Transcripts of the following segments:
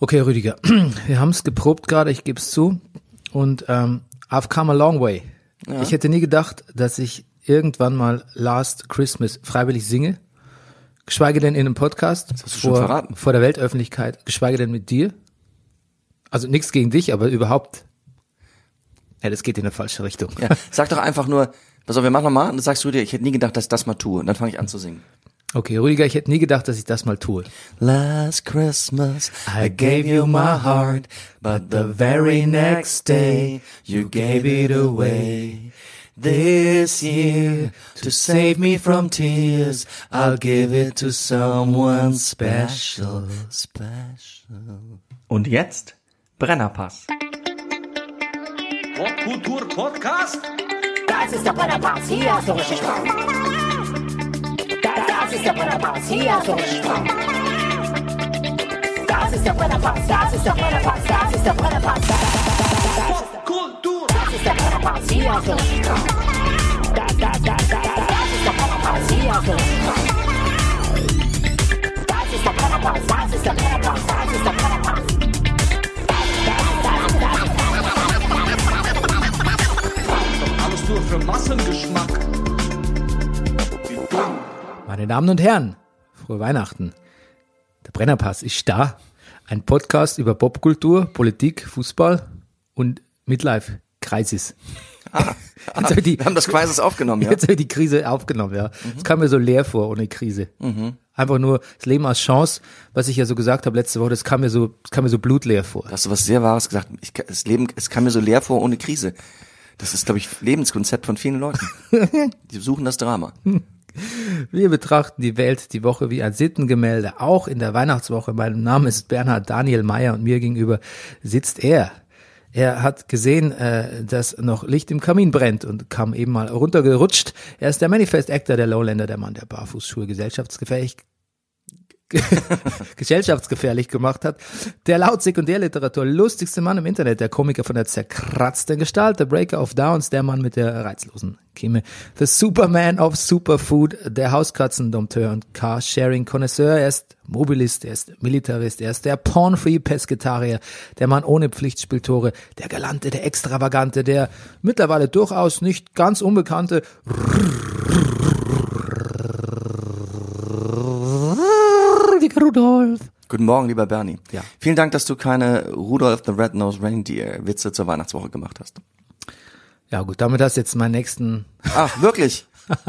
Okay, Rüdiger, wir haben es geprobt gerade, ich gebe es zu. Und ähm, I've come a long way. Ich hätte nie gedacht, dass ich irgendwann mal Last Christmas freiwillig singe. Geschweige denn in einem Podcast hast du schon vor, verraten. vor der Weltöffentlichkeit, geschweige denn mit dir. Also nichts gegen dich, aber überhaupt. Ja, das geht in eine falsche Richtung. Ja, sag doch einfach nur, pass auf, wir machen nochmal und dann sagst du dir, ich hätte nie gedacht, dass ich das mal tue. Und dann fange ich an zu singen. Okay, Rüdiger, ich hätte nie gedacht, dass ich das mal tue. Last Christmas I gave you my heart, but the very next day you gave it away. This year, to save me from tears, I'll give it to someone special. Special. Und jetzt Brennerpass. Popkultur Podcast? Das ist der Brennerpass, hier hast du richtig Spaß. Ist der Brennerpass, hier hast du richtig Spaß. Das ist der Brennerpass, das ist der Brennerpass, das ist der Brennerpass. Popkultur! das ist der Brennerpass, hier hast du richtig Spaß. Das, das, das, das, das ist der Brennerpass, hier hast du richtig Spaß. Das ist der Brennerpass, das ist der Brennerpass, das ist der Brennerpass. Alles nur für Massengeschmack. Wie dumm. Meine Damen und Herren, frohe Weihnachten. Der Brennerpass ist da. Ein Podcast über Popkultur, Politik, Fußball und Midlife Crisis. Jetzt habe ich die, Wir haben das Quizzes aufgenommen, ja? Jetzt habe ich die Krise aufgenommen, ja. Es kam mir so leer vor ohne Krise. Einfach nur das Leben als Chance, was ich ja so gesagt habe letzte Woche, das kam mir so, das kam mir so blutleer vor. Da hast du was sehr Wahres gesagt. Ich, das Leben, es kam mir so leer vor ohne Krise. Das ist, glaube ich, Lebenskonzept von vielen Leuten. Die suchen das Drama. Wir betrachten die Welt die Woche wie ein Sittengemälde, auch in der Weihnachtswoche. Mein Name ist Bernhard Daniel Meyer und mir gegenüber sitzt er. Er hat gesehen, äh, dass noch Licht im Kamin brennt und kam eben mal runtergerutscht. Er ist der Manifest Actor der Lowlander, der Mann, der Barfußschuhe gesellschaftsgefährlich gesellschaftsgefährlich gemacht hat. Der laut Sekundärliteratur lustigste Mann im Internet, der Komiker von der zerkratzten Gestalt, der Breaker of Downs, der Mann mit der reizlosen Kimme, the Superman of Superfood, der Hauskatzendompteur und Carsharing-Konnoisseur, er ist Mobilist, er ist Militarist, er ist der Porn-Free-Pesketarier, der Mann ohne Pflichtspieltore, der Galante, der Extravagante, der mittlerweile durchaus nicht ganz unbekannte Rüdiger Rudolf. Guten Morgen, lieber Bernie. Ja. Vielen Dank, dass du keine Rudolph the Red-Nosed Reindeer Witze zur Weihnachtswoche gemacht hast. Ja gut, damit hast du jetzt meinen nächsten. Ach, wirklich?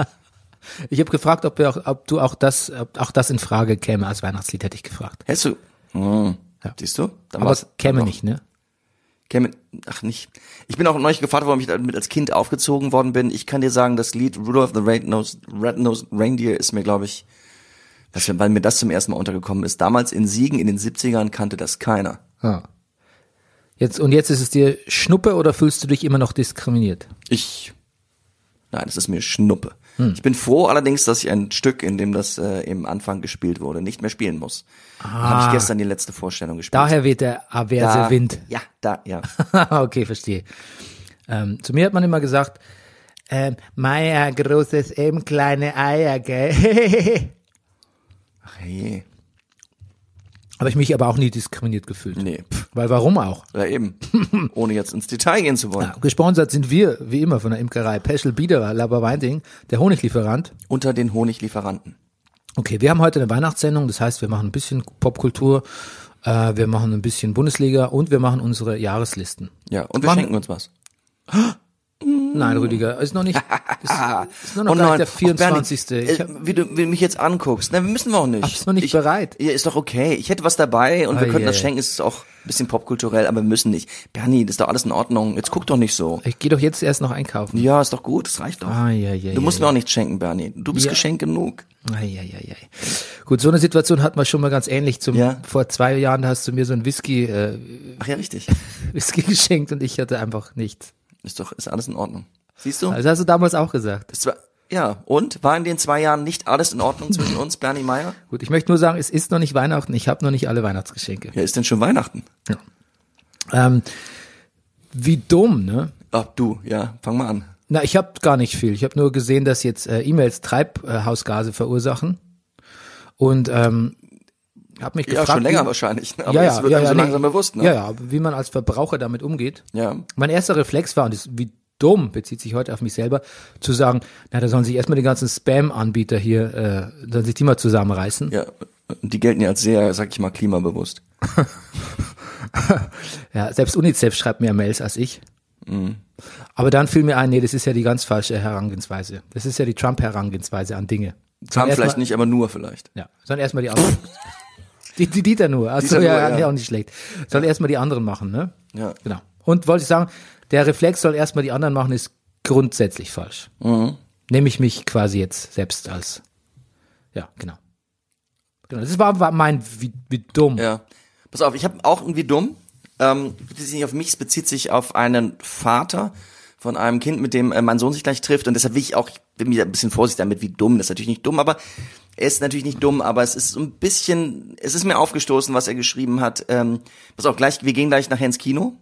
Ich habe gefragt, ob, auch, ob du auch das, ob auch das in Frage käme als Weihnachtslied, hätte ich gefragt. Hättest du? Hm. Ja. Siehst du? Dann Aber es käme nicht, ne? Käme, ach nicht. Ich bin auch neulich gefragt, warum ich damit als Kind aufgezogen worden bin. Ich kann dir sagen, das Lied Rudolph the Red-Nosed Red-Nosed Reindeer ist mir, glaube ich, was, weil mir das zum ersten Mal untergekommen ist. Damals in Siegen in den 70ern kannte das keiner. Ja. Jetzt und jetzt ist es dir Schnuppe oder fühlst du dich immer noch diskriminiert? Ich, nein, es ist mir Schnuppe. Hm. Ich bin froh allerdings, dass ich ein Stück, in dem das äh, im Anfang gespielt wurde, nicht mehr spielen muss. Ah. Habe ich gestern die letzte Vorstellung gespielt. Daher weht der averse da, Wind. Ja, da, ja. okay, verstehe. Ähm, zu mir hat man immer gesagt, ähm, Meier, großes M, kleine Eier, gell? Ach je. Habe ich mich aber auch nie diskriminiert gefühlt. Nee, Weil warum auch? ja eben. Ohne jetzt ins Detail gehen zu wollen. Ja, gesponsert sind wir, wie immer, von der Imkerei Peschel Biederer, Laberweinting, der Honiglieferant. Unter den Honiglieferanten. Okay, wir haben heute eine Weihnachtssendung, das heißt, wir machen ein bisschen Popkultur, äh, wir machen ein bisschen Bundesliga und wir machen unsere Jahreslisten. Ja, und wir Wann- schenken uns was. Nein, Rüdiger, ist noch nicht, ist, ist nur noch Oh nein. der Och, 24. Bernie, Ich äh, hab, wie du wie du mich jetzt anguckst. Wir müssen wir auch nicht. Hab's noch nicht ich, bereit. Ja, ist doch okay. Ich hätte was dabei und wir Ei, könnten das ei. schenken. Es ist auch ein bisschen popkulturell, aber wir müssen nicht. Bernie, das ist doch alles in Ordnung. Jetzt guck doch nicht so. ich gehe doch jetzt erst noch einkaufen. Ja, ist doch gut. Das reicht doch. Ah, ja, ja, du musst ja, mir auch nichts schenken, Bernie. Du bist Ja. Geschenk genug. Eieiei. Gut, so eine Situation hatten wir schon mal ganz ähnlich. Zum, Ja. Vor zwei Jahren hast du mir so ein Whisky, äh, Ach ja, richtig. Whisky geschenkt und ich hatte einfach nichts. Ist doch, ist alles in Ordnung. Siehst du? Also hast du damals auch gesagt. Das war, ja, und? War in den zwei Jahren nicht alles in Ordnung zwischen uns, Bernie Meyer? Gut, ich möchte nur sagen, es ist noch nicht Weihnachten, ich habe noch nicht alle Weihnachtsgeschenke. Ja, ist denn schon Weihnachten? Ähm, wie dumm, ne? Ach, du, ja, fang mal an. Na, ich habe gar nicht viel. Ich habe nur gesehen, dass jetzt äh, E-Mails Treibhausgase verursachen. Und ähm, habe mich Ja, gefragt, schon länger wie, wahrscheinlich. ne? Aber ja, ja, es wird ja, ja, so nee. langsam bewusst. Ne? Ja, ja, wie man als Verbraucher damit umgeht. Ja. Mein erster Reflex war, und das ist wie dumm, bezieht sich heute auf mich selber, zu sagen, na, da sollen sich erstmal die ganzen Spam-Anbieter hier, äh, sollen sich die mal zusammenreißen. Ja. Die gelten ja als sehr, sag ich mal, klimabewusst. Ja, selbst UNICEF schreibt mehr Mails als ich. Mhm. Aber dann fiel mir ein, nee, das ist ja die ganz falsche Herangehensweise. Das ist ja die Trump-Herangehensweise an Dinge. Trump vielleicht erstmal- nicht, aber nur vielleicht. Ja, sollen erstmal die anderen. die, die Dieter nur. Achso, Dieter nur, ja, ja. ja, auch nicht schlecht. Sollen erstmal die anderen machen, ne? Ja. Genau. Und wollte ich sagen, der Reflex soll erstmal die anderen machen, ist grundsätzlich falsch. Mhm. Nehme ich mich quasi jetzt selbst als. Ja, genau. Genau. Das war, war mein, wie, wie dumm. Ja. Pass auf, ich habe auch irgendwie dumm. Ähm, bezieht sich nicht auf mich, es bezieht sich auf einen Vater von einem Kind, mit dem äh, mein Sohn sich gleich trifft. Und deshalb will ich auch, ich bin mir ein bisschen vorsichtig damit, wie dumm. Das ist natürlich nicht dumm, aber er ist natürlich nicht dumm, aber es ist so ein bisschen, es ist mir aufgestoßen, was er geschrieben hat. Ähm, pass auf, gleich, wir gehen gleich nachher ins Kino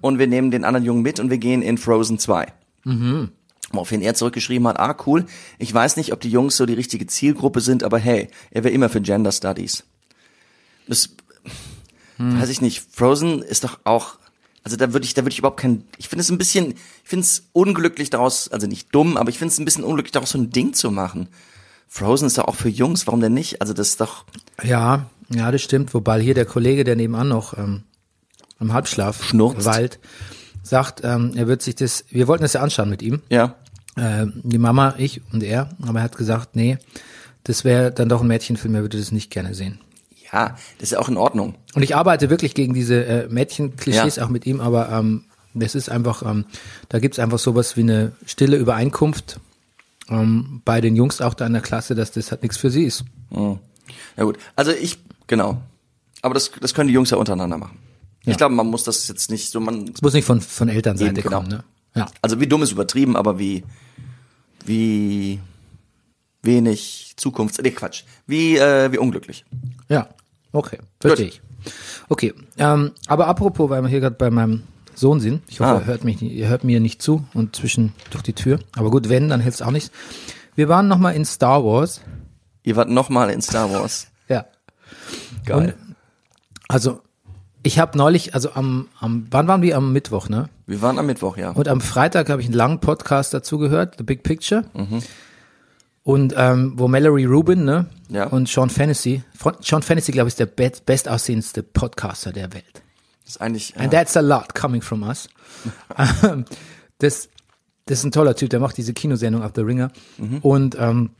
und wir nehmen den anderen Jungen mit und wir gehen in Frozen 2. Woraufhin er zurückgeschrieben hat, ah cool, ich weiß nicht, ob die Jungs so die richtige Zielgruppe sind, aber hey, er wäre immer für Gender Studies. Das weiß ich nicht. Frozen ist doch auch, also da würde ich, da würde ich überhaupt kein, ich finde es ein bisschen, ich finde es unglücklich daraus, also nicht dumm, aber ich finde es ein bisschen unglücklich daraus so ein Ding zu machen. Frozen ist doch auch für Jungs, warum denn nicht? Also das ist doch, Ja, ja, das stimmt. Wobei hier der Kollege, der nebenan noch ähm, im Halbschlaf Schnurzt. Wald, sagt, ähm, er wird sich das, wir wollten das ja anschauen mit ihm, ja, äh, die Mama, ich und er, aber er hat gesagt, nee, das wäre dann doch ein Mädchenfilm, er würde das nicht gerne sehen. Ja, das ist ja auch in Ordnung. Und ich arbeite wirklich gegen diese äh, Mädchenklischees Ja. auch mit ihm, aber ähm, das ist einfach, ähm, da gibt's einfach sowas wie eine stille Übereinkunft ähm, bei den Jungs auch da in der Klasse, dass das halt nichts für sie ist. Ja gut, also ich, genau. Aber das, das können die Jungs ja untereinander machen. Ja. Ich glaube, man muss das jetzt nicht so, man, Es muss nicht von, von Elternseite Eben, genau. kommen, ne? Ja. also wie dumm ist übertrieben, aber wie, wie wenig Zukunfts, nee, Quatsch, wie, äh, wie unglücklich. Ja, okay, verstehe Gut. ich. Okay, ähm, aber apropos, weil wir hier gerade bei meinem Sohn sind, ich hoffe, Ah. er hört mich, ihr hört mir nicht zu und zwischen durch die Tür. Aber gut, wenn, dann hilft's auch nichts. Wir waren noch mal in Star Wars. Ihr wart nochmal in Star Wars. Ja. Geil. Also ich habe neulich, also am, am, wann waren wir am Mittwoch, ne? Wir waren am Mittwoch, ja. Und am Freitag habe ich einen langen Podcast dazu gehört, The Big Picture. Und ähm, wo Mallory Rubin, ne? Ja. Und Sean Fantasy, Sean Fantasy, glaube ich, ist der best, bestaussehendste Podcaster der Welt. Das ist eigentlich, ja. And that's a lot coming from us. Ähm, das, das ist ein toller Typ, der macht diese Kinosendung auf The Ringer. Und ähm,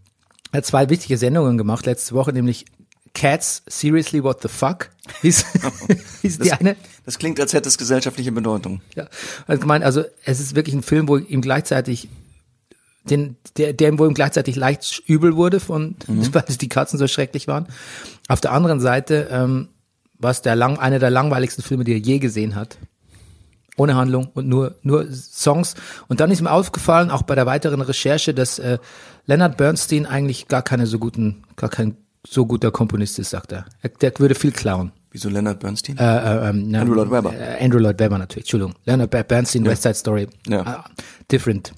er hat zwei wichtige Sendungen gemacht letzte Woche, nämlich Cats, Seriously What the Fuck? Hieß, hieß die eine. das klingt, als hätte es gesellschaftliche Bedeutung. Ja, also gemeint, also es ist wirklich ein Film, wo ihm gleichzeitig den, der, der wo ihm gleichzeitig leicht übel wurde von, weil die Katzen so schrecklich waren. Auf der anderen Seite, ähm, was der lang, einer der langweiligsten Filme, die er je gesehen hat. Ohne Handlung und nur, nur Songs. Und dann ist mir aufgefallen, auch bei der weiteren Recherche, dass äh, Leonard Bernstein eigentlich gar keine so guten, gar kein so guter Komponist ist, sagt er. er der würde viel klauen. Wieso Leonard Bernstein? Äh, äh, na, Andrew Lloyd Webber. Äh, Andrew Lloyd Webber natürlich, Entschuldigung. Leonard Ber- Bernstein, West Side Story. Ja. Ah, different.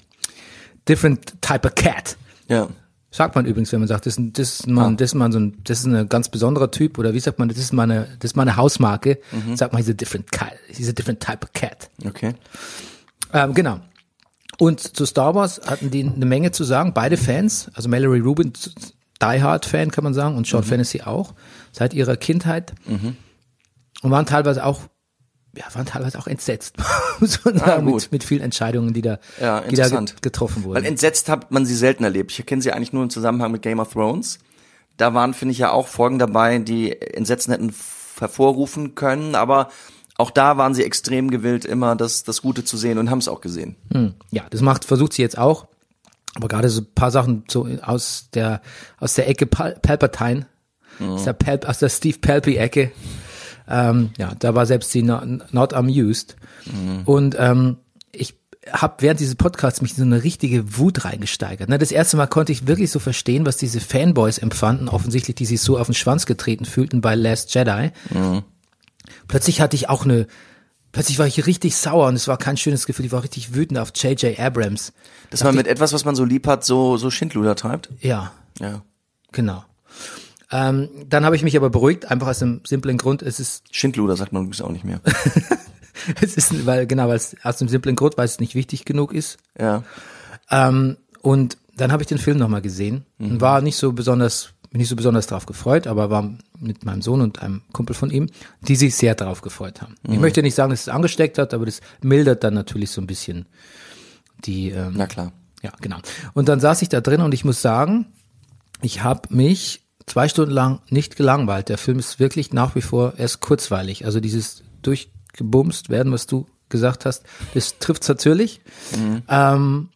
Different type of cat. ja. Sagt man übrigens, wenn man sagt, das ist, ein, das ist mal, das ist mal so ein, das ist ein ganz besonderer Typ oder wie sagt man, das ist mal eine, das ist mal eine Hausmarke. Sagt man, he's a different cat, he's a different type of cat. Okay. Ähm, genau. Und zu Star Wars hatten die eine Menge zu sagen, beide Fans, also Mallory Rubin, Die Hard Fan kann man sagen, und Sean Fantasy auch, seit ihrer Kindheit. Und waren teilweise auch, ja, waren teilweise auch entsetzt, muss man sagen, gut. mit, mit vielen Entscheidungen, die da, Ja, die da getroffen Weil wurden. entsetzt hat man sie selten erlebt. Ich kenne sie eigentlich nur im Zusammenhang mit Game of Thrones. Da waren, finde ich, ja auch Folgen dabei, die Entsetzen hätten hervorrufen können, aber auch da waren sie extrem gewillt, immer das, das Gute zu sehen und haben es auch gesehen. Ja, das macht, versucht sie jetzt auch. Aber gerade so ein paar Sachen so aus der, aus der Ecke Pal Palpatine, aus, der Pal aus der Steve Palpy-Ecke. Ähm, ja, da war selbst sie not, not amused. Und ähm, ich habe während dieses Podcasts mich in so eine richtige Wut reingesteigert. Ne, das erste Mal konnte ich wirklich so verstehen, was diese Fanboys empfanden, offensichtlich, die sich so auf den Schwanz getreten fühlten bei Last Jedi. Plötzlich hatte ich auch eine, plötzlich war ich richtig sauer und es war kein schönes Gefühl, ich war richtig wütend auf J.J. Abrams. Dass man mit etwas, was man so lieb hat, so, so Schindluder treibt. Ja, Ja. genau. Ähm, dann habe ich mich aber beruhigt, einfach aus dem simplen Grund, es ist, Schindluder sagt man übrigens auch nicht mehr. es ist, weil, genau, weil es aus dem simplen Grund, weil es nicht wichtig genug ist. ja. Ähm, und dann habe ich den Film nochmal gesehen und war nicht so besonders, bin nicht so besonders drauf gefreut, aber war mit meinem Sohn und einem Kumpel von ihm, die sich sehr drauf gefreut haben. Ich möchte nicht sagen, dass es angesteckt hat, aber das mildert dann natürlich so ein bisschen die, ähm, Na klar. ja, genau. Und dann saß ich da drin und ich muss sagen, ich habe mich zwei Stunden lang nicht gelangweilt. Der Film ist wirklich nach wie vor erst kurzweilig. Also dieses durchgebumst werden, was du gesagt hast, das trifft's natürlich. Ähm,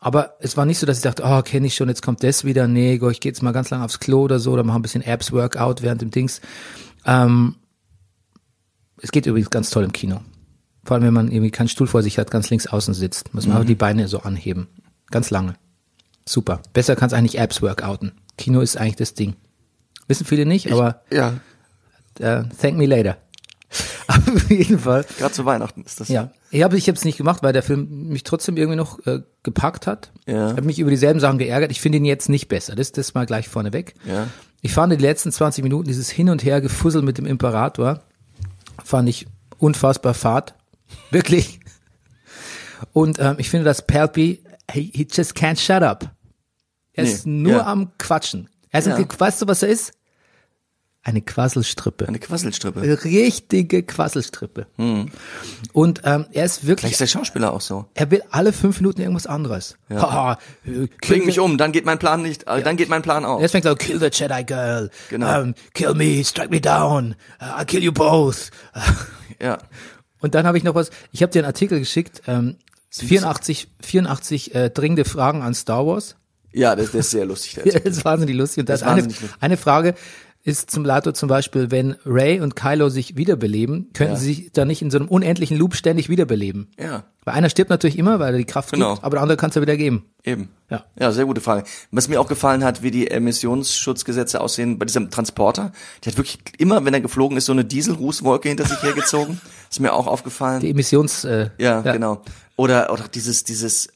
aber es war nicht so, dass ich dachte, oh, kenne ich schon, jetzt kommt das wieder. Nee, ich gehe jetzt mal ganz lang aufs Klo oder so, oder mache ein bisschen Abs-Workout während dem Dings. Ähm, es geht übrigens ganz toll im Kino. Vor allem, wenn man irgendwie keinen Stuhl vor sich hat, ganz links außen sitzt, muss man aber die Beine so anheben. Ganz lange. Super. Besser kannst eigentlich Apps workouten. Kino ist eigentlich das Ding. Wissen viele nicht, aber Ja. äh, thank me later. Auf jeden Fall. Gerade zu Weihnachten ist das. Ja. Ich habe ich hab's nicht gemacht, weil der Film mich trotzdem irgendwie noch äh, gepackt hat. Ja. Ich habe mich über dieselben Sachen geärgert. Ich finde ihn jetzt nicht besser. Das, das mal gleich vorneweg. Ja. Ich fand die letzten 20 Minuten dieses Hin und Her Gefussel mit dem Imperator fand ich unfassbar fad. Wirklich. Und ähm, ich finde, dass Palpy, he, he just can't shut up. Er ist Nee, nur ja. am Quatschen. Er ist, Ja. weißt du, was er ist? Eine Quasselstrippe. Eine Quasselstrippe. Richtige Quasselstrippe. Und ähm, er ist Vielleicht wirklich, ist der Schauspieler auch so. er will alle fünf Minuten irgendwas anderes. Äh, Bring kill mich um, dann geht mein Plan nicht, äh, dann geht mein Plan auf. Jetzt fängt er, kill the Jedi Girl, Genau. um, kill me, strike me down, uh, I'll kill you both. Ja. Und dann habe ich noch was, ich habe dir einen Artikel geschickt, ähm, 84, 84 äh, dringende Fragen an Star Wars. Ja, das, das ist sehr lustig. Der Ja, das ist wahnsinnig lustig. Und da ist eine, eine Frage ist zum Lato zum Beispiel, wenn Ray und Kylo sich wiederbeleben, können Ja. sie sich dann nicht in so einem unendlichen Loop ständig wiederbeleben. Ja, Weil einer stirbt natürlich immer, weil er die Kraft Genau. gibt, aber der andere kann es ja wieder geben. eben. Ja. Ja, sehr gute Frage. Was mir auch gefallen hat, wie die Emissionsschutzgesetze aussehen bei diesem Transporter. Der hat wirklich immer, wenn er geflogen ist, so eine Dieselrußwolke hinter sich hergezogen. ist mir auch aufgefallen. Die Emissions... Äh, Ja, genau. Oder, oder dieses, dieses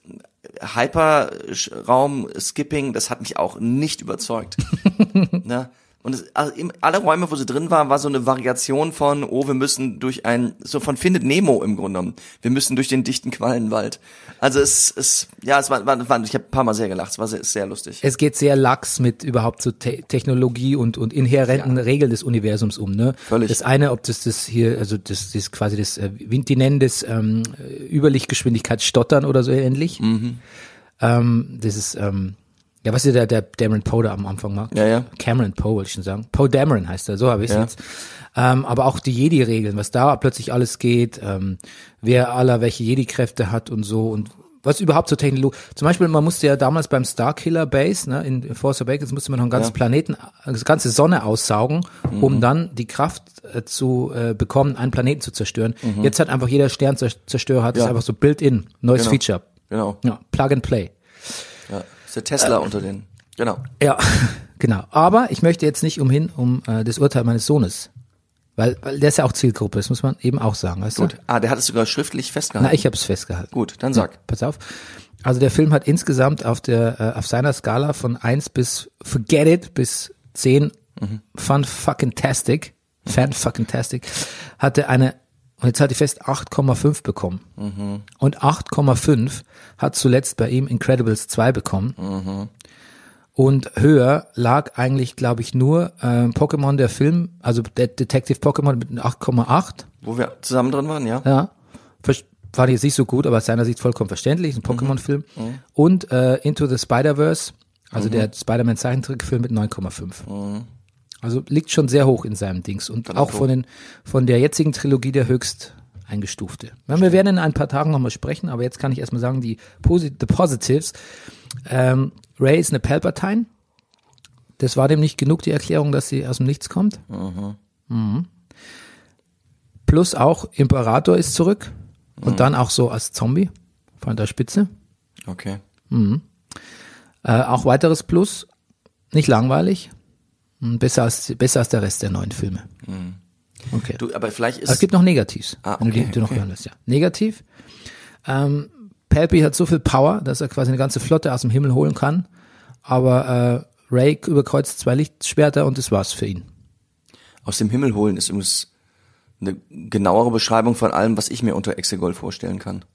Hyperraum-Skipping, das hat mich auch nicht überzeugt. ne? Und es, also alle Räume, wo sie drin war, war so eine Variation von, oh, wir müssen durch ein, so von Findet Nemo im Grunde genommen. Wir müssen durch den dichten Quallenwald. Also es, es, ja, es war, war, war ich habe ein paar Mal sehr gelacht, es war sehr, sehr lustig. Es geht sehr lax mit überhaupt so Te Technologie und, und inhärenten Regeln des Universums um, ne? Völlig. Das eine, ob das das hier, also das, das ist quasi das, äh, die nennen das, ähm, Überlichtgeschwindigkeit stottern oder so ähnlich. Mhm. Ähm, das ist, ähm, ja, was ist der, der Dameron Poe da am Anfang macht? Ja, ja. Cameron Poe, wollte ich schon sagen. Poe Dameron heißt er, so habe ich es Ja. jetzt. Ähm, aber auch die Jedi-Regeln, was da plötzlich alles geht, ähm, wer aller welche Jedi-Kräfte hat und so und was überhaupt zur Technologie. Zum Beispiel, man musste ja damals beim Starkiller Base, ne, in Force Awakens musste man noch einen ganzen Ja. Mhm. Planeten, eine ganze Sonne aussaugen, um dann die Kraft äh, zu äh, bekommen, einen Planeten zu zerstören. Jetzt hat einfach jeder Sternzerstörer hat es Mhm. Ja. einfach so built-in, neues Genau. Feature. Genau. Ja, Plug and Play. Ja. Ist der Tesla unter den. Genau. Ja, genau. Aber ich möchte jetzt nicht umhin um äh, das Urteil meines Sohnes. Weil, weil der ist ja auch Zielgruppe, das muss man eben auch sagen, weißt Gut. du? Ah, der hat es sogar schriftlich festgehalten. Na, ich habe es festgehalten. Gut, dann sag. Pass auf. Also der Film hat insgesamt auf der äh, auf seiner Skala von 1 bis Forget It bis 10 Fun fucking tastic, Fan fucking tastic, hatte eine und jetzt hat ich fest 8,5 bekommen. Und 8,5 hat zuletzt bei ihm Incredibles 2 bekommen. Und höher lag eigentlich, glaube ich, nur äh, Pokémon der Film, also der Detective Pokémon mit 8,8. Wo wir zusammen drin waren, ja? Ja. War jetzt nicht so gut, aber aus seiner Sicht vollkommen verständlich. Ein Pokémon-Film. Und äh, Into the Spider-Verse, also der Spider-Man-Zeichentrickfilm mit 9,5. Also liegt schon sehr hoch in seinem Dings. Und auch von, den, von der jetzigen Trilogie der höchst eingestufte. Wir werden in ein paar Tagen nochmal sprechen, aber jetzt kann ich erstmal sagen, die Posi the Positives. Ähm, Ray ist eine Palpatine. Das war dem nicht genug, die Erklärung, dass sie aus dem Nichts kommt. Mhm. Plus auch Imperator ist zurück. Und dann auch so als Zombie von der Spitze. Okay. Äh, auch weiteres Plus, nicht langweilig. Hm, Besser als, besser als der Rest der neuen Filme. Okay. Du, aber vielleicht ist Aber es gibt noch Negativs, Ah, okay, die du noch okay. hören lässt, ja. Negativ. Ähm, Palpy hat so viel Power, dass er quasi eine ganze Flotte aus dem Himmel holen kann. Aber Ray überkreuzt zwei Lichtschwerter und das war's für ihn. Aus dem Himmel holen ist übrigens eine genauere Beschreibung von allem, was ich mir unter Exegol vorstellen kann.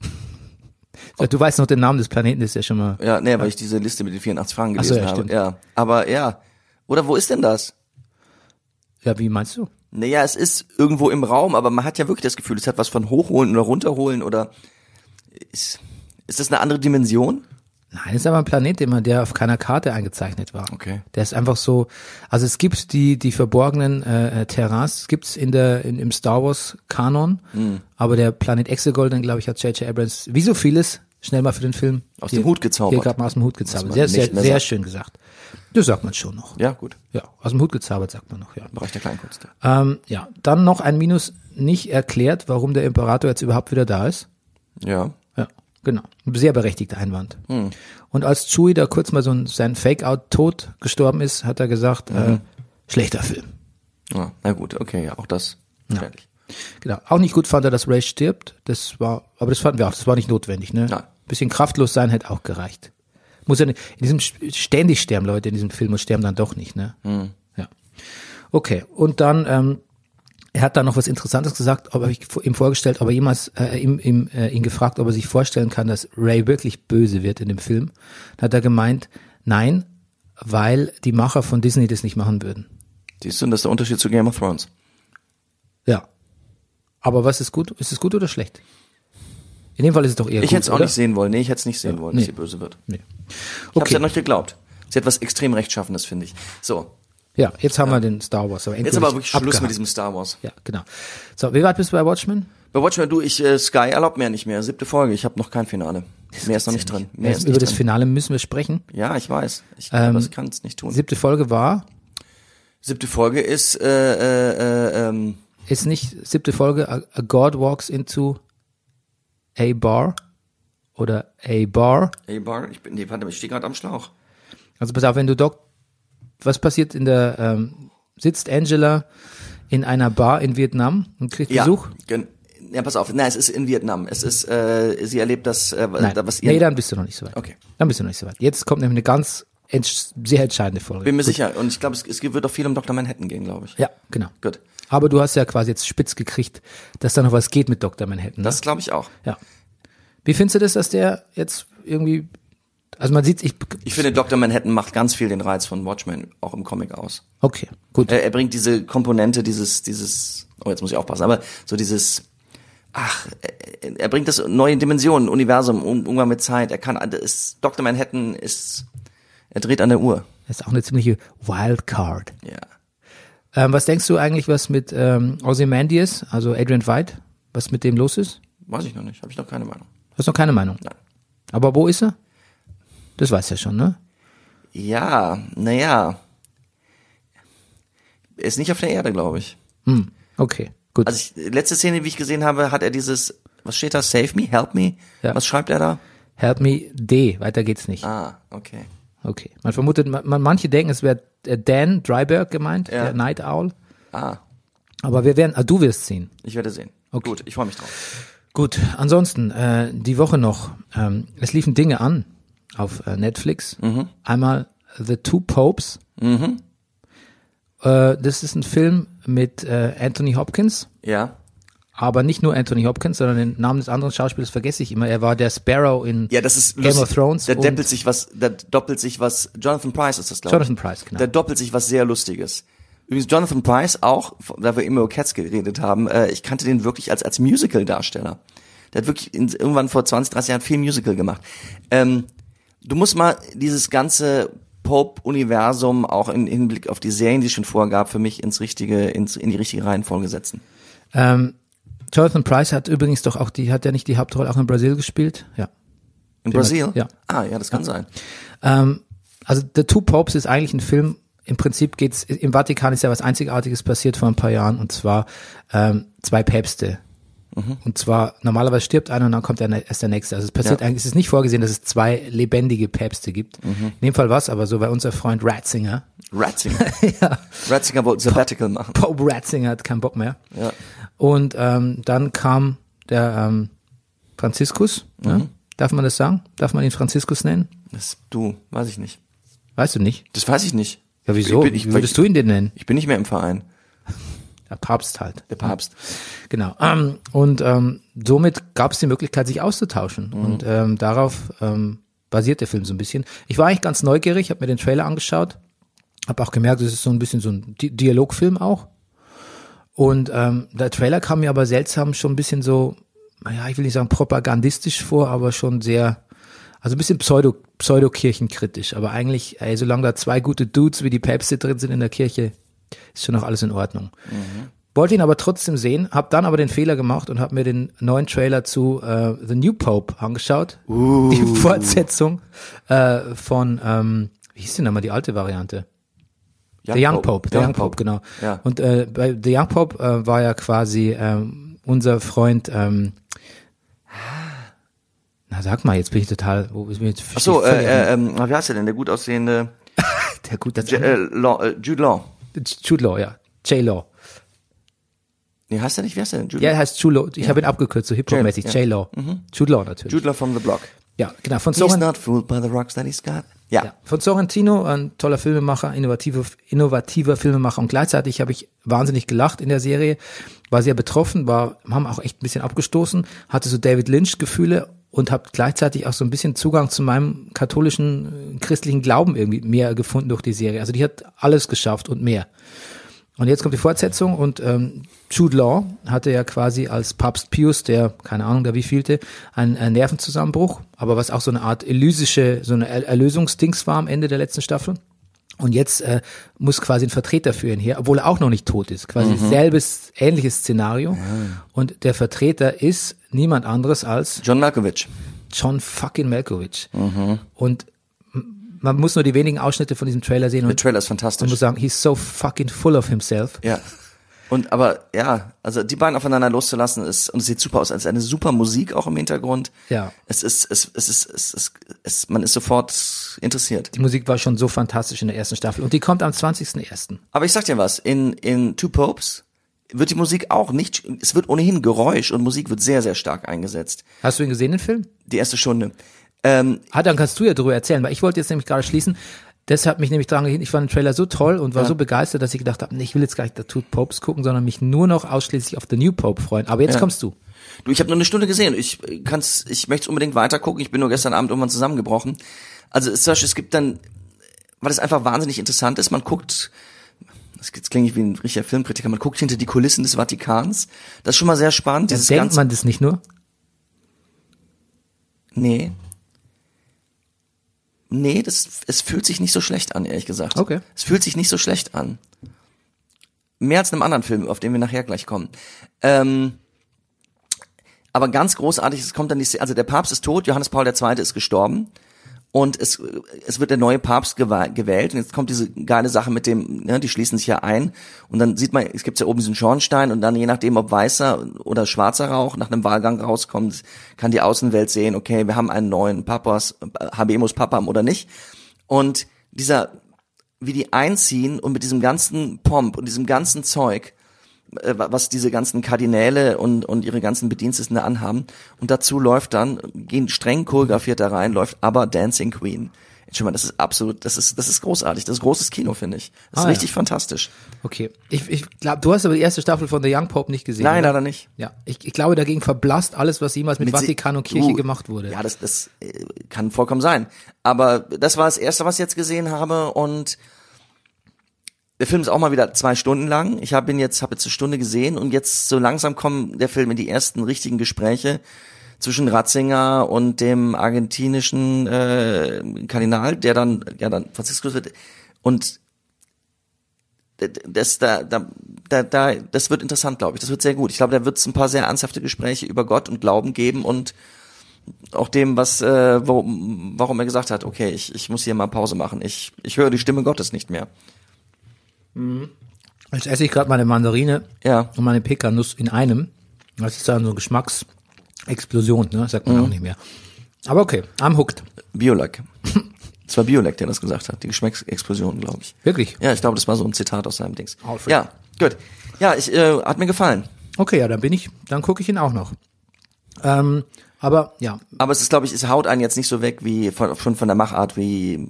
Du weißt noch den Namen des Planeten, das ist ja schon mal. Ja, nee, weil ich diese Liste mit den 84 Fragen Ach so, gelesen ja, habe. stimmt. Ja, aber ja. Oder wo ist denn das? Ja, wie meinst du? Naja, es ist irgendwo im Raum, aber man hat ja wirklich das Gefühl, es hat was von hochholen oder runterholen oder ist, ist das eine andere Dimension? Nein, es ist aber ein Planet, der auf keiner Karte eingezeichnet war. Okay. Der ist einfach so, also es gibt die, die verborgenen äh, äh, Terrains, gibt's in der, in, im Star Wars Kanon, Hm. aber der Planet Exegol, den glaube ich hat J.J. Abrams, wie so vieles, schnell mal für den Film. Aus dem Hut gezaubert. Hier gerade mal aus dem Hut gezaubert. Sehr, sehr, sehr schön gesagt. Das sagt man schon noch. Ja, gut. Ja, aus dem Hut gezaubert sagt man noch, ja. Im Bereich der Kleinkunst. Ähm, ja, dann noch ein Minus nicht erklärt, warum der Imperator jetzt überhaupt wieder da ist. Ja. Ja, genau. Ein sehr berechtigter Einwand. Hm. Und als Chewie da kurz mal so ein, sein Fake-Out-Tod gestorben ist, hat er gesagt, äh, Mhm. schlechter Film. ja. Na gut, okay, ja, auch das. Fertig. Genau. Auch nicht gut fand er, dass Ray stirbt. Das war, aber das fanden wir auch, das war nicht notwendig, ne? Nein. Bisschen kraftlos sein hätte auch gereicht. Muss ja nicht, in diesem, ständig sterben Leute in diesem Film und sterben dann doch nicht, ne? Hm. Ja. Okay. Und dann, ähm, er hat da noch was Interessantes gesagt, ob er ich ihm vorgestellt, ob er jemals äh, ihm, ihm, äh, ihn gefragt, ob er sich vorstellen kann, dass Ray wirklich böse wird in dem Film. Da hat er gemeint, nein, weil die Macher von Disney das nicht machen würden. Siehst du, das ist der Unterschied zu Game of Thrones. Ja. Aber was ist gut? Ist es gut oder schlecht? In dem Fall ist es doch eher Ich hätte es auch oder? nicht sehen wollen. Nee, ich hätte es nicht sehen wollen, nee. dass sie böse wird. Nee. Ich hab's Okay. ja noch nicht geglaubt. Sie hat was extrem Rechtschaffenes, finde ich. So. Ja, jetzt haben wir den Star Wars. Aber Jetzt aber wirklich Schluss abgehakt. mit diesem Star Wars. Ja, genau. So, wie weit bist du bei Watchmen? Bei Watchmen, du, ich, äh, Sky erlaubt mir nicht mehr. Siebte Folge, ich habe noch kein Finale. Mehr ist noch nicht drin. Mehr ist Also Über nicht das drin. Finale müssen wir sprechen. Ja, ich weiß. Ich, Ähm, kann es nicht tun. Siebte Folge war, Siebte Folge ist, äh, äh, äh, ähm, ist nicht siebte Folge, a, a God walks into a bar oder a bar. A-Bar. Ich bin, nee, warte, mal, ich stehe gerade am Schlauch. Also pass auf, wenn du Doc, was passiert in der, ähm, sitzt Angela in einer Bar in Vietnam und kriegt Ja, Besuch? gen- ja, pass auf. Nein, es ist in Vietnam. Es ist, äh, sie erlebt das, äh, Nein, was ihr, nee, dann bist du noch nicht so weit. Okay. Dann bist du noch nicht so weit. Jetzt kommt nämlich eine ganz entsch- sehr entscheidende Folge. bin mir sicher. Und ich glaube, es, es wird auch viel um Dr. Manhattan gehen, glaube ich. Ja, genau. Gut. Aber du hast ja quasi jetzt spitz gekriegt, dass da noch was geht mit Dr. Manhattan. Ne? Das glaube ich auch. ja. Wie findest du das, dass der jetzt irgendwie, also man sieht, ich, Ich finde, Dr. Manhattan macht ganz viel den Reiz von Watchmen auch im Comic aus. okay, gut. Er, er bringt diese Komponente, dieses, dieses, oh, jetzt muss ich aufpassen, aber so dieses, ach, er, er bringt das neue Dimensionen, Universum, um, Umgang mit Zeit. Er kann, ist, Dr. Manhattan ist, er dreht an der Uhr. Das ist auch eine ziemliche Wildcard. Ja. Ähm, was denkst du eigentlich, was mit ähm, Ozymandias, also Adrian White, was mit dem los ist? Weiß ich noch nicht, habe ich noch keine Meinung. Hast noch keine Meinung? Nein. Aber wo ist er? Das weiß er schon, ne? Ja, naja. Er ist nicht auf der Erde, glaube ich. Hm, okay, gut. Also ich, letzte Szene, wie ich gesehen habe, hat er dieses, was steht da? Save me, help me? Ja. Was schreibt er da? Help me D, weiter geht's nicht. Ah, okay. Okay. Man vermutet, man, man- manche denken, es wäre äh, Dan Dryberg gemeint, Ja. der Night Owl. Ah, Aber wir werden, ah, du wirst sehen. ich werde sehen. Okay. Gut, ich freue mich drauf. Gut, ansonsten, äh, die Woche noch, ähm, es liefen Dinge an auf äh, Netflix. Einmal The Two Popes. Äh, das ist ein Film mit äh, Anthony Hopkins, Ja. Aber nicht nur Anthony Hopkins, sondern den Namen des anderen Schauspielers vergesse ich immer. Er war der Sparrow in Ja, das ist Game lustig. of Thrones Da doppelt sich was, da doppelt sich was, Jonathan Price ist das, glaube ich. Jonathan Price, genau. Da doppelt sich was sehr Lustiges. Übrigens, Jonathan Price auch, da wir immer über Cats geredet haben, äh, ich kannte den wirklich als, als Musical-Darsteller. Der hat wirklich in, irgendwann vor 20, 30 Jahren viel Musical gemacht. Ähm, du musst mal dieses ganze Pope-Universum auch im Hinblick auf die Serien, die es schon vorgab, für mich ins richtige, ins, in die richtige Reihenfolge setzen. Ähm, Jonathan Price hat übrigens doch auch die, hat er nicht die Hauptrolle auch in Brasil gespielt? Ja. In Brasil? ja. Ah, ja, das kann sein. Ähm, also The Two Popes ist eigentlich ein Film, im Prinzip geht's, im Vatikan ist ja was Einzigartiges passiert vor ein paar Jahren und zwar ähm, zwei Päpste. Und zwar, normalerweise stirbt einer und dann kommt der, erst der nächste. Also es passiert Ja. eigentlich, es ist nicht vorgesehen, dass es zwei lebendige Päpste gibt. In dem Fall was, aber so bei unser Freund Ratzinger, Ratzinger. Ratzinger wollte Sabbatical machen. Pope Ratzinger hat keinen Bock mehr. Ja. Und ähm, dann kam der ähm, Franziskus, Mhm. ne? darf man das sagen? Darf man ihn Franziskus nennen? Das, du, weiß ich nicht. Weißt du nicht? Das weiß ich nicht. Ja, wieso? Ich bin, ich, Wie würdest du ihn denn nennen? Ich bin nicht mehr im Verein. Der Papst halt. Der Papst. Genau. Ähm, und ähm, somit gab es die Möglichkeit, sich auszutauschen. Und ähm, darauf ähm, basiert der Film so ein bisschen. Ich war eigentlich ganz neugierig, habe mir den Trailer angeschaut, habe auch gemerkt, es ist so ein bisschen so ein Di Dialogfilm auch. Und ähm, der Trailer kam mir aber seltsam schon ein bisschen so, naja, ich will nicht sagen propagandistisch vor, aber schon sehr, also ein bisschen pseudo, pseudokirchenkritisch. Aber eigentlich, ey, solange da zwei gute Dudes wie die Päpste drin sind in der Kirche, ist schon noch alles in Ordnung. Wollte ihn aber trotzdem sehen, habe dann aber den Fehler gemacht und habe mir den neuen Trailer zu äh, The New Pope angeschaut. Die Fortsetzung äh, von, ähm, wie hieß denn nochmal die alte Variante? The Young Pope, The Young Pope, genau. Ja. Und äh, bei The Young Pope äh, war ja quasi ähm, unser Freund, ähm, na sag mal, jetzt bin ich total, wo ist mir jetzt Ach so, äh, äh, ähm, wie heißt der denn? Der gut aussehende der gut, J äh, Law, äh, Jude Law. Jude Law, ja, J Law. Nee, heißt der nicht? Wie heißt der denn? Jude, Ja, er heißt Jude Law. Ich habe ihn abgekürzt, so Hip-Hop-mäßig. Ja. Mhm. J Law. Jude Law natürlich. Jude Law from the Block. Ja, genau. Von He's Soren, not fooled by the rocks that he's got. Ja. ja, von Sorrentino, ein toller Filmemacher, innovativer, innovativer Filmemacher und gleichzeitig habe ich wahnsinnig gelacht in der Serie, war sehr betroffen, war, haben auch echt ein bisschen abgestoßen, hatte so David Lynch Gefühle und habe gleichzeitig auch so ein bisschen Zugang zu meinem katholischen, äh, christlichen Glauben irgendwie mehr gefunden durch die Serie. Also die hat alles geschafft und mehr. Und jetzt kommt die Fortsetzung und ähm, Jude Law hatte ja quasi als Papst Pius, der, keine Ahnung, der wievielte, einen, einen Nervenzusammenbruch, aber was auch so eine Art elysische, so eine Er- Erlösungsdings war am Ende der letzten Staffel. Und jetzt äh, muss quasi ein Vertreter für ihn her, obwohl er auch noch nicht tot ist. Quasi selbes, ähnliches Szenario. Und der Vertreter ist niemand anderes als John Malkovich. John fucking Malkovich. Und m- man muss nur die wenigen Ausschnitte von diesem Trailer sehen Der Trailer ist man fantastisch. muss sagen, he's so fucking full of himself. Ja. Und aber ja, also die beiden aufeinander loszulassen ist und es sieht super aus, es ist eine super Musik auch im Hintergrund. Ja. Es ist es es ist es ist es, man ist sofort interessiert. Die Musik war schon so fantastisch in der ersten Staffel und die kommt am 20.01. Aber ich sag dir was, in in Two Popes wird die Musik auch nicht es wird ohnehin Geräusch und Musik wird sehr sehr stark eingesetzt. Hast du ihn gesehen, den Film? Die erste Stunde. Ähm, Ah, dann kannst du ja darüber erzählen, weil ich wollte jetzt nämlich gerade schließen. Das hat mich nämlich dran gehindert. Ich fand den Trailer so toll und war so begeistert, dass ich gedacht habe, nee, ich will jetzt gar nicht Two Popes gucken, sondern mich nur noch ausschließlich auf The New Pope freuen. Aber jetzt Ja. kommst du. Du, ich habe nur eine Stunde gesehen. Ich kann's, ich möchte unbedingt weitergucken. Ich bin nur gestern Abend irgendwann zusammengebrochen. Also es, es gibt dann, weil es einfach wahnsinnig interessant ist, man guckt, das klinge ich wie ein richtiger Filmkritiker, man guckt hinter die Kulissen des Vatikans. Das ist schon mal sehr spannend. Dieses denkt man das nicht nur. nee. Nee, das, es fühlt sich nicht so schlecht an, ehrlich gesagt. Okay. Es fühlt sich nicht so schlecht an. Mehr als in einem anderen Film, auf den wir nachher gleich kommen. Ähm, aber ganz großartig, es kommt dann die also der Papst ist tot, Johannes Paul II. ist gestorben und es, es wird der neue Papst gewählt. Und jetzt kommt diese geile Sache mit dem, ne, die schließen sich ja ein. Und dann sieht man, es gibt ja oben diesen Schornstein und dann je nachdem, ob weißer oder schwarzer Rauch nach einem Wahlgang rauskommt, kann die Außenwelt sehen, okay, wir haben einen neuen Papas, Habemus Papam oder nicht. Und dieser, wie die einziehen und mit diesem ganzen Pomp und diesem ganzen Zeug, äh, was diese ganzen Kardinäle und, und ihre ganzen Bediensteten da anhaben. Und dazu läuft dann, gehen streng choreografiert da rein, läuft aber Dancing Queen. Schau mal, das ist absolut, das ist, das ist großartig. Das ist großes Kino, finde ich. Das ist Ah, richtig ja. fantastisch. Okay. Ich, ich glaube, du hast aber die erste Staffel von The Young Pope nicht gesehen. Nein, oder? leider nicht. Ja, ich, ich glaube, dagegen verblasst alles, was jemals mit, Mit Vatikan und Kirche Uh, gemacht wurde. Ja, das, das äh, kann vollkommen sein. Aber das war das erste, was ich jetzt gesehen habe und der Film ist auch mal wieder zwei Stunden lang. Ich habe ihn jetzt, habe jetzt eine Stunde gesehen und jetzt so langsam kommen der Film in die ersten richtigen Gespräche zwischen Ratzinger und dem argentinischen äh, Kardinal, der dann, ja dann Franziskus wird und das da, da, da, da, das wird interessant, glaube ich. Das wird sehr gut. Ich glaube, da wird es ein paar sehr ernsthafte Gespräche über Gott und Glauben geben und auch dem, was, äh, wo, warum er gesagt hat, okay, ich, ich muss hier mal Pause machen. Ich, ich höre die Stimme Gottes nicht mehr. Jetzt esse ich gerade meine Mandarine Ja. und meine Pekanuss in einem. Das ist dann so eine Geschmacksexplosion, ne? Sagt Mhm. man auch nicht mehr. Aber okay, I'm hooked. Biolek. Es war Biolek, der das gesagt hat. Die Geschmacksexplosion, glaube ich. Wirklich? Ja, ich glaube, das war so ein Zitat aus seinem Dings. Alfred. Ja, gut. Ja, ich, äh, hat mir gefallen. Okay, ja, dann bin ich, dann gucke ich ihn auch noch. Ähm, aber ja, Aber es ist, glaube ich, es haut einen jetzt nicht so weg wie von, schon von der Machart wie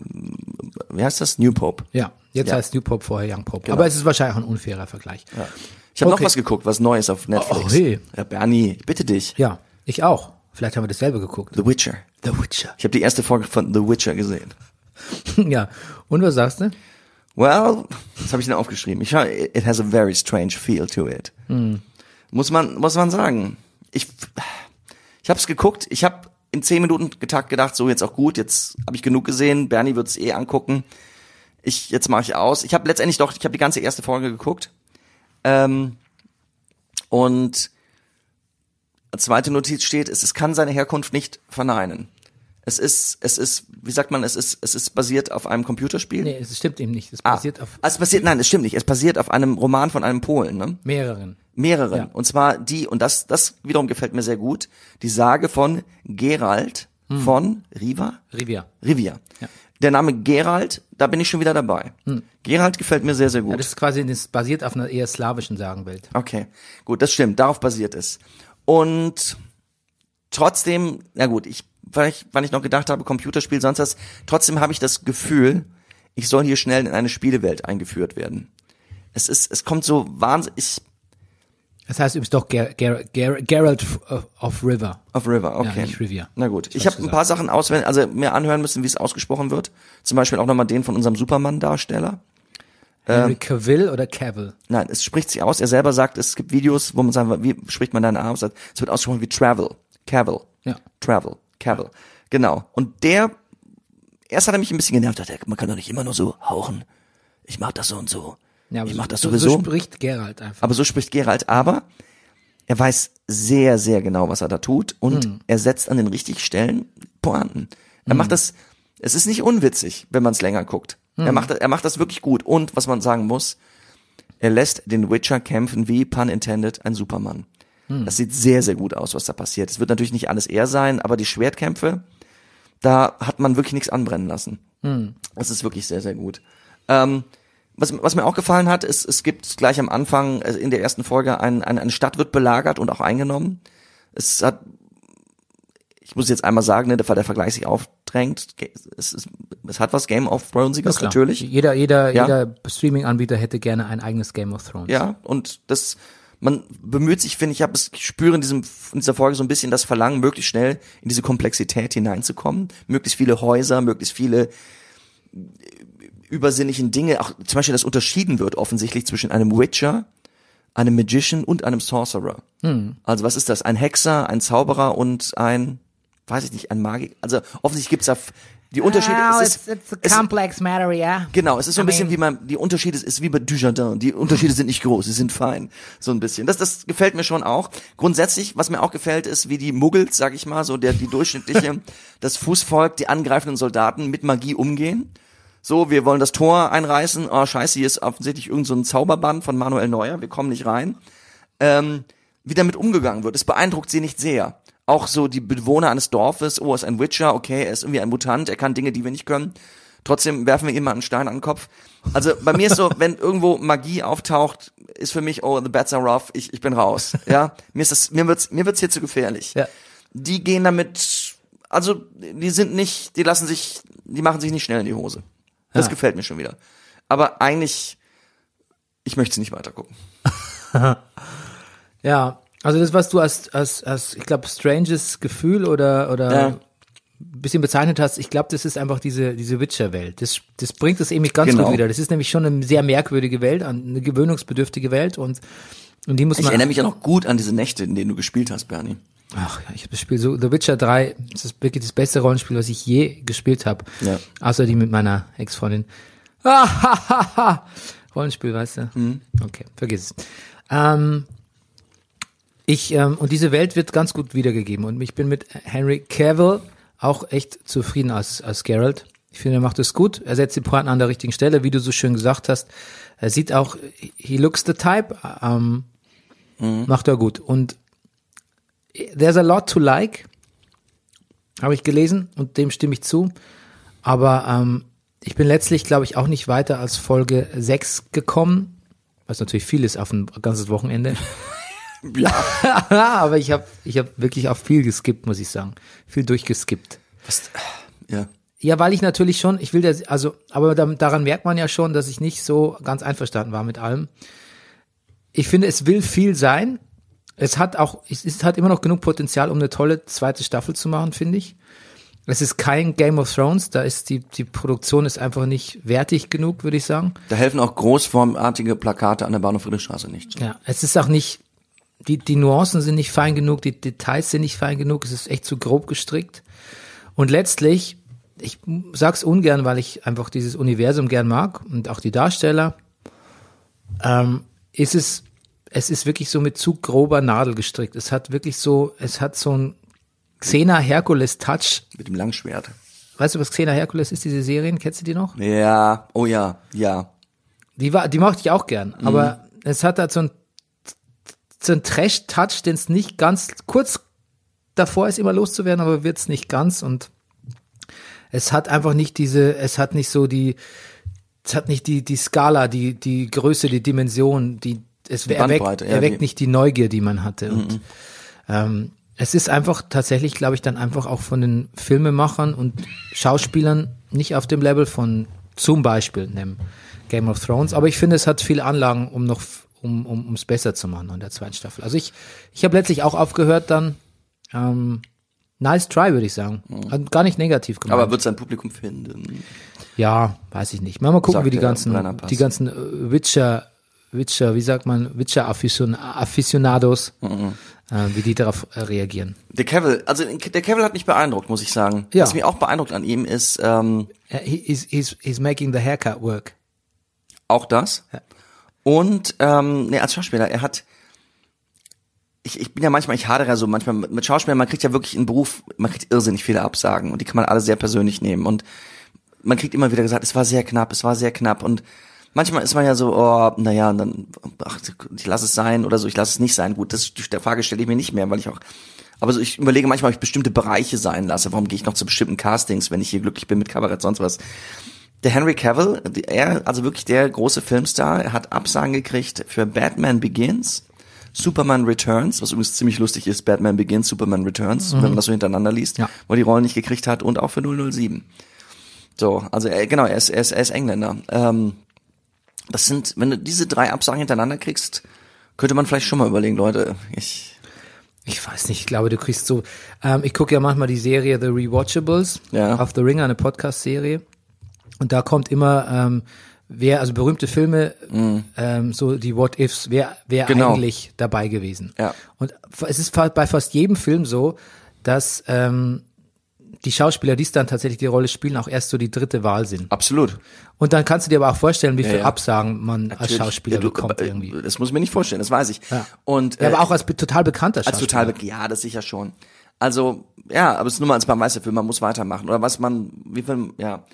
wie heißt das? New Pope. Ja, jetzt Ja. heißt New Pope, vorher Young Pope. Genau. Aber es ist wahrscheinlich auch ein unfairer Vergleich. Ja, Ich habe Okay. noch was geguckt, was Neues auf Netflix. Oh, hey. Ja, Bernie, bitte dich. ich auch. Vielleicht haben wir dasselbe geguckt. The Witcher. The Witcher. Ich habe die erste Folge von The Witcher gesehen. ja. Und was sagst du? Well, das habe ich dann aufgeschrieben. Ich, it has a very strange feel to it. Muss man muss man sagen. Ich ich habe es geguckt. Ich habe in zehn Minuten getakt gedacht, so jetzt auch gut. Jetzt habe ich genug gesehen. Bernie wird es eh angucken. Ich jetzt mache ich aus. Ich habe letztendlich doch, ich habe die ganze erste Folge geguckt. Ähm, und als zweite Notiz steht, es, es kann seine Herkunft nicht verneinen. Es ist, es ist, wie sagt man, es ist, es ist basiert auf einem Computerspiel. Nee, es stimmt eben nicht. Es Ah, basiert auf es basiert, nein, es stimmt nicht. Es basiert auf einem Roman von einem Polen, ne? mehreren. Mehreren. Ja. Und zwar die, und das, das wiederum gefällt mir sehr gut, die Sage von Gerald von Riva? Rivia. Rivia. Hm. Ja. Hm. Der Name Gerald, da bin ich schon wieder dabei. Gerald gefällt mir sehr, sehr gut. Ja, das ist quasi, das basiert auf einer eher slawischen Sagenwelt. Okay, gut, das stimmt, darauf basiert es. Und trotzdem, na gut, ich, weil ich, weil ich noch gedacht habe, Computerspiel, sonst was, trotzdem habe ich das Gefühl, ich soll hier schnell in eine Spielewelt eingeführt werden. Es ist, es kommt so wahnsinnig, Das heißt übrigens doch Ger Ger Ger Geralt of- of River. auf River, okay. Ja, nicht Rivia. Na gut, ich falsch habe ein paar Sachen auswendig, also mir anhören müssen, wie es ausgesprochen wird. Zum Beispiel auch nochmal den von unserem Superman-Darsteller. Henry Cavill oder Cavill? Nein, es spricht sich aus. Er selber sagt, es gibt Videos, wo man sagt, wie spricht man deinen aus? Es wird ausgesprochen wie Travel, Cavill. Ja. Travel, Cavill. Genau. Und der, erst hat er mich ein bisschen genervt, dachte, man kann doch nicht immer nur so hauchen. Ich mach das so und so. Ja, aber ich mach das so, sowieso. So spricht Geralt einfach. aber so spricht Gerald. Aber er weiß sehr, sehr genau, was er da tut und Hm. er setzt an den richtigen Stellen Pointen. Er macht das, es ist nicht unwitzig, wenn man es länger guckt. Hm. Er macht, er macht das wirklich gut. Und was man sagen muss, er lässt den Witcher kämpfen wie, pun intended, ein Superman. Hm. Das sieht sehr, sehr gut aus, was da passiert. Es wird natürlich nicht alles er sein, aber die Schwertkämpfe, da hat man wirklich nichts anbrennen lassen. Hm. Das ist wirklich sehr, sehr gut. Ähm, was, was mir auch gefallen hat, ist, es gibt gleich am Anfang, äh, in der ersten Folge, ein, ein, eine Stadt wird belagert und auch eingenommen. Es hat, ich muss jetzt einmal sagen, ne, der, der Vergleich sich aufdrängt, es, ist, es hat was Game of Thronesiges natürlich. Jeder, jeder, Ja. jeder Streaming-Anbieter hätte gerne ein eigenes Game of Thrones. Ja, und das, man bemüht sich, finde ich, hab es, ich spüre in diesem, in dieser Folge so ein bisschen das Verlangen, möglichst schnell in diese Komplexität hineinzukommen. Möglichst viele Häuser, möglichst viele übersinnlichen Dinge, auch zum Beispiel, dass unterschieden wird offensichtlich zwischen einem Witcher, einem Magician und einem Sorcerer. Also was ist das? Ein Hexer, ein Zauberer und ein, weiß ich nicht, ein Magiker. Also offensichtlich gibt's da die Unterschiede. Well, es ist, it's, it's a es- complex matter, yeah. Genau, es ist so ein I bisschen mean- wie man, die Unterschiede ist, ist wie bei Dujardin. Die Unterschiede sind nicht groß, sie sind fein. So ein bisschen. Das, das gefällt mir schon auch. Grundsätzlich, was mir auch gefällt, ist, wie die Muggels, sag ich mal, so der, die durchschnittliche, das Fußvolk, die angreifenden Soldaten mit Magie umgehen. So, wir wollen das Tor einreißen. Oh, scheiße, hier ist offensichtlich irgend so ein Zauberband von Manuel Neuer. Wir kommen nicht rein. Ähm, wie damit umgegangen wird, es beeindruckt sie nicht sehr. Auch so die Bewohner eines Dorfes, oh, er ist ein Witcher, okay, er ist irgendwie ein Mutant, er kann Dinge, die wir nicht können. Trotzdem werfen wir ihm mal einen Stein an den Kopf. Also bei mir ist so, wenn irgendwo Magie auftaucht, ist für mich, oh, the bats are rough, ich, ich bin raus. Ja, mir ist das, mir wird's, mir wird's hier zu gefährlich. Ja. Die gehen damit, also die sind nicht, die lassen sich, die machen sich nicht schnell in die Hose. Das Ja. gefällt mir schon wieder. Aber eigentlich, ich möchte es nicht weiter gucken. Ja, also das, was du als, als, als ich glaube, stranges Gefühl oder, oder Ja. ein bisschen bezeichnet hast, ich glaube, das ist einfach diese, diese Witcher-Welt. Das, das bringt es eben ganz Genau. gut wieder. Das ist nämlich schon eine sehr merkwürdige Welt, eine gewöhnungsbedürftige Welt und, und die muss Ich man. erinnere mich ja noch gut an diese Nächte, in denen du gespielt hast, Bernie. Ach, ja, ich habe das Spiel so, The Witcher 3, das ist wirklich das beste Rollenspiel, was ich je gespielt habe. Ja. Außer die mit meiner Ex-Freundin. Ha, ha, ha. Rollenspiel, weißt du? Mhm. Okay, vergiss es. Ähm, ich, ähm, und diese Welt wird ganz gut wiedergegeben. Und ich bin mit Henry Cavill auch echt zufrieden als, als Geralt. Ich finde, er macht es gut. Er setzt die Pointen an der richtigen Stelle, wie du so schön gesagt hast. Er sieht auch, he looks the type, ähm, macht er gut. Und there's a lot to like, habe ich gelesen und dem stimme ich zu. Aber ähm, ich bin letztlich, glaube ich, auch nicht weiter als Folge 6 gekommen, was natürlich viel ist auf ein ganzes Wochenende. Ja. Aber ich habe ich hab wirklich auch viel geskippt, muss ich sagen. Viel durchgeskippt. Was, ja. Ja, weil ich natürlich schon, ich will das, also, aber da, daran merkt man ja schon, dass ich nicht so ganz einverstanden war mit allem. Ich finde, es will viel sein. Es hat auch, es, es hat immer noch genug Potenzial, um eine tolle zweite Staffel zu machen, finde ich. Es ist kein Game of Thrones, da ist die, die Produktion ist einfach nicht wertig genug, würde ich sagen. Da helfen auch großformartige Plakate an der Bahnhof Friedrichstraße nicht. Ja, es ist auch nicht, die, die Nuancen sind nicht fein genug, die Details sind nicht fein genug, es ist echt zu grob gestrickt. Und letztlich, ich sag's ungern, weil ich einfach dieses Universum gern mag und auch die Darsteller, ähm, ist es, es ist wirklich so mit zu grober Nadel gestrickt. Es hat wirklich so, es hat so ein Xena Hercules Touch. Mit dem Langschwert. Weißt du, was Xena Hercules ist, diese Serien? Kennst du die noch? Ja, oh ja, ja. Die war, die mochte ich auch gern, aber es hat halt so ein, so ein Trash-Touch, den es nicht ganz, kurz davor ist immer loszuwerden, aber wird's nicht ganz und es hat einfach nicht diese, es hat nicht so die, es hat nicht die, die Skala, die, die Größe, die Dimension, die, es erweckt, ja, erweckt nicht die Neugier, die man hatte und, ähm, es ist einfach tatsächlich, glaube ich, dann einfach auch von den Filmemachern und Schauspielern nicht auf dem Level von zum Beispiel einem Game of Thrones. Aber ich finde, es hat viele Anlagen, um noch um um ums besser zu machen in der zweiten Staffel. Also ich ich habe letztlich auch aufgehört dann. Ähm, nice try, würde ich sagen. Hat Gar nicht negativ gemacht. Aber wird sein Publikum finden. ja, weiß ich nicht. Mal, mal gucken, Sagt wie die ganzen die ganzen äh, Witcher Witcher, wie sagt man, Witcher Afficionados, Aficionados, Mhm. äh, wie die darauf äh, reagieren. Der Cavill, also der Cavill hat mich beeindruckt, muss ich sagen. Ja. Was mich auch beeindruckt an ihm ist ähm, Äh, he- He's, he's, he's making the haircut work. auch das. Ja. Und ähm, nee, als Schauspieler, er hat ich, ich bin ja manchmal, ich hadere ja so manchmal mit mit Schauspielern, man kriegt ja wirklich einen Beruf, man kriegt irrsinnig viele Absagen und die kann man alle sehr persönlich nehmen und man kriegt immer wieder gesagt, es war sehr knapp, es war sehr knapp und manchmal ist man ja so, oh, naja, und dann, ach, ich lasse es sein oder so, ich lasse es nicht sein. Gut, das, die Frage stelle ich mir nicht mehr, weil ich auch, aber so, ich überlege manchmal, ob ich bestimmte Bereiche sein lasse. Warum gehe ich noch zu bestimmten Castings, wenn ich hier glücklich bin mit Kabarett, sonst was. Der Henry Cavill, er, also wirklich der große Filmstar, er hat Absagen gekriegt für Batman Begins, Superman Returns, was übrigens ziemlich lustig ist, Batman Begins, Superman Returns, wenn man das so hintereinander liest, Ja. wo er die Rollen nicht gekriegt hat und auch für 007. So, also er, genau, er ist, er ist, er ist Engländer. Ähm, das sind, wenn du diese drei Absagen hintereinander kriegst, könnte man vielleicht schon mal überlegen, Leute, ich, Ich weiß nicht, ich glaube, du kriegst so, ähm, ich gucke ja manchmal die Serie The Rewatchables Ja. auf The Ringer, eine Podcast-Serie. Und da kommt immer, ähm, wer, also berühmte Filme, ähm, so die What-Ifs, wer, wer Mhm. Genau. eigentlich dabei gewesen. Ja. Und es ist bei fast jedem Film so, dass ähm, die Schauspieler, die es dann tatsächlich die Rolle spielen, auch erst so die dritte Wahl sind. absolut. Und dann kannst du dir aber auch vorstellen, wie viel ja. Absagen man als Natürlich. Schauspieler Ja, du, bekommt äh, irgendwie. Das muss ich mir nicht vorstellen, das weiß ich. Ja. Und, Ja, äh, aber auch als total bekannter Als Schauspieler. total, be- ja, das sicher schon. Also, ja, aber es ist nur mal als beim Meisterfilm, man muss weitermachen. Oder was man, wie viel, ja.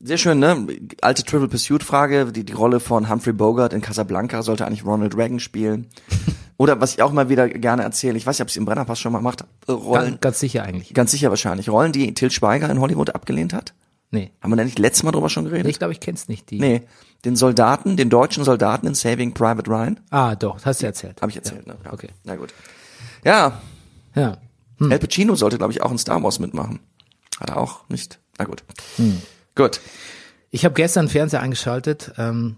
Sehr schön, ne? Alte Triple Pursuit Frage, die, die Rolle von Humphrey Bogart in Casablanca sollte eigentlich Ronald Reagan spielen. Oder was ich auch mal wieder gerne erzähle, ich weiß nicht, ob ich es im Brennerpass schon mal gemacht habe, äh, Rollen, Ganz, ganz sicher eigentlich. ganz sicher wahrscheinlich, Rollen, die Till Schweiger in Hollywood abgelehnt hat. Nee. Haben wir da nicht letztes Mal drüber schon geredet? Ich glaube, ich kenn's nicht. Die. Nee, den Soldaten, den deutschen Soldaten in Saving Private Ryan, Ah, doch, das hast du erzählt. habe ich erzählt, ja. ne? Ja. Okay. Na gut. Ja, Ja. Al Pacino sollte, glaube ich, auch in Star Wars mitmachen. Hat er auch nicht. Na gut. Gut. Ich habe gestern Fernseher eingeschaltet ähm,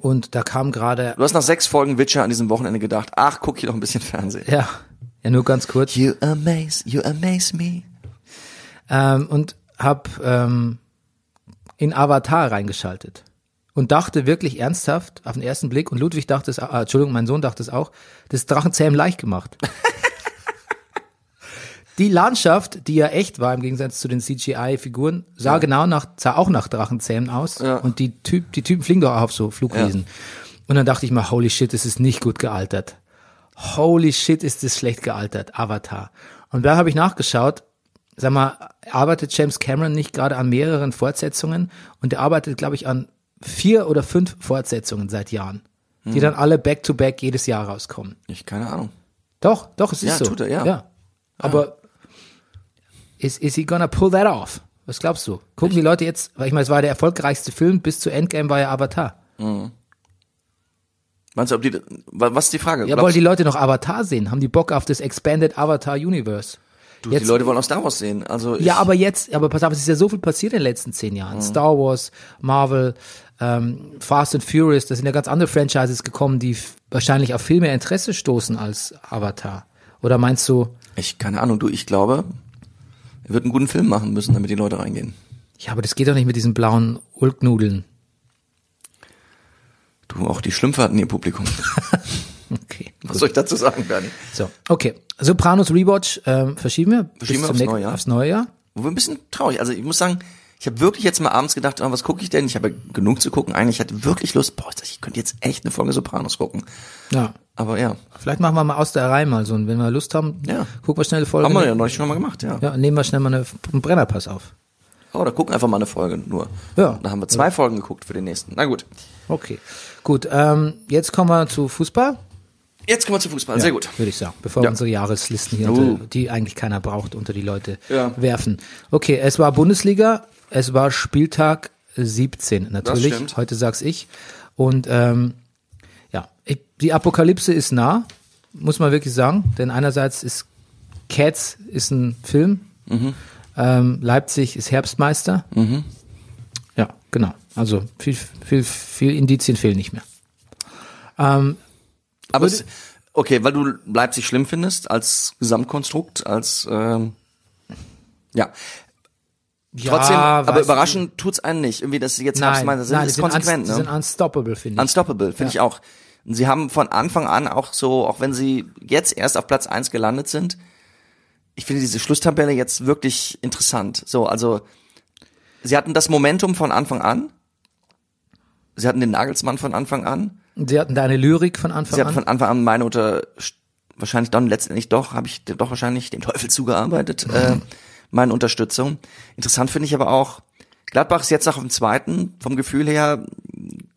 und da kam gerade, Du hast nach sechs Folgen Witcher an diesem Wochenende gedacht, ach, guck hier doch ein bisschen Fernsehen. ja, ja nur ganz kurz, You amaze, you amaze me. ähm, und hab ähm, in Avatar reingeschaltet und dachte wirklich ernsthaft auf den ersten Blick und Ludwig dachte es, ah, Entschuldigung, mein Sohn dachte es auch, das Drachenzähmen leicht gemacht. Die Landschaft, die ja echt war im Gegensatz zu den CGI-Figuren, sah genau nach, sah auch nach Drachenzähmen aus. Ja. Und die, typ, die Typen fliegen doch auch auf so Flugwiesen. Und dann dachte ich mal, holy shit, das ist nicht gut gealtert. Holy shit, ist das schlecht gealtert, Avatar. Und da habe ich nachgeschaut, sag mal, arbeitet James Cameron nicht gerade an mehreren Fortsetzungen? Und er arbeitet, glaube ich, an vier oder fünf Fortsetzungen seit Jahren, Hm. die dann alle back-to-back jedes Jahr rauskommen. Ich keine Ahnung. Doch, doch, es ist Ja, so. tut er, ja. ja. Aber is, is he gonna pull that off? Was glaubst du? Gucken die Leute jetzt, weil ich meine, es war der erfolgreichste Film, bis zu Endgame war ja Avatar. Meinst du, ob die, wa- was ist die Frage? Ja, wollen die Leute noch Avatar sehen? Haben die Bock auf das Expanded Avatar Universe? Du, Jetzt- die Leute wollen auch Star Wars sehen. Also ich, Ja, aber jetzt, aber pass auf, es ist ja so viel passiert in den letzten zehn Jahren. Star Wars, Marvel, ähm, Fast and Furious, da sind ja ganz andere Franchises gekommen, die wahrscheinlich auf viel mehr Interesse stoßen als Avatar. Oder meinst du, ich keine Ahnung, du, ich glaube, er wird einen guten Film machen müssen, damit die Leute reingehen. ja, aber das geht doch nicht mit diesen blauen Ulknudeln. Du, auch die Schlümpfe hatten ihr Publikum. Okay. Was soll ich dazu sagen, Bernie? So, okay. Sopranos Rewatch ähm, verschieben wir Verschieben wir aufs neue Jahr. aufs neue Jahr. Wo wir ein bisschen traurig. Also ich muss sagen, ich habe wirklich jetzt mal abends gedacht, oh, was gucke ich denn? Ich habe genug zu gucken. Eigentlich hatte wirklich Lust, boah, ich könnte jetzt echt eine Folge Sopranos gucken. Ja. Aber ja, Vielleicht machen wir mal aus der Reihe mal so, und wenn wir Lust haben, Ja. gucken wir schnell eine Folge. haben wir ja neulich schon mal gemacht, ja. ja, nehmen wir schnell mal eine, einen Brennerpass auf. Oder gucken einfach mal eine Folge nur. Ja. Da haben wir zwei Folgen geguckt für den nächsten. Na gut. Okay, gut. Ähm, jetzt kommen wir zu Fußball. Jetzt kommen wir zu Fußball. Sehr gut. Würde ich sagen, bevor Ja. wir unsere Jahreslisten hier, Uh. unter, die eigentlich keiner braucht, unter die Leute Ja. werfen. Okay, es war Bundesliga, es war Spieltag 17 natürlich. stimmt. Heute sag's ich. Und ähm, ja, die Apokalypse ist nah, muss man wirklich sagen. Denn einerseits ist Cats ist ein Film, Mhm. ähm, Leipzig ist Herbstmeister. Ja, genau. Also viel, viel, viel Indizien fehlen nicht mehr. Ähm, Aber es, okay, weil du Leipzig schlimm findest als Gesamtkonstrukt, als ähm, ja. Trotzdem, aber überraschend tut's einen nicht. Irgendwie, dass sie jetzt Nein, Herbstmeister sind, nein, ist sind, konsequent. die ne? sind unstoppable, finde ich. Unstoppable, finde Ja. ich auch. Und sie haben von Anfang an auch so, auch wenn sie jetzt erst auf Platz eins gelandet sind, ich finde diese Schlusstabelle jetzt wirklich interessant. So, also sie hatten das Momentum von Anfang an. Sie hatten den Nagelsmann von Anfang an. Sie hatten deine Lyrik von Anfang Sie hatten an. von Anfang an meine unter wahrscheinlich dann letztendlich doch habe ich doch wahrscheinlich dem Teufel zugearbeitet äh, meine Unterstützung. Interessant finde ich aber auch Gladbach ist jetzt noch auf dem zweiten vom Gefühl her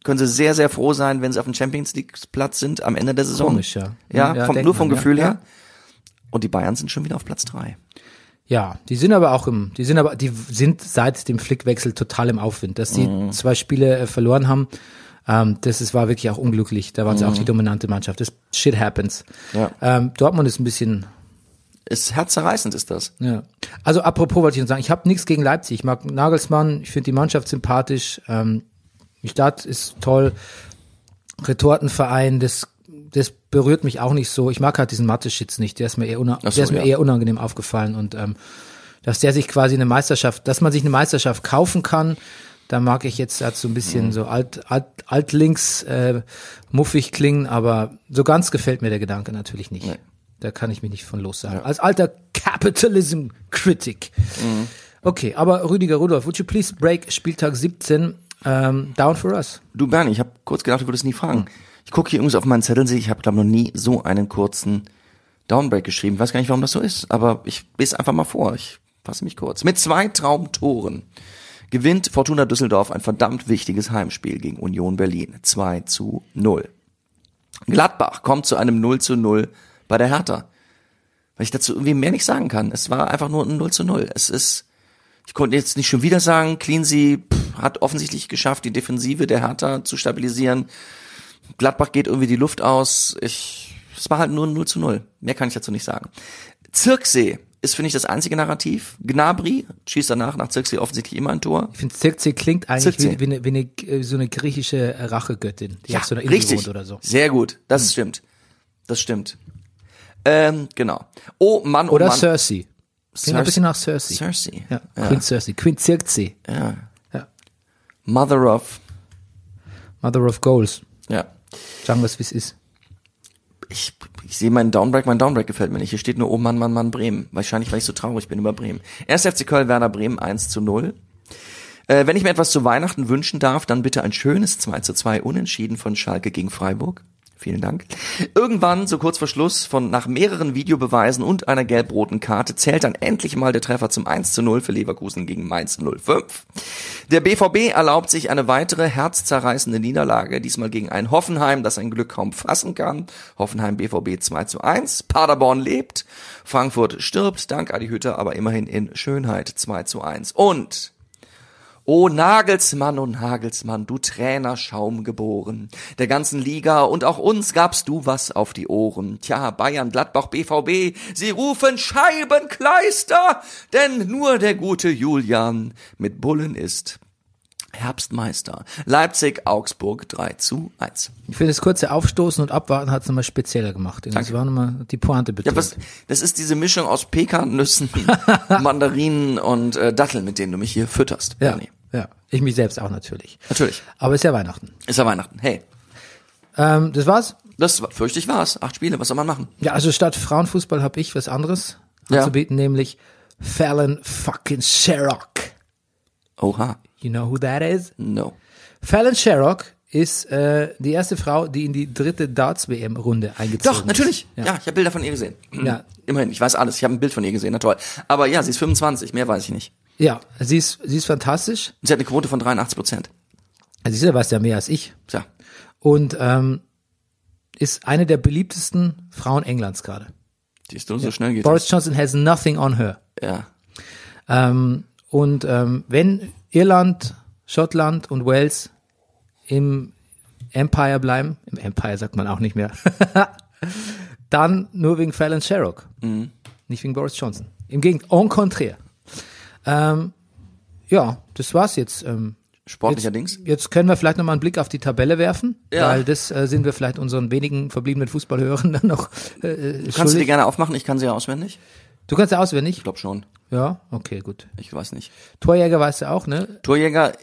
können sie sehr sehr froh sein, wenn sie auf dem Champions League Platz sind am Ende der Saison. Komisch, ja. Ja, Ja, vom, nur vom man. Gefühl Ja. her. Und die Bayern sind schon wieder auf Platz drei. Ja, die sind aber auch im, die sind aber, die sind seit dem Flickwechsel total im Aufwind. Dass die Mhm. zwei Spiele äh, verloren haben, ähm, das ist, war wirklich auch unglücklich. Da waren sie auch die dominante Mannschaft. Das shit happens. Mhm. Ja. Ähm, Dortmund ist ein bisschen, Ist herzzerreißend ist das. ja. Also apropos wollte ich noch sagen, ich habe nichts gegen Leipzig. Ich mag Nagelsmann, ich finde die Mannschaft sympathisch, ähm, die Stadt ist toll, Retortenverein, das das berührt mich auch nicht so. Ich mag halt diesen Mathe-Shits nicht. Der ist mir eher, una Ach so, der ist mir ja. eher unangenehm aufgefallen und ähm, dass der sich quasi eine Meisterschaft, dass man sich eine Meisterschaft kaufen kann, da mag ich jetzt halt so ein bisschen Mhm. so alt, alt, altlinks äh, muffig klingen, aber so ganz gefällt mir der Gedanke natürlich nicht. Nee. Da kann ich mich nicht von los sagen. Als alter Capitalism-Critic. Mhm. Okay, aber Rüdiger Rudolph, would you please break Spieltag 17 ähm, down for us? Du Bernie, ich habe kurz gedacht, du würdest nie fragen. Ich gucke hier übrigens auf meinen Zettel, sehe ich habe glaube noch nie so einen kurzen Downbreak geschrieben. Ich weiß gar nicht, warum das so ist, aber ich lese einfach mal vor. Ich fasse mich kurz. Mit zwei Traumtoren gewinnt Fortuna Düsseldorf ein verdammt wichtiges Heimspiel gegen Union Berlin. 2 zu 0. Gladbach kommt zu einem 0 zu 0 bei der Hertha. Weil ich dazu irgendwie mehr nicht sagen kann. Es war einfach nur ein 0 zu 0. Es ist, ich konnte jetzt nicht schon wieder sagen, Cleansey pff, hat offensichtlich geschafft, die Defensive der Hertha zu stabilisieren. Gladbach geht irgendwie die Luft aus. Ich, es war halt nur ein 0 zu 0. Mehr kann ich dazu nicht sagen. Zirksee ist, finde ich, das einzige Narrativ. Gnabry schießt danach nach Zirksee offensichtlich immer ein Tor. Ich finde, Zirkzee klingt eigentlich Zirkzee. wie, wie, eine, wie eine, äh, so eine griechische Rachegöttin, die auf so einer Insel richtig. wohnt oder so. Sehr gut. Das stimmt. Das stimmt. Ähm, genau. Oh Mann, oh Oder Mann. Cersei. Klingt ein Cersei. bisschen nach Cersei. Cersei. Ja, Queen Cersei. Queen Zirkzee. Ja. Mother of. Mother of Goals. Ja. Sagen wir es, wie es ist. Ich, ich sehe meinen Downbreak, mein Downbreak gefällt mir nicht. Hier steht nur, oh Mann, Mann, Mann, Bremen. Wahrscheinlich, weil ich so traurig bin über Bremen. Erst FC Köln, Werder Bremen 1 zu 0. Äh, wenn ich mir etwas zu Weihnachten wünschen darf, dann bitte ein schönes 2 zu 2 Unentschieden von Schalke gegen Freiburg. Vielen Dank. Irgendwann, so kurz vor Schluss, von nach mehreren Videobeweisen und einer gelb-roten Karte, zählt dann endlich mal der Treffer zum 1 zu 0 für Leverkusen gegen Mainz 05. Der BVB erlaubt sich eine weitere herzzerreißende Niederlage, diesmal gegen ein Hoffenheim, das sein Glück kaum fassen kann. Hoffenheim BVB 2 zu 1. Paderborn lebt. Frankfurt stirbt, dank Adi Hütter, aber immerhin in Schönheit 2 zu 1. Und O Nagelsmann und Nagelsmann, du Trainerschaum geboren. Der ganzen Liga und auch uns gabst du was auf die Ohren. Tja, Bayern, Gladbach, BVB, sie rufen Scheibenkleister, denn nur der gute Julian mit Bullen ist Herbstmeister. Leipzig, Augsburg 3 zu 1. Ich finde, das kurze Aufstoßen und Abwarten hat es nochmal spezieller gemacht. Das war nochmal die Pointe Ja, betont. was, das ist diese Mischung aus Pekannüssen, Mandarinen und äh, Datteln, mit denen du mich hier fütterst. ja, Bernie. ja, ich mich selbst auch natürlich. Natürlich. Aber ist ja Weihnachten. Ist ja Weihnachten. Hey, Ähm, das war's. das war- fürchte ich war's. Acht Spiele, was soll man machen? Ja, also statt Frauenfußball habe ich was anderes Ja. anzubieten, nämlich Fallon fucking Sherrock. Oha. You know who that is? No. Fallon Sherrock ist äh, die erste Frau, die in die dritte Darts-WM-Runde eingezogen Doch, natürlich. ist. Ja. ich habe Bilder von ihr gesehen. Ja. Immerhin, ich weiß alles. Ich habe ein Bild von ihr gesehen, na toll. Aber ja, sie ist 25, mehr weiß ich nicht. Ja, sie ist, sie ist fantastisch. Sie hat eine Quote von 83 Prozent. Also sie weiß ja mehr als ich. Tja, Und ähm, ist eine der beliebtesten Frauen Englands gerade. siehst du, so schnell geht Boris Johnson has nothing on her. Ja. Ähm, und ähm, wenn Irland, Schottland und Wales im Empire bleiben, im Empire sagt man auch nicht mehr, dann nur wegen Fallon Sherrock, nicht wegen Boris Johnson. Im Gegenteil, en contraire. Ähm, ja, das war's jetzt. Ähm, Sportlicher jetzt, Dings. Jetzt können wir vielleicht nochmal einen Blick auf die Tabelle werfen, Ja. weil das äh, sind wir vielleicht unseren wenigen verbliebenen Fußballhörern dann noch äh, äh, Kannst du die schuldig. gerne aufmachen? Ich kann sie ja auswendig. Du kannst ja auswendig? Ich glaube schon. Ja, okay, gut. Ich weiß nicht. Torjäger weißt du auch, ne? Torjäger,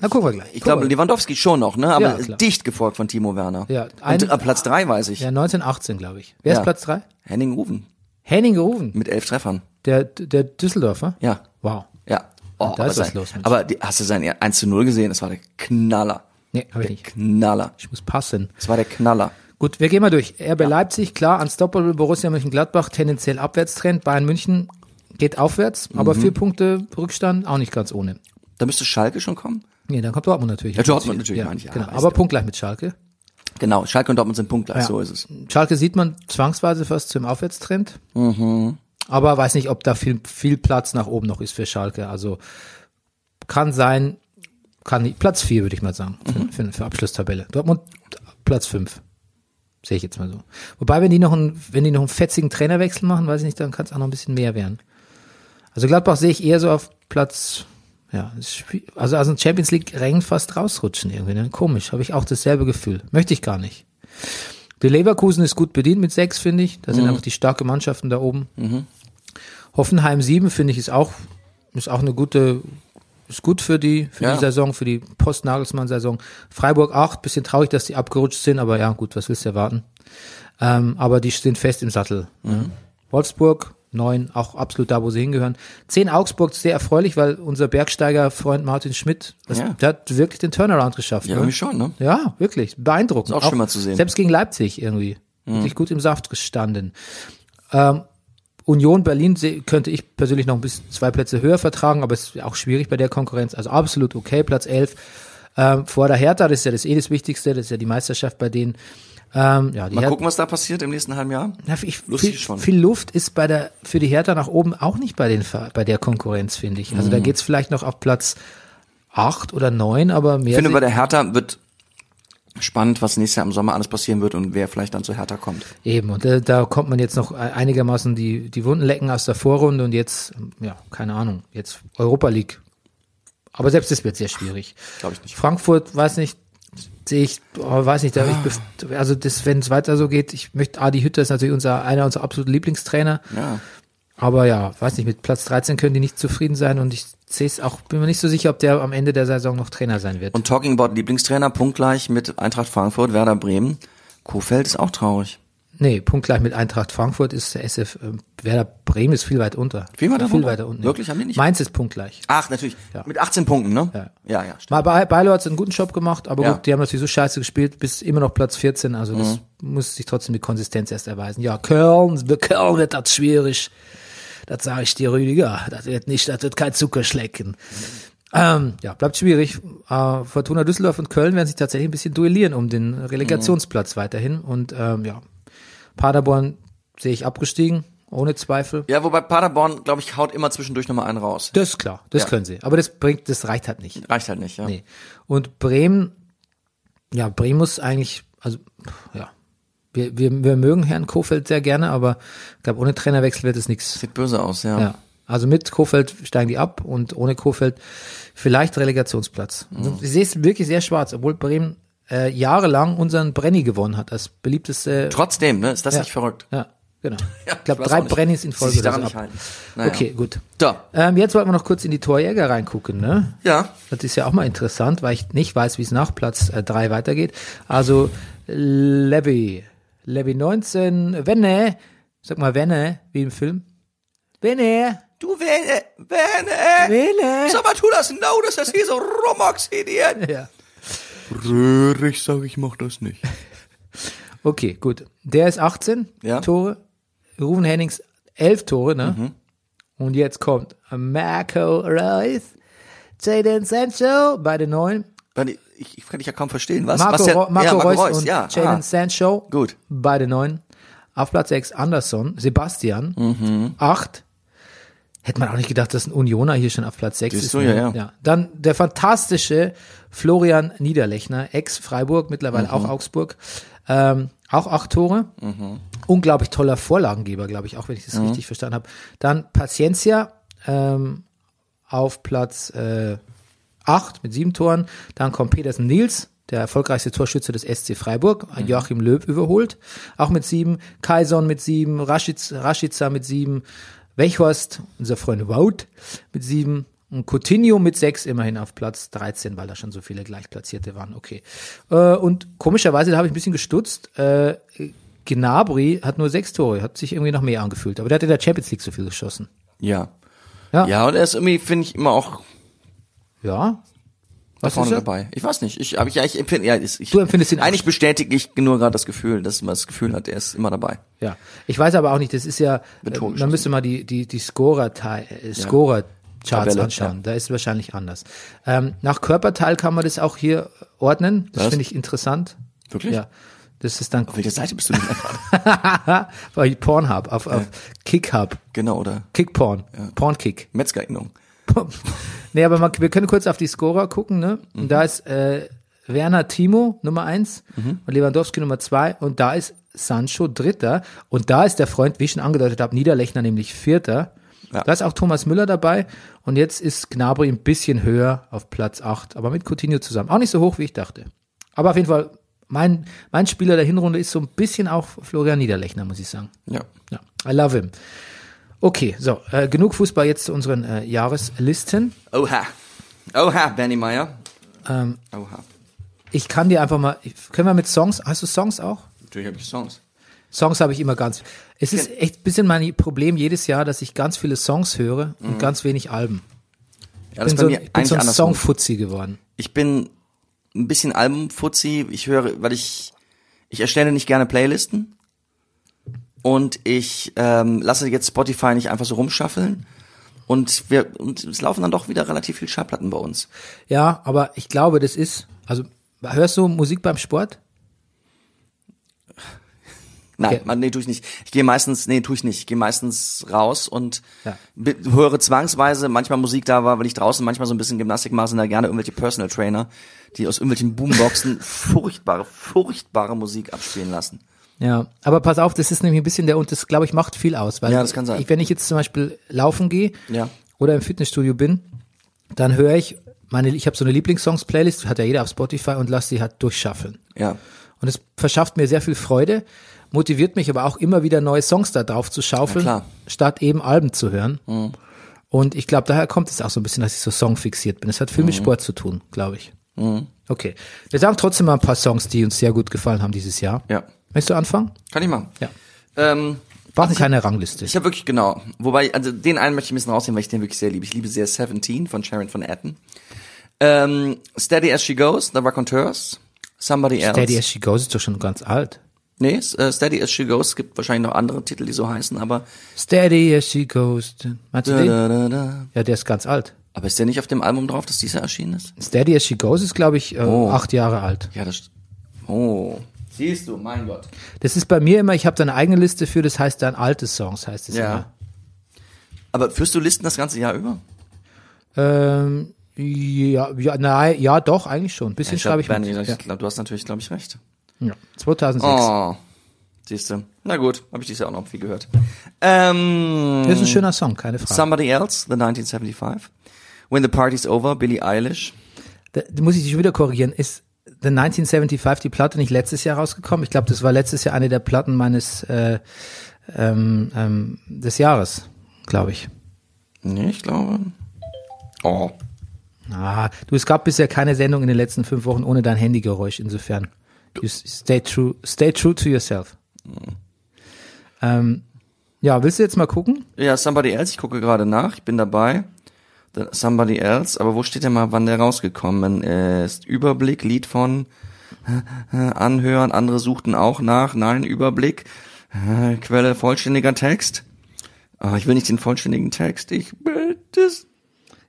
Na, gucken wir gleich. ich glaube. Lewandowski schon noch, ne? Aber Ja, dicht gefolgt von Timo Werner. Ja, ein- Und äh, Platz drei weiß ich. Ja, 1918, glaube ich. Wer Ja. ist Platz drei? Henning Ruven Henning Gehoven, mit elf Treffern. der, der Düsseldorfer. Ja. Wow. Ja. Oh, da aber ist was los, Mensch. Aber die, hast du sein 1 zu 0 gesehen? Das war der Knaller. Nee, habe ich nicht. Knaller. Ich muss passen. Das war der Knaller. Gut, wir gehen mal durch. RB Leipzig, klar, unstoppable, Borussia Mönchengladbach, tendenziell Abwärtstrend. Bayern München geht aufwärts, aber Mhm. vier Punkte Rückstand, auch nicht ganz ohne. Da müsste Schalke schon kommen. Nee, dann kommt Dortmund natürlich. Ja, Dortmund natürlich, ja, meine ich, ja, genau. Aber punktgleich mit Schalke. Genau, Schalke und Dortmund sind punktgleich, Ja. so ist es. Schalke sieht man zwangsweise fast zum Aufwärtstrend. Mhm. Aber weiß nicht, ob da viel, viel Platz nach oben noch ist für Schalke. Also kann sein, kann nicht. Platz vier würde ich mal sagen, Mhm. für, für, für Abschlusstabelle. Dortmund Platz fünf Sehe ich jetzt mal so. Wobei, wenn die noch einen, wenn die noch einen fetzigen Trainerwechsel machen, weiß ich nicht, dann kann es auch noch ein bisschen mehr werden. Also Gladbach sehe ich eher so auf Platz, ja, also aus dem Champions League Rängen fast rausrutschen irgendwie. Ne? Komisch, habe ich auch dasselbe Gefühl. Möchte ich gar nicht. Die Leverkusen ist gut bedient mit sechs, finde ich. Da sind Mhm. einfach die starke Mannschaften da oben. Hoffenheim sieben finde ich ist auch ist auch eine gute ist gut für die für Ja. die Saison, für die Post-Nagelsmann-Saison. Freiburg acht, bisschen traurig, dass die abgerutscht sind, aber ja gut, was willst du erwarten? Ähm, aber die sind fest im Sattel. Mhm. Wolfsburg neun, auch absolut da, wo sie hingehören. Zehn Augsburg sehr erfreulich, weil unser Bergsteiger-Freund Martin Schmidt, das, Ja. der hat wirklich den Turnaround geschafft. Ja, ne? irgendwie schon, ne? Ja, wirklich. Beeindruckend. Ist auch schön mal zu sehen. Selbst gegen Leipzig irgendwie. Wirklich gut im Saft gestanden. Ähm, Union Berlin könnte ich persönlich noch ein bisschen zwei Plätze höher vertragen, aber es ist auch schwierig bei der Konkurrenz. Also absolut okay, Platz 11. Ähm, vor der Hertha, das ist ja das eh das Wichtigste, das ist ja die Meisterschaft bei denen. Ähm, ja, Mal Her- gucken, was da passiert im nächsten halben Jahr. ja, ich, Lustig viel, schon. viel Luft ist bei der für die Hertha nach oben auch nicht bei den bei der Konkurrenz, finde ich. Also Mhm. da geht's vielleicht noch auf Platz acht oder neun, aber mehr Ich finde, bei der Hertha wird spannend, was nächstes Jahr im Sommer alles passieren wird und wer vielleicht dann zu Hertha kommt. Eben, und da, da kommt man jetzt noch einigermaßen die, die Wunden lecken aus der Vorrunde und jetzt, ja, keine Ahnung, jetzt Europa League. Aber selbst das wird sehr schwierig. Glaube ich nicht. Frankfurt, weiß nicht, sehe ich, oh, weiß nicht, da ich bef- also das, wenn es weiter so geht, ich möchte, Adi Hütter ist natürlich unser, einer unserer absoluten Lieblingstrainer. Ja. Aber ja, weiß nicht, mit Platz 13 können die nicht zufrieden sein und ich sehe es auch, bin mir nicht so sicher, ob der am Ende der Saison noch Trainer sein wird. Und talking about Lieblingstrainer, punktgleich mit Eintracht Frankfurt, Werder Bremen. Kofeld ist auch traurig. nee, punktgleich mit Eintracht Frankfurt ist der SF, äh, Werder Bremen ist viel weit unter. Viel weiter viel weiter unten. Wirklich? Haben die nicht? Mainz ist punktgleich. Ach, natürlich. Mit 18 Punkten, ne? Ja. Ja, ja, stimmt. Mal bei Beilo hat einen guten Job gemacht, aber Ja. gut, die haben natürlich so scheiße gespielt, bis immer noch Platz 14, also das muss sich trotzdem die Konsistenz erst erweisen. Ja, Köln, Köln wird das schwierig. Das sage ich dir, Rüdiger. Das wird nicht, das wird kein Zuckerschlecken. Ähm, ja, bleibt schwierig. Äh, Fortuna Düsseldorf und Köln werden sich tatsächlich ein bisschen duellieren um den Relegationsplatz weiterhin. Und ähm, ja, Paderborn sehe ich abgestiegen. ohne Zweifel. Ja, wobei Paderborn, glaube ich, haut immer zwischendurch nochmal einen raus. Das ist klar, das Ja. können sie. Aber das bringt, das reicht halt nicht. Reicht halt nicht, ja. Nee. Und Bremen, ja, Bremen muss eigentlich, also, ja, wir, wir, wir mögen Herrn Kofeld sehr gerne, aber ich glaube, ohne Trainerwechsel wird es nichts. Sieht böse aus, ja. Ja. Also mit Kofeld steigen die ab und ohne Kofeld vielleicht Relegationsplatz. Also Ich sehe es wirklich sehr schwarz, obwohl Bremen äh, jahrelang unseren Brenny gewonnen hat, als beliebteste. Trotzdem, ne, ist das ja, nicht verrückt? Ja, genau. Ja, ich glaube, drei Brennys in Folge. sich oder daran nicht halten. Naja. Okay, gut. So, Ähm, jetzt wollten wir noch kurz in die Torjäger reingucken, ne? ja. Das ist ja auch mal interessant, weil ich nicht weiß, wie es nach Platz äh, drei weitergeht. Also Levy, Levy 19, Wenne, sag mal Wenne, wie im Film. Wenne, Du, Wenne, Wenne. Wenne. Sag mal, tu das genau, dass das hier so rumoxidiert. Ja. Röhrig, sag ich, mach das nicht. Okay, gut. Der ist 18 Ja. Tore. Ruven Hennings 11 Tore, ne? Mhm. Und jetzt kommt Marco Reus, Jadon Sancho bei den neun. Warte, Ich, ich kann dich ja kaum verstehen. Was? Marco, Was Ro- Marco, ja, Marco Reus, Reus, und ja. Jadon ah. Sancho Gut. bei den neun. Auf Platz 6 Anderson, Sebastian, Mhm. 8. Hätte man auch nicht gedacht, dass ein Unioner hier schon auf Platz 6 Siehst ist. du, ne? ja, ja. Dann der fantastische Florian Niederlechner, Ex-Freiburg, mittlerweile Mhm. auch Augsburg. Ähm, auch acht Tore. Mhm. Unglaublich toller Vorlagengeber, glaube ich, auch wenn ich das richtig verstanden habe. Dann Paciencia ähm, auf Platz äh, 8 mit sieben Toren. Dann kommt Petersen Nils, der erfolgreichste Torschütze des SC Freiburg, Joachim Löw überholt, auch mit sieben. Kaison mit sieben, Raschitz, Raschica mit sieben, Wechhorst, unser Freund Wout mit sieben und Coutinho mit sechs immerhin auf Platz 13, weil da schon so viele Gleichplatzierte waren. Okay. Äh, und komischerweise, da habe ich ein bisschen gestutzt, äh, Gnabry hat nur sechs Tore, hat sich irgendwie noch mehr angefühlt. Aber der hat in der Champions League so viel geschossen. Ja. Ja. Ja, und er ist irgendwie, finde ich, immer auch Ja. Was vorne ist er? dabei. Ich weiß nicht. Ich, aber ich, ja, ich empfinde, ja, ich, Du empfindest ihn. Eigentlich bestätige ich nur gerade das Gefühl, dass man das Gefühl hat, er ist immer dabei. Ja, ich weiß aber auch nicht, das ist ja, man müsste mal die, die, die Scorer, äh, Scorer Charts Tabelle, anschauen. ja. Da ist es wahrscheinlich anders. Ähm, nach Körperteil kann man das auch hier ordnen. Das finde ich interessant. Wirklich? Ja. Das ist dann Auf welcher Seite bist du denn gerade? bei Pornhub, auf, auf Kickhub, genau, oder? Kickporn, Pornkick. Metzgerinnung. Nee, aber man, wir können kurz auf die Scorer gucken, ne? Und da ist äh, Werner Timo Nummer eins und Lewandowski Nummer zwei und da ist Sancho Dritter und da ist der Freund, wie ich schon angedeutet habe, Niederlechner nämlich Vierter. Ja. Da ist auch Thomas Müller dabei und jetzt ist Gnabry ein bisschen höher auf Platz acht, aber mit Coutinho zusammen. Auch nicht so hoch, wie ich dachte. Aber auf jeden Fall, mein, mein Spieler der Hinrunde ist so ein bisschen auch Florian Niederlechner, muss ich sagen. Ja. Ja, I love him. Okay, so, äh, genug Fußball jetzt zu unseren äh, Jahreslisten. Oha. Oha, Benny Meyer. Ähm, Oha. ich kann dir einfach mal, können wir mit Songs, hast du Songs auch? Natürlich habe ich Songs. Songs habe ich immer ganz. Es ist echt ein bisschen mein Problem jedes Jahr, dass ich ganz viele Songs höre und ganz wenig Alben. Ja, das Ich ist bin bei so, mir ich bin so ein. Songfuzzi geworden. Ich bin ein bisschen Albumfuzzi. Ich höre, weil ich, ich erstelle nicht gerne Playlisten. Und ich ähm, lasse jetzt Spotify nicht einfach so rumschaffeln. Und wir, und es laufen dann doch wieder relativ viel Schallplatten bei uns. Ja, aber ich glaube, das ist, also, hörst du Musik beim Sport? Nein, Okay. man, nee, tue ich nicht. Ich gehe meistens, nee, tue ich nicht. Ich gehe meistens raus und Ja. höre zwangsweise manchmal Musik da war, weil ich draußen manchmal so ein bisschen Gymnastik mache, sind da gerne irgendwelche Personal Trainer, die aus irgendwelchen Boomboxen furchtbare, furchtbare Musik abspielen lassen. Ja, aber pass auf, das ist nämlich ein bisschen der, und das glaube ich macht viel aus, weil Ja, das kann sein. Ich, wenn ich jetzt zum Beispiel laufen gehe Ja. oder im Fitnessstudio bin, dann höre ich meine, ich habe so eine Lieblingssongs-Playlist, hat ja jeder auf Spotify und lass die halt durchschaffeln. Ja. Und es verschafft mir sehr viel Freude, motiviert mich aber auch immer wieder neue Songs da drauf zu schaufeln, klar. statt eben Alben zu hören. Und ich glaube, daher kommt es auch so ein bisschen, dass ich so songfixiert bin. Es hat viel mit Sport zu tun, glaube ich. Okay. Wir sagen trotzdem mal ein paar Songs, die uns sehr gut gefallen haben dieses Jahr. Ja. Möchtest du anfangen? Kann ich machen. Ja. Ähm, Brauchen keine Rangliste. ich habe wirklich, genau. Wobei, also den einen möchte ich ein bisschen rausnehmen, weil ich den wirklich sehr liebe. Ich liebe sehr 17 von Sharon von Etten. Ähm, Steady as She Goes, The Raconteurs. Somebody Else. Steady as She Goes ist doch schon ganz alt. Nee, äh, Steady as She Goes. Es gibt wahrscheinlich noch andere Titel, die so heißen, aber. Steady as She Goes. Meinst du Da, den? da, da. Ja, der ist ganz alt. Aber ist der nicht auf dem Album drauf, das dieses Jahr erschienen ist? Steady as She Goes ist, glaube ich, äh, Oh. acht Jahre alt. Ja, das. Oh. Siehst du, mein Gott. Das ist bei mir immer, ich habe da eine eigene Liste für, das heißt dann alte Songs, heißt es Ja. Aber führst du Listen das ganze Jahr über? immer. Ähm, ja, ja, nein, ja, doch, eigentlich schon. Ein bisschen Ich schreibe ich mit. Ja. ich glaub, du hast natürlich, glaube ich, recht. Ja. 2006. Oh, siehst du. Na gut, habe ich dieses Jahr auch noch viel gehört. Ähm, Das ist ein schöner Song, keine Frage. Somebody Else, The 1975. When the Party's Over, Billie Eilish. Da, da muss ich dich wieder korrigieren. Ist The 1975 die Platte nicht letztes Jahr rausgekommen? Ich glaube, das war letztes Jahr eine der Platten meines äh, ähm, ähm, des Jahres, glaube ich. Nee, ich glaube. Oh. Ah, du, es gab bisher keine Sendung in den letzten fünf Wochen ohne dein Handygeräusch. Insofern, you stay true, stay true to yourself. Ähm, ja, willst du jetzt mal gucken? Ja, Somebody Else, ich gucke gerade nach, ich bin dabei. Somebody Else, aber wo steht denn mal, wann der rausgekommen ist? Überblick, Lied von äh, Anhören, andere suchten auch nach, nein, Überblick, äh, Quelle, vollständiger Text. Ah, ich will nicht den vollständigen Text, ich will das.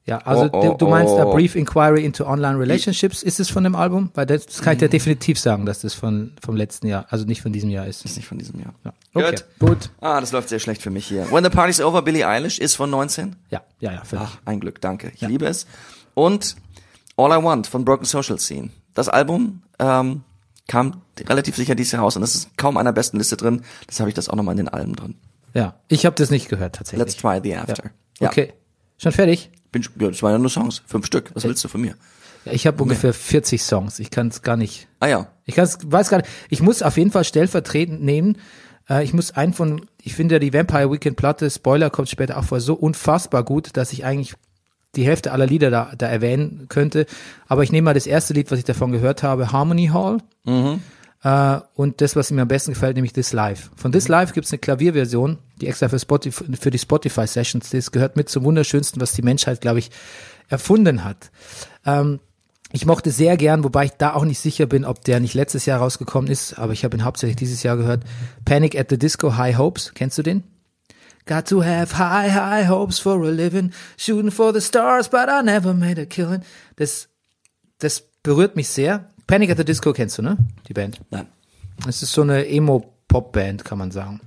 Ja, also Oh, du, oh, du meinst A oh. Brief Inquiry into Online Relationships. Ist es von dem Album? Weil das, das kann ich dir definitiv sagen, dass das von vom letzten Jahr, also nicht von diesem Jahr ist. Ist nicht von diesem Jahr. Ja. Okay, Gut. gut. Ah, das läuft sehr schlecht für mich hier. When the Party's Over, Billie Eilish ist von 19. Ja, ja, ja, völlig. Ach, ein Glück, danke. Ich liebe es. Und All I Want von Broken Social Scene. Das Album ähm, kam relativ sicher dieses Jahr raus und das ist kaum einer besten Liste drin. Das habe ich das auch nochmal in den Alben drin. Ja, ich habe das nicht gehört tatsächlich. Let's try the after. Ja. Ja. Okay, schon fertig? Bin, ja, das waren ja nur Songs. Fünf Stück. Was willst du von mir? Ich habe ungefähr 40 Songs. Ich kann es gar nicht. Ah ja. Ich kann's, weiß gar nicht. Ich muss auf jeden Fall stellvertretend nehmen. Äh, ich muss einen von, ich finde ja die Vampire Weekend Platte, Spoiler kommt später auch vor, so unfassbar gut, dass ich eigentlich die Hälfte aller Lieder da, da erwähnen könnte. Aber ich nehme mal das erste Lied, was ich davon gehört habe, Harmony Hall. Äh, und das, was mir am besten gefällt, nämlich This Live. Von This Live gibt's eine Klavierversion, die extra für, Spotify, für die Spotify Sessions, das gehört mit zum Wunderschönsten, was die Menschheit, glaube ich, erfunden hat. Ähm, ich mochte sehr gern, wobei ich da auch nicht sicher bin, ob der nicht letztes Jahr rausgekommen ist, aber ich habe ihn hauptsächlich dieses Jahr gehört. Panic at the Disco, High Hopes. Kennst du den? Got to have high, high hopes for a living, shooting for the stars, but I never made a killing. Das, das berührt mich sehr. Panic at the Disco kennst du, ne? Die Band. Nein. Es ist so eine Emo-Pop-Band, kann man sagen.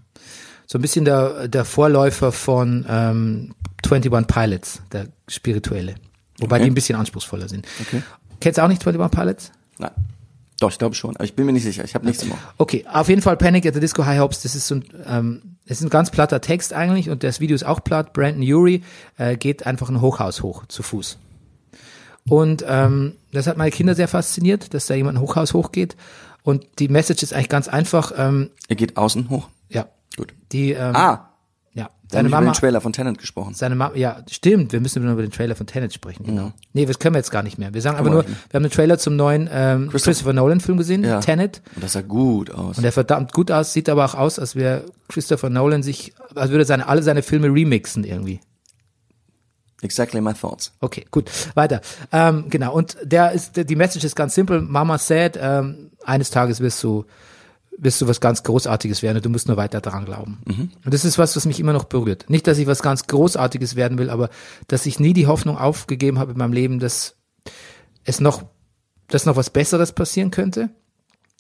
So ein bisschen der, der Vorläufer von ähm, 21 Pilots, der spirituelle. Wobei Okay. die ein bisschen anspruchsvoller sind. Okay. Kennst du auch nicht 21 Pilots? Nein. Doch, ich glaube schon. Aber ich bin mir nicht sicher. Ich habe nichts im. Okay, auf jeden Fall Panic at the Disco High Hopes, das ist so ein, ähm, das ist ein ganz platter Text eigentlich und das Video ist auch platt. Brandon Urie äh, geht einfach ein Hochhaus hoch, zu Fuß. Und ähm, das hat meine Kinder sehr fasziniert, dass da jemand ein Hochhaus hochgeht. Und die Message ist eigentlich ganz einfach, ähm, Er geht außen hoch. ja, Gut. die, ähm, Ah, ja, seine wir über Mama, den Trailer von Tenant gesprochen. seine Mama, ja, stimmt, wir müssen über den Trailer von Tenet sprechen, genau. Nee, das können wir jetzt gar nicht mehr. Wir sagen aber nur, wir haben den Trailer zum neuen ähm, Christopher, Nolan Film gesehen, Ja. Tenet. Und das sah gut aus. Und der verdammt gut aus, sieht aber auch aus, als wäre Christopher Nolan sich, als würde seine, alle seine Filme remixen irgendwie. Exactly my thoughts. Okay, gut, weiter. Ähm, genau, und der ist, die Message ist ganz simpel. Mama said, ähm, eines Tages wirst du, wirst du was ganz Großartiges werden und du musst nur weiter dran glauben. Und das ist was, was mich immer noch berührt. Nicht, dass ich was ganz Großartiges werden will, aber dass ich nie die Hoffnung aufgegeben habe in meinem Leben, dass es noch, dass noch was Besseres passieren könnte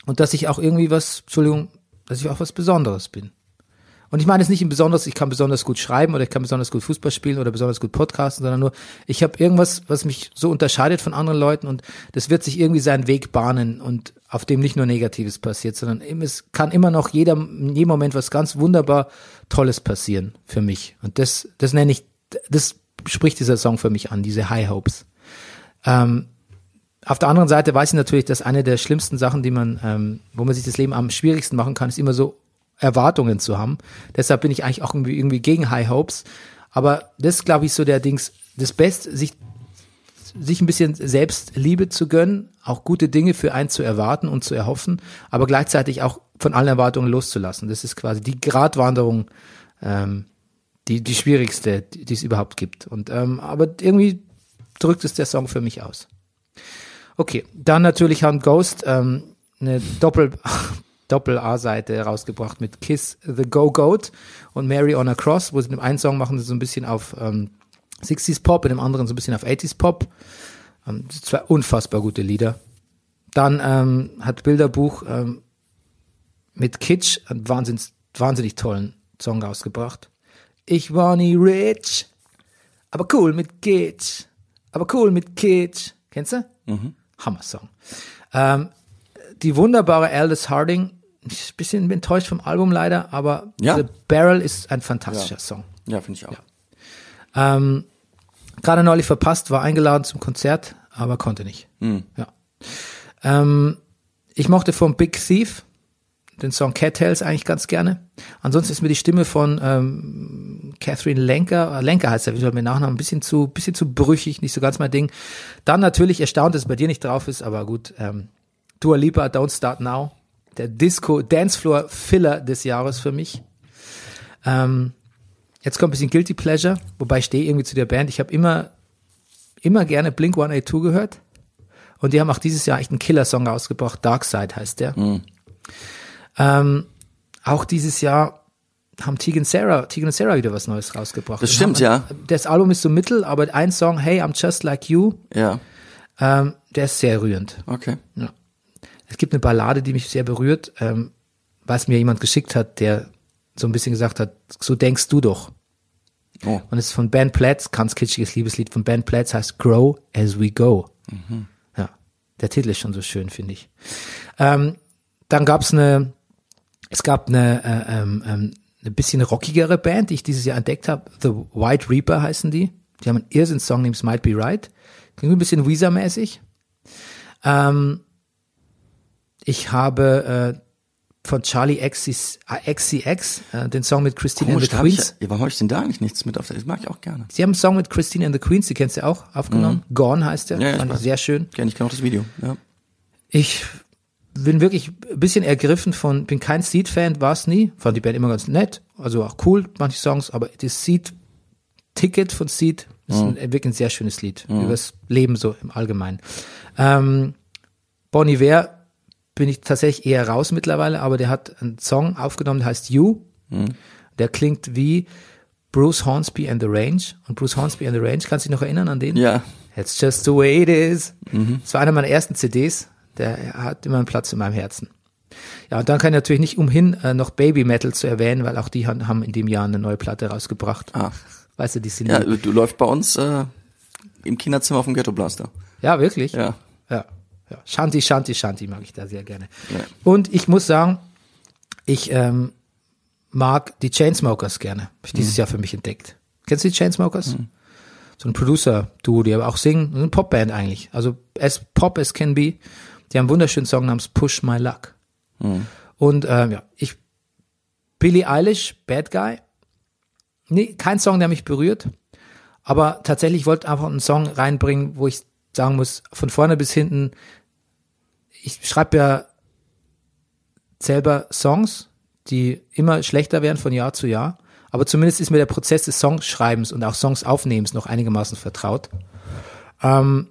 und dass ich auch irgendwie was, Entschuldigung, dass ich auch was Besonderes bin. Und ich meine es nicht im Besonders, ich kann besonders gut schreiben oder ich kann besonders gut Fußball spielen oder besonders gut podcasten, sondern nur, ich habe irgendwas, was mich so unterscheidet von anderen Leuten und das wird sich irgendwie seinen Weg bahnen und auf dem nicht nur Negatives passiert, sondern es kann immer noch jeder, in jedem Moment was ganz wunderbar Tolles passieren für mich. Und das, das nenne ich, das spricht dieser Song für mich an, diese High Hopes. Ähm, auf der anderen Seite weiß ich natürlich, dass eine der schlimmsten Sachen, die man, ähm, wo man sich das Leben am schwierigsten machen kann, ist immer so Erwartungen zu haben. Deshalb bin ich eigentlich auch irgendwie, irgendwie gegen High Hopes. Aber das glaube ich so der Dings, das Beste, sich, sich ein bisschen Selbstliebe zu gönnen, auch gute Dinge für einen zu erwarten und zu erhoffen, aber gleichzeitig auch von allen Erwartungen loszulassen. Das ist quasi die Gratwanderung, ähm, die, die schwierigste, die, die es überhaupt gibt. Und, ähm, aber irgendwie drückt es der Song für mich aus. Okay, dann natürlich haben Ghost ähm, eine Doppel Doppel-A-Seite rausgebracht mit Kiss the Go Goat und Mary on a Cross, wo sie in dem einen Song machen sie so ein bisschen auf ähm, 60s Pop, in dem anderen so ein bisschen auf 80s Pop. Ähm, zwei unfassbar gute Lieder. Dann ähm, hat Bilderbuch ähm, mit Kitsch einen wahnsinnig, wahnsinnig tollen Song rausgebracht. Ich war nie rich, aber cool mit Kitsch. Aber cool mit Kitsch. Kennst du? Mhm. Hammer-Song. Ähm, die wunderbare Aldous Harding, ich bin ein bisschen enttäuscht vom Album leider, aber Ja. The Barrel ist ein fantastischer Ja. Song. Ja, finde ich auch. Ähm, gerade neulich verpasst, war eingeladen zum Konzert, aber konnte nicht. Ja. Ähm, ich mochte vom Big Thief den Song Cattails eigentlich ganz gerne. Ansonsten ist mir die Stimme von ähm, Catherine Lenker, äh, Lenker heißt er, wie soll mir Nachnamen, ein bisschen zu, bisschen zu brüchig, nicht so ganz mein Ding. Dann natürlich erstaunt, dass es bei dir nicht drauf ist, aber gut. Ähm, Dua Lipa, Don't Start Now, der Disco Dancefloor Filler des Jahres für mich. Ähm, Jetzt kommt ein bisschen Guilty Pleasure, wobei ich stehe irgendwie zu der Band. Ich habe immer, immer gerne Blink 182 gehört. Und die haben auch dieses Jahr echt einen Killer-Song rausgebracht. Dark Side heißt der. Ähm, auch dieses Jahr haben Tegan Sarah, Tegan und Sarah wieder was Neues rausgebracht. Das stimmt, haben, ja. Das Album ist so mittel, aber ein Song, Hey, I'm Just Like You, Ja, ähm, der ist sehr rührend. okay. Ja. Es gibt eine Ballade, die mich sehr berührt, ähm, was mir jemand geschickt hat, der so ein bisschen gesagt hat, so denkst du doch. Oh. Und es ist von Ben Platts, ganz kitschiges Liebeslied von Ben Platts, heißt Grow as we go. Ja, der Titel ist schon so schön, finde ich. Ähm, dann gab's eine, es gab eine, äh, ähm, ähm, eine bisschen rockigere Band, die ich dieses Jahr entdeckt habe. The White Reaper heißen die. Die haben einen Irrsinn-Song namens Might Be Right. Klingt ein bisschen Weezer-mäßig. Ähm, ich habe äh, von Charlie XCX, äh, XCX äh, den Song mit Christine and Komisch, the hab ich, Queens. ja, warum habe ich denn da eigentlich nichts mit auf der, das mag ich auch gerne. Sie haben einen Song mit Christine and the Queens, die kennst du auch, aufgenommen. Gone heißt der. Mhm. Ja, ja, ich Fand ich sehr schön. Gerne, ich kenne auch das Video. Ja. Ich bin wirklich ein bisschen ergriffen von, bin kein Seed-Fan, war es nie. Fand die Band immer ganz nett, also auch cool, manche Songs, aber das Seed-Ticket von Seed ist ein, wirklich ein sehr schönes Lied. Über das Leben so im Allgemeinen. Ähm, Bon Iver bin ich tatsächlich eher raus mittlerweile, aber der hat einen Song aufgenommen, der heißt You. Der klingt wie Bruce Hornsby and the Range. Und Bruce Hornsby and the Range, kannst du dich noch erinnern an den? Ja, It's just the way it is. Das war einer meiner ersten CDs. Der hat immer einen Platz in meinem Herzen. Ja, und dann kann ich natürlich nicht umhin, äh, noch Baby Metal zu erwähnen, weil auch die han- haben in dem Jahr eine neue Platte rausgebracht. Ah. Weißt du, die sind ja, ja, du läufst bei uns äh, im Kinderzimmer auf dem Ghetto Blaster. ja wirklich. Ja. Ja. Ja. Shanti, Shanti, Shanti mag ich da sehr gerne. Ja. Und ich muss sagen, ich ähm, mag die Chainsmokers gerne. Hab ich Mhm. dieses Jahr für mich entdeckt. Kennst du die Chainsmokers? So ein Producer-Duo, die aber auch singen. Eine Popband eigentlich. Also as Pop as can be. Die haben einen wunderschönen Song namens Push My Luck. Mhm. Und ähm, ja, ich Billie Eilish, Bad Guy. Nee, kein Song, der mich berührt. Aber tatsächlich wollte ich einfach einen Song reinbringen, wo ich sagen muss, von vorne bis hinten, ich schreibe ja selber Songs, die immer schlechter werden von Jahr zu Jahr. Aber zumindest ist mir der Prozess des Songschreibens und auch Songs aufnehmens noch einigermaßen vertraut. Ähm,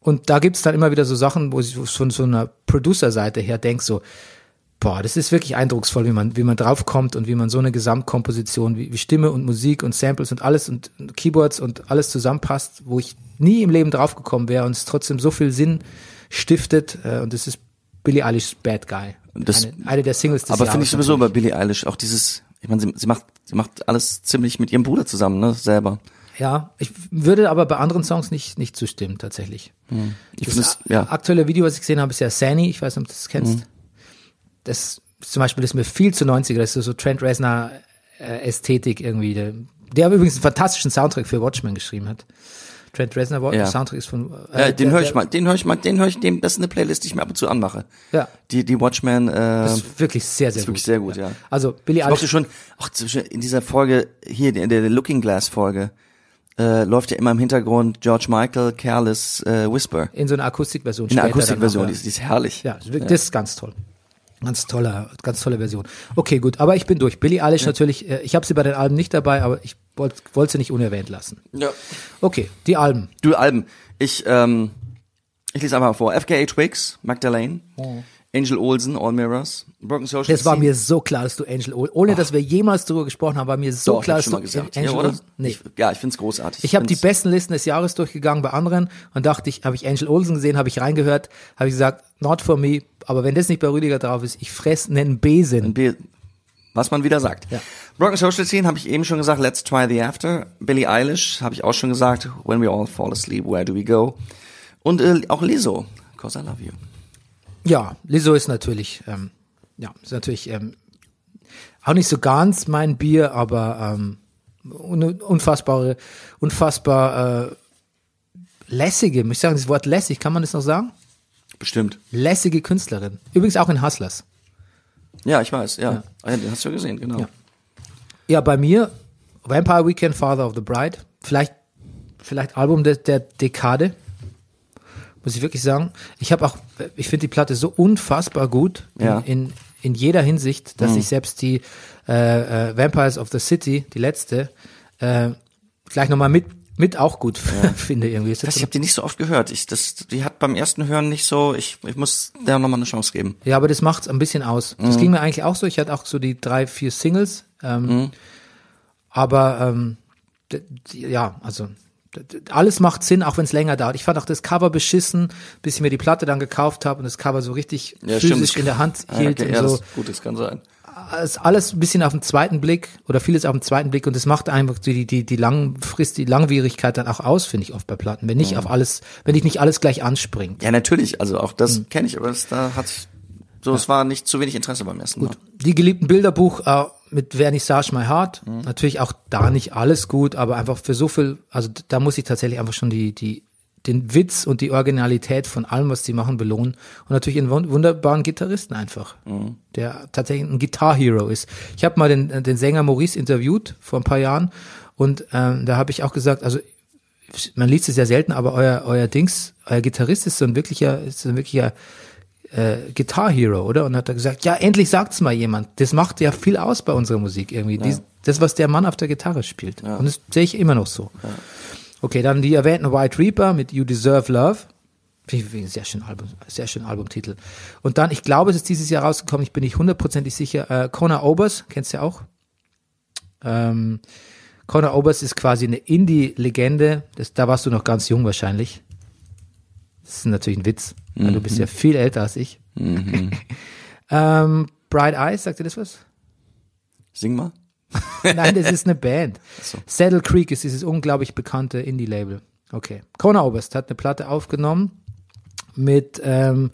und da gibt's dann immer wieder so Sachen, wo ich von so einer Producer-Seite her denk so, boah, das ist wirklich eindrucksvoll, wie man, wie man draufkommt und wie man so eine Gesamtkomposition, wie, wie Stimme und Musik und Samples und alles und Keyboards und alles zusammenpasst, wo ich nie im Leben draufgekommen wäre und es trotzdem so viel Sinn stiftet. Äh, und das ist Billie Eilish's Bad Guy. Das- eine, eine der Singles des Aber finde ich sowieso bei. Billie Eilish auch dieses, ich meine, sie, sie macht, sie macht alles ziemlich mit ihrem Bruder zusammen, ne, selber. Ja, ich würde aber bei anderen Songs nicht, nicht zustimmen, tatsächlich. Ich Das finde es, ja, aktuelle Video, was ich gesehen habe, ist ja Sani. Ich weiß nicht, ob du das kennst. Mhm. Das zum Beispiel, das ist mir viel zu 90er. Das ist so Trent Reznor äh, Ästhetik irgendwie. Der, der übrigens einen fantastischen Soundtrack für Watchmen geschrieben hat. Trent Reznor, Wa- Ja. Soundtrack ist von. ja äh, den der- höre ich mal, den höre ich mal, den höre ich, dem, das ist eine Playlist, die ich mir ab und zu anmache. Ja, Die, die Watchmen, äh, das ist wirklich sehr, sehr ist gut. wirklich sehr gut, ja. Also Billy Ich mochte schon, zwischen- in dieser Folge, hier, in der Looking Glass Folge, äh, läuft ja immer im Hintergrund George Michael, Careless äh, Whisper. In so einer Akustikversion. In später Akustikversion, die, ist, die ist herrlich. Ja, das ist ganz toll. Ganz toller, ganz tolle Version. Okay, gut, aber ich bin durch. Billie Eilish natürlich, äh, ich habe sie bei den Alben nicht dabei, aber ich wollte wollte sie nicht unerwähnt lassen. ja. Okay, die Alben. Du Alben. Ich, ähm, ich lese einfach mal vor. FKA Twigs, Magdalene. Angel Olsen, All Mirrors, Broken Social Das war mir so klar, dass du Angel Olsen, ohne dass wir jemals darüber gesprochen haben, war mir so Doch, klar, dass du mal gesagt. Angel ja? Olsen, nee. Ich, ja, ich find's großartig. Ich habe die besten Listen des Jahres durchgegangen bei anderen und dachte ich, habe ich Angel Olsen gesehen, habe ich reingehört, habe ich gesagt, not for me, aber wenn das nicht bei Rüdiger drauf ist, ich fress einen Besen. B- was man wieder sagt. Ja. Broken Social Scene habe ich eben schon gesagt, Let's Try the After. Billie Eilish habe ich auch schon gesagt, When We All Fall Asleep, Where Do We Go? Und äh, auch Lizzo, Cause I Love You. Ja, Lizzo ist natürlich, ähm, ja, ist natürlich ähm, auch nicht so ganz mein Bier, aber ähm, un unfassbare, unfassbar äh, lässige, muss ich sagen, das Wort lässig, kann man das noch sagen? Bestimmt. Lässige Künstlerin. Übrigens auch in Hustlers. Ja, ich weiß, ja. Ah, ja. Den hast du ja gesehen, genau. Ja. Ja, bei mir Vampire Weekend, Father of the Bride. Vielleicht, vielleicht Album der, der Dekade. Muss ich wirklich sagen. Ich habe auch, ich finde die Platte so unfassbar gut Ja. in, in, in jeder Hinsicht, dass ich selbst die äh, äh, Vampires of the City, die letzte, äh, gleich nochmal mit, mit auch gut finde irgendwie. Ich, ich habe die nicht so oft gehört. Ich, das, die hat beim ersten Hören nicht so, ich, ich muss der nochmal eine Chance geben. Ja, aber das macht's ein bisschen aus. Mhm. Das ging mir eigentlich auch so. Ich hatte auch so die drei, vier Singles. Ähm, Mhm. Aber ähm, ja, also alles macht Sinn, auch wenn es länger dauert. Ich fand auch das Cover beschissen, bis ich mir die Platte dann gekauft habe und das Cover so richtig Ja, physisch stimmt. in der Hand Ah, hielt okay, und ja, so. das, gut, das kann sein. Alles, alles ein bisschen auf den zweiten Blick oder vieles auf den zweiten Blick und das macht einfach die, die, die Langfrist, die Langwierigkeit dann auch aus, finde ich oft bei Platten. Wenn nicht auf alles, wenn dich nicht alles gleich anspringt. Ja, natürlich, also auch das Hm. kenne ich, aber das, da hat so, es war nicht zu wenig Interesse beim ersten Mal. Die geliebten Bilderbuch äh, mit Vernissage My Heart. Natürlich auch da nicht alles gut, aber einfach für so viel, also da muss ich tatsächlich einfach schon die, die, den Witz und die Originalität von allem, was sie machen, belohnen. Und natürlich einen wun- wunderbaren Gitarristen einfach, der tatsächlich ein Guitar Hero ist. Ich habe mal den, äh, den Sänger Maurice interviewt vor ein paar Jahren und ähm, da habe ich auch gesagt, also man liest es ja selten, aber euer, euer Dings, euer Gitarrist ist so ein wirklicher, ist so ein wirklicher äh, Guitar Hero, oder? Und hat er gesagt, ja, endlich sagt's mal jemand. Das macht ja viel aus bei unserer Musik irgendwie. Dies, das, was der Mann auf der Gitarre spielt. Und das sehe ich immer noch so. Okay, dann die erwähnten White Reaper mit You Deserve Love. Finde ich ein sehr schön Album, sehr schön Albumtitel. Und dann, ich glaube, es ist dieses Jahr rausgekommen, ich bin nicht hundertprozentig sicher, äh, Conor Obers, kennst du ja auch? Ähm, Conor Obers ist quasi eine Indie-Legende. Da warst du noch ganz jung wahrscheinlich. Das ist natürlich ein Witz. Weil Du bist ja viel älter als ich. ähm, Bright Eyes, sagt dir das was? Sing mal. Nein, das ist eine Band. Saddle Creek ist dieses unglaublich bekannte Indie-Label. Okay. Conor Oberst hat eine Platte aufgenommen mit ähm,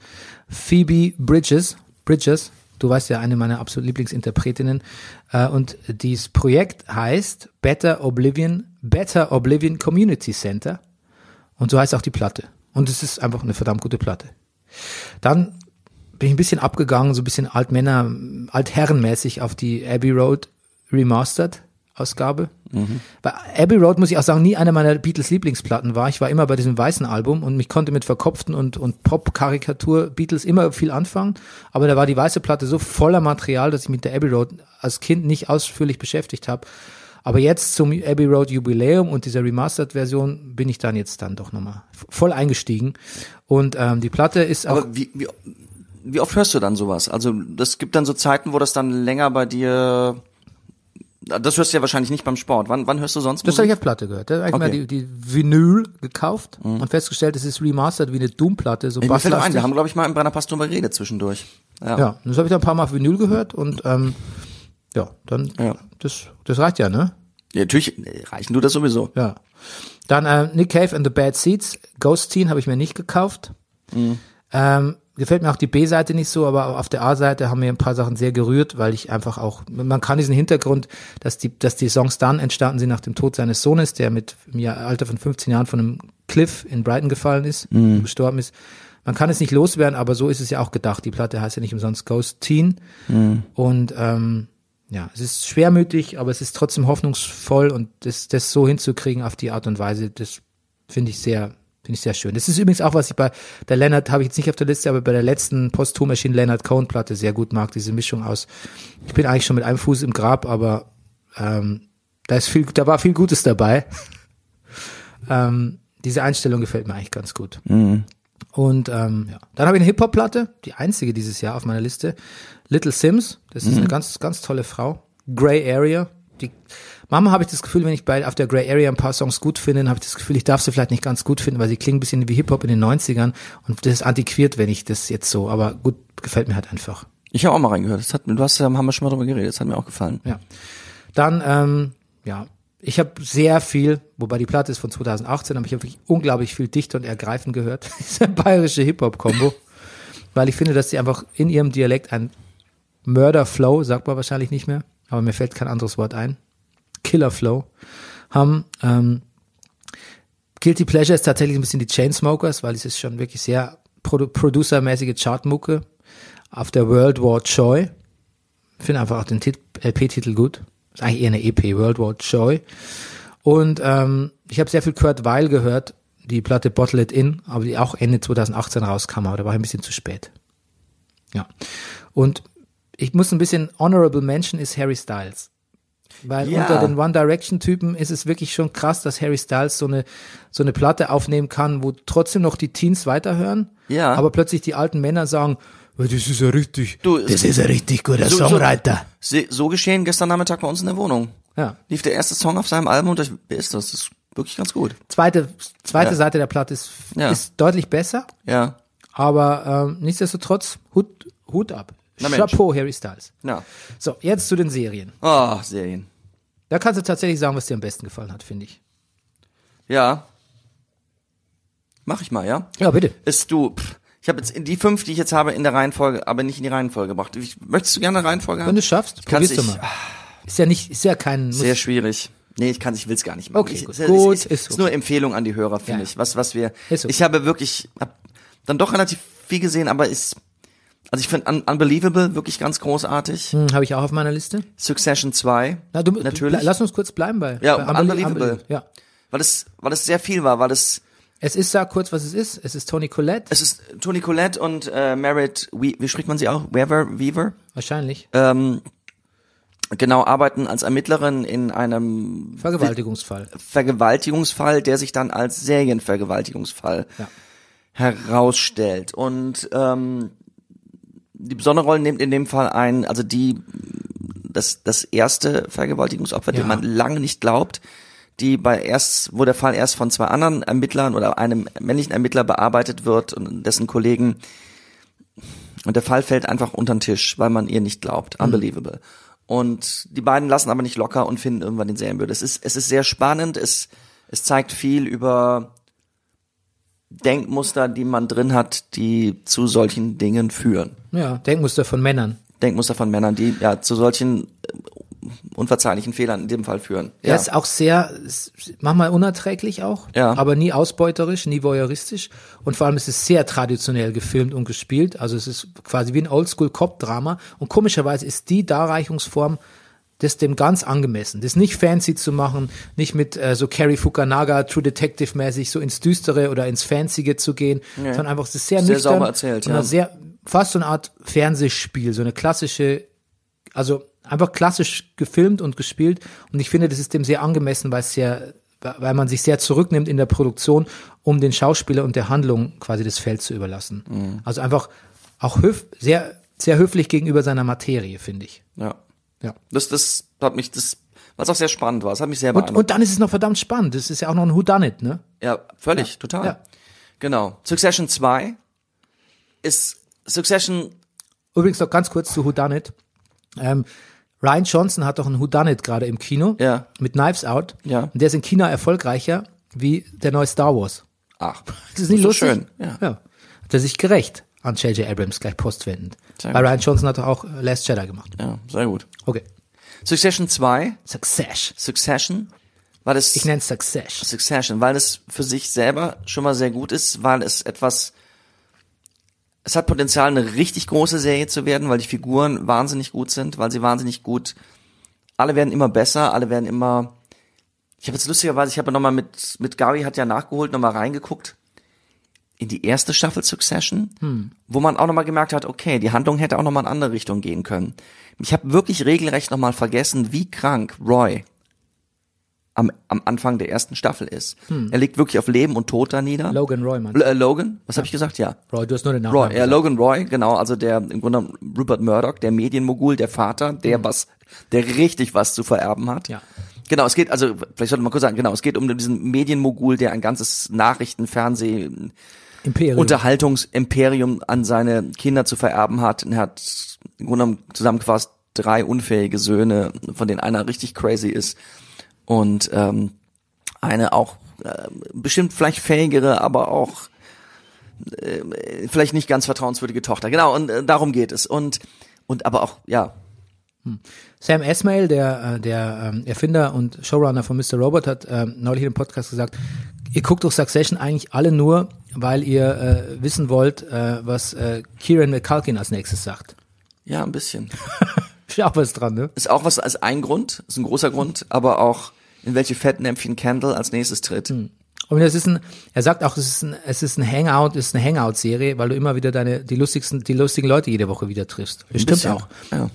Phoebe Bridges. Bridges, du weißt ja, eine meiner absoluten Lieblingsinterpretinnen. Äh, und dieses Projekt heißt Better Oblivion, Better Oblivion Community Center. Und so heißt auch die Platte. Und es ist einfach eine verdammt gute Platte. Dann bin ich ein bisschen abgegangen, so ein bisschen Altmänner, altherrenmäßig auf die Abbey Road Remastered Ausgabe. Bei Abbey Road muss ich auch sagen, nie einer meiner Beatles Lieblingsplatten war. Ich war immer bei diesem weißen Album und mich konnte mit verkopften und, und Pop-Karikatur Beatles immer viel anfangen. Aber da war die weiße Platte so voller Material, dass ich mit der Abbey Road als Kind nicht ausführlich beschäftigt habe. Aber jetzt zum Abbey Road Jubiläum und dieser Remastered-Version bin ich dann jetzt dann doch nochmal voll eingestiegen. Und ähm, die Platte ist auch Aber wie, wie, wie oft hörst du dann sowas? Also das gibt dann so Zeiten, wo das dann länger bei dir. Das hörst du ja wahrscheinlich nicht beim Sport. Wann, wann hörst du sonst Das habe ich auf Platte gehört. Da habe ich Okay. mal die, die Vinyl gekauft und festgestellt, es ist remastered wie eine Doom-Platte, so Mir fällt ein, wir haben, glaube ich, mal im Brennerpass drüber geredet zwischendurch. Ja. Ja, das habe ich dann ein paar Mal auf Vinyl gehört und ähm, ja, dann Ja. das das reicht ja, ne? Ja, natürlich äh, reichen du das sowieso. Ja. Dann äh, Nick Cave and the Bad Seeds, Ghost Teen habe ich mir nicht gekauft. Ähm, gefällt mir auch die B-Seite nicht so, aber auf der A-Seite haben mir ein paar Sachen sehr gerührt, weil ich einfach auch, man kann diesen Hintergrund, dass die, dass die Songs dann entstanden sind nach dem Tod seines Sohnes, der mit im Alter von 15 Jahren von einem Cliff in Brighton gefallen ist, gestorben ist. Man kann es nicht loswerden, aber so ist es ja auch gedacht. Die Platte heißt ja nicht umsonst Ghost Teen. Und ähm, ja, es ist schwermütig, aber es ist trotzdem hoffnungsvoll und das, das so hinzukriegen auf die Art und Weise, das finde ich sehr, finde ich sehr schön. Das ist übrigens auch, was ich bei der Leonard, habe ich jetzt nicht auf der Liste, aber bei der letzten posthum erschienenen Leonard Cohen Platte sehr gut mag, diese Mischung aus. Ich bin eigentlich schon mit einem Fuß im Grab, aber ähm, da ist viel, da war viel Gutes dabei. ähm, diese Einstellung gefällt mir eigentlich ganz gut. Und ähm, ja. dann habe ich eine Hip-Hop-Platte, die einzige dieses Jahr auf meiner Liste. Little Sims, das ist eine ganz, ganz tolle Frau. Grey Area. Die Mama habe ich das Gefühl, wenn ich bei auf der Grey Area ein paar Songs gut finde, habe ich das Gefühl, ich darf sie vielleicht nicht ganz gut finden, weil sie klingen ein bisschen wie Hip-Hop in den 90ern und das ist antiquiert, wenn ich das jetzt so, aber gut, gefällt mir halt einfach. Ich habe auch mal reingehört. Das hat, du hast, haben wir schon mal drüber geredet. Das hat mir auch gefallen. Ja. Dann, ähm, ja, ich habe sehr viel, wobei die Platte ist von 2018, aber ich habe wirklich unglaublich viel dicht und ergreifend gehört. Diese bayerische Hip-Hop-Kombo. weil ich finde, dass sie einfach in ihrem Dialekt ein Murder-Flow, sagt man wahrscheinlich nicht mehr, aber mir fällt kein anderes Wort ein, Killer-Flow, haben. Ähm, Guilty Pleasure ist tatsächlich ein bisschen die Chainsmokers, weil es ist schon wirklich sehr Produ producermäßige Chartmucke auf der World War Joy. Ich finde einfach auch den Tit- LP-Titel gut. Ist eigentlich eher eine EP, World War Joy. Und ähm, ich habe sehr viel Kurt Weil gehört, die Platte Bottle It In, aber die auch Ende 2018 rauskam, aber da war ich ein bisschen zu spät. Ja. Und ich muss ein bisschen Honorable Mention ist Harry Styles. Weil Ja. unter den One Direction Typen ist es wirklich schon krass, dass Harry Styles so eine, so eine Platte aufnehmen kann, wo trotzdem noch die Teens weiterhören. Ja. Aber plötzlich die alten Männer sagen, "Ja, das ist ja richtig, Du, das ist ein richtig guter so- so- Songwriter. So, so geschehen gestern Nachmittag bei uns in der Wohnung. Ja. Lief der erste Song auf seinem Album und ich, wer ist das? Das ist wirklich ganz gut. Zweite, zweite Ja. Seite der Platte ist, Ja. ist deutlich besser, Ja. aber ähm, nichtsdestotrotz Hut, Hut ab. Na Mensch. Chapeau, Harry Styles. Ja. So, jetzt zu den Serien. Oh, Serien. Da kannst du tatsächlich sagen, was dir am besten gefallen hat, finde ich. Ja. Mach ich mal, ja? Ja, bitte. Ist du, pff, ich habe jetzt die fünf, die ich jetzt habe, in der Reihenfolge, aber nicht in die Reihenfolge gebracht. Ich, möchtest du gerne eine Reihenfolge Wenn haben? du es schaffst, Kannst probier's doch ich- mal. Ist ja nicht, ist ja kein, muss, Sehr schwierig. Nee, ich kann, ich will's gar nicht machen. Okay, ich, gut. es, Gut, ist, ist ist, nur Empfehlung an die Hörer, finde Ja. ich. Was, was wir, Ist okay. ich habe wirklich, hab dann doch relativ viel gesehen, aber ist, also ich finde Un Unbelievable wirklich ganz großartig. hm, habe ich auch auf meiner Liste. Succession 2. Na, du, natürlich. Du, lass uns kurz bleiben bei, Ja, bei Unbelie- Unbelievable. Ja. weil es, weil es sehr viel war, weil es, Es ist, sag kurz, was es ist. Es ist Tony Collette. es ist Toni Collette und äh, Merritt, wie, wie spricht man sie auch? Weaver, Weaver? Wahrscheinlich. Ähm, genau, arbeiten als Ermittlerin in einem Vergewaltigungsfall. Vergewaltigungsfall, der sich dann als Serienvergewaltigungsfall Ja. herausstellt. Und ähm, die besondere Rolle nimmt in dem Fall ein, also die das das erste Vergewaltigungsopfer, Ja. dem man lange nicht glaubt, die bei erst, wo der Fall erst von zwei anderen Ermittlern oder einem männlichen Ermittler bearbeitet wird und dessen Kollegen und der Fall fällt einfach unter den Tisch, weil man ihr nicht glaubt. Unbelievable. Und die beiden lassen aber nicht locker und finden irgendwann den Serienmörder. Es ist, es ist sehr spannend. Es, es zeigt viel über Denkmuster, die man drin hat, die zu solchen Dingen führen. Ja, Denkmuster von Männern. Denkmuster von Männern, die ja zu solchen äh, unverzeihlichen Fehlern in dem Fall führen. Er ist auch sehr, manchmal unerträglich auch, Ja. aber nie ausbeuterisch, nie voyeuristisch. Und vor allem ist es sehr traditionell gefilmt und gespielt. Also es ist quasi wie ein Oldschool-Cop-Drama. Und komischerweise ist die Darreichungsform das dem ganz angemessen. Das nicht fancy zu machen, nicht mit äh, so Carrie Fukunaga, True Detective mäßig so ins Düstere oder ins Fancyge zu gehen, sondern einfach ist sehr, Sehr nüchtern sauber erzählt, und ja. sehr fast so eine Art Fernsehspiel, so eine klassische also einfach klassisch gefilmt und gespielt und ich finde, das ist dem sehr angemessen, weil es sehr, weil man sich sehr zurücknimmt in der Produktion, um den Schauspieler und der Handlung quasi das Feld zu überlassen. Mhm. Also einfach auch höf, sehr, sehr höflich gegenüber seiner Materie, finde ich. Ja. Ja. Das, das hat mich, das, was auch sehr spannend war. Das hat mich sehr Und, beeindruckt. und dann ist es noch verdammt spannend. Das ist ja auch noch ein Whodunit, ne? Ja, völlig, total. Ja. Genau. Succession 2 ist Succession, Übrigens noch ganz kurz zu Whodunit. Ähm, Ryan Johnson hat doch ein Whodunit gerade im Kino Ja. mit Knives Out. Ja. Und der ist in China erfolgreicher wie der neue Star Wars. ach, Das ist nicht so lustig. schön. Ja. ja. Hat er sich gerecht an J.J. Abrams gleich postwendend. Sehr Weil gut. Ryan Johnson hat doch auch äh, Last Jedi gemacht. ja, sehr gut. Okay. Succession 2, Success. Succession, weil es Ich nenne es Success. Succession, weil es für sich selber schon mal sehr gut ist, weil es etwas, es hat Potenzial, eine richtig große Serie zu werden, weil die Figuren wahnsinnig gut sind, weil sie wahnsinnig gut, alle werden immer besser, alle werden immer, ich habe jetzt lustigerweise, ich habe nochmal mit, mit Gary hat ja nachgeholt, nochmal reingeguckt in die erste Staffel Succession, wo man auch nochmal gemerkt hat, okay, die Handlung hätte auch nochmal in eine andere Richtung gehen können. Ich habe wirklich regelrecht nochmal vergessen, wie krank Roy am, am Anfang der ersten Staffel ist. Er legt wirklich auf Leben und Tod da nieder. Logan Roy, Mann. L äh, Logan? Was habe ich gesagt? Ja. Roy, du hast nur den Namen. Roy, ja, Logan Roy, genau, also der im Grunde Rupert Murdoch, der Medienmogul, der Vater, der was, der richtig was zu vererben hat. Ja. Genau, es geht, also vielleicht sollte man kurz sagen, genau, es geht um diesen Medienmogul, der ein ganzes Nachrichten, Fernseh, Imperium. Unterhaltungsimperium an seine Kinder zu vererben hat. Und er hat im Grunde genommen zusammengefasst drei unfähige Söhne, von denen einer richtig crazy ist und ähm, eine auch äh, bestimmt vielleicht fähigere, aber auch äh, vielleicht nicht ganz vertrauenswürdige Tochter. Genau, und äh, darum geht es. Und und aber auch ja, Sam Esmail, der, äh, der ähm, Erfinder und Showrunner von Mr. Robot, hat ähm, neulich in einem Podcast gesagt, ihr guckt durch Succession eigentlich alle nur, weil ihr äh, wissen wollt, äh, was äh, Kieran McCulkin als nächstes sagt. ja, ein bisschen. Ist ja auch was dran, ne? Ist auch was als ein Grund, ist ein großer Grund, aber auch in welche Fettnäpfchen Kendall als nächstes tritt. Und es ist ein, er sagt auch, es ist ein, es ist ein Hangout, es ist eine Hangout-Serie, weil du immer wieder deine, die lustigsten, die lustigen Leute jede Woche wieder triffst. Das stimmt auch. Ja.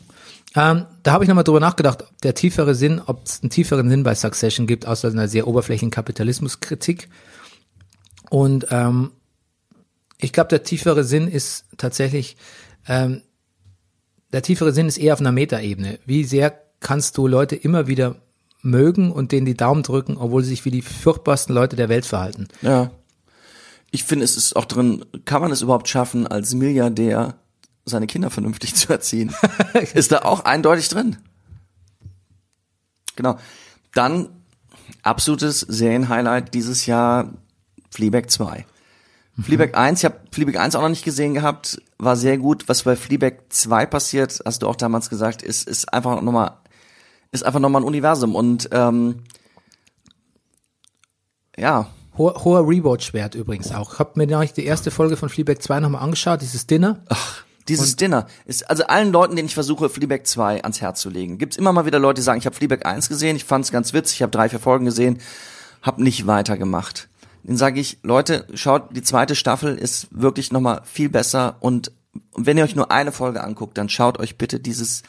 Ähm, da habe ich nochmal drüber nachgedacht, ob der tiefere Sinn, ob es einen tieferen Sinn bei Succession gibt, außer einer sehr oberflächlichen Kapitalismuskritik. Und ähm, ich glaube, der tiefere Sinn ist tatsächlich, ähm, der tiefere Sinn ist eher auf einer Metaebene. Wie sehr kannst du Leute immer wieder mögen und denen die Daumen drücken, obwohl sie sich wie die furchtbarsten Leute der Welt verhalten? Ja. Ich finde, es ist auch drin, kann man es überhaupt schaffen, als Milliardär seine Kinder vernünftig zu erziehen? ist da auch eindeutig drin. Genau. Dann absolutes Serienhighlight dieses Jahr Fleabag 2. Fleabag 1, ich habe Fleabag 1 auch noch nicht gesehen gehabt, war sehr gut. Was bei Fleabag 2 passiert, hast du auch damals gesagt, ist, ist einfach nochmal, ist einfach nochmal ein Universum und ähm, ja, Hoher, hoher Rewatch-Wert übrigens auch. Ich habe mir neulich die erste Folge von Fleabag 2 nochmal angeschaut, dieses Dinner. Dieses Dinner ist also allen Leuten, denen ich versuche, Fleabag 2 ans Herz zu legen. Gibt's immer mal wieder Leute, die sagen, ich habe Fleabag 1 gesehen, ich fand's ganz witzig, ich habe drei, vier Folgen gesehen, hab nicht weitergemacht. Dann sage ich, Leute, schaut, die zweite Staffel ist wirklich nochmal viel besser und und wenn ihr euch nur eine Folge anguckt, dann schaut euch bitte dieses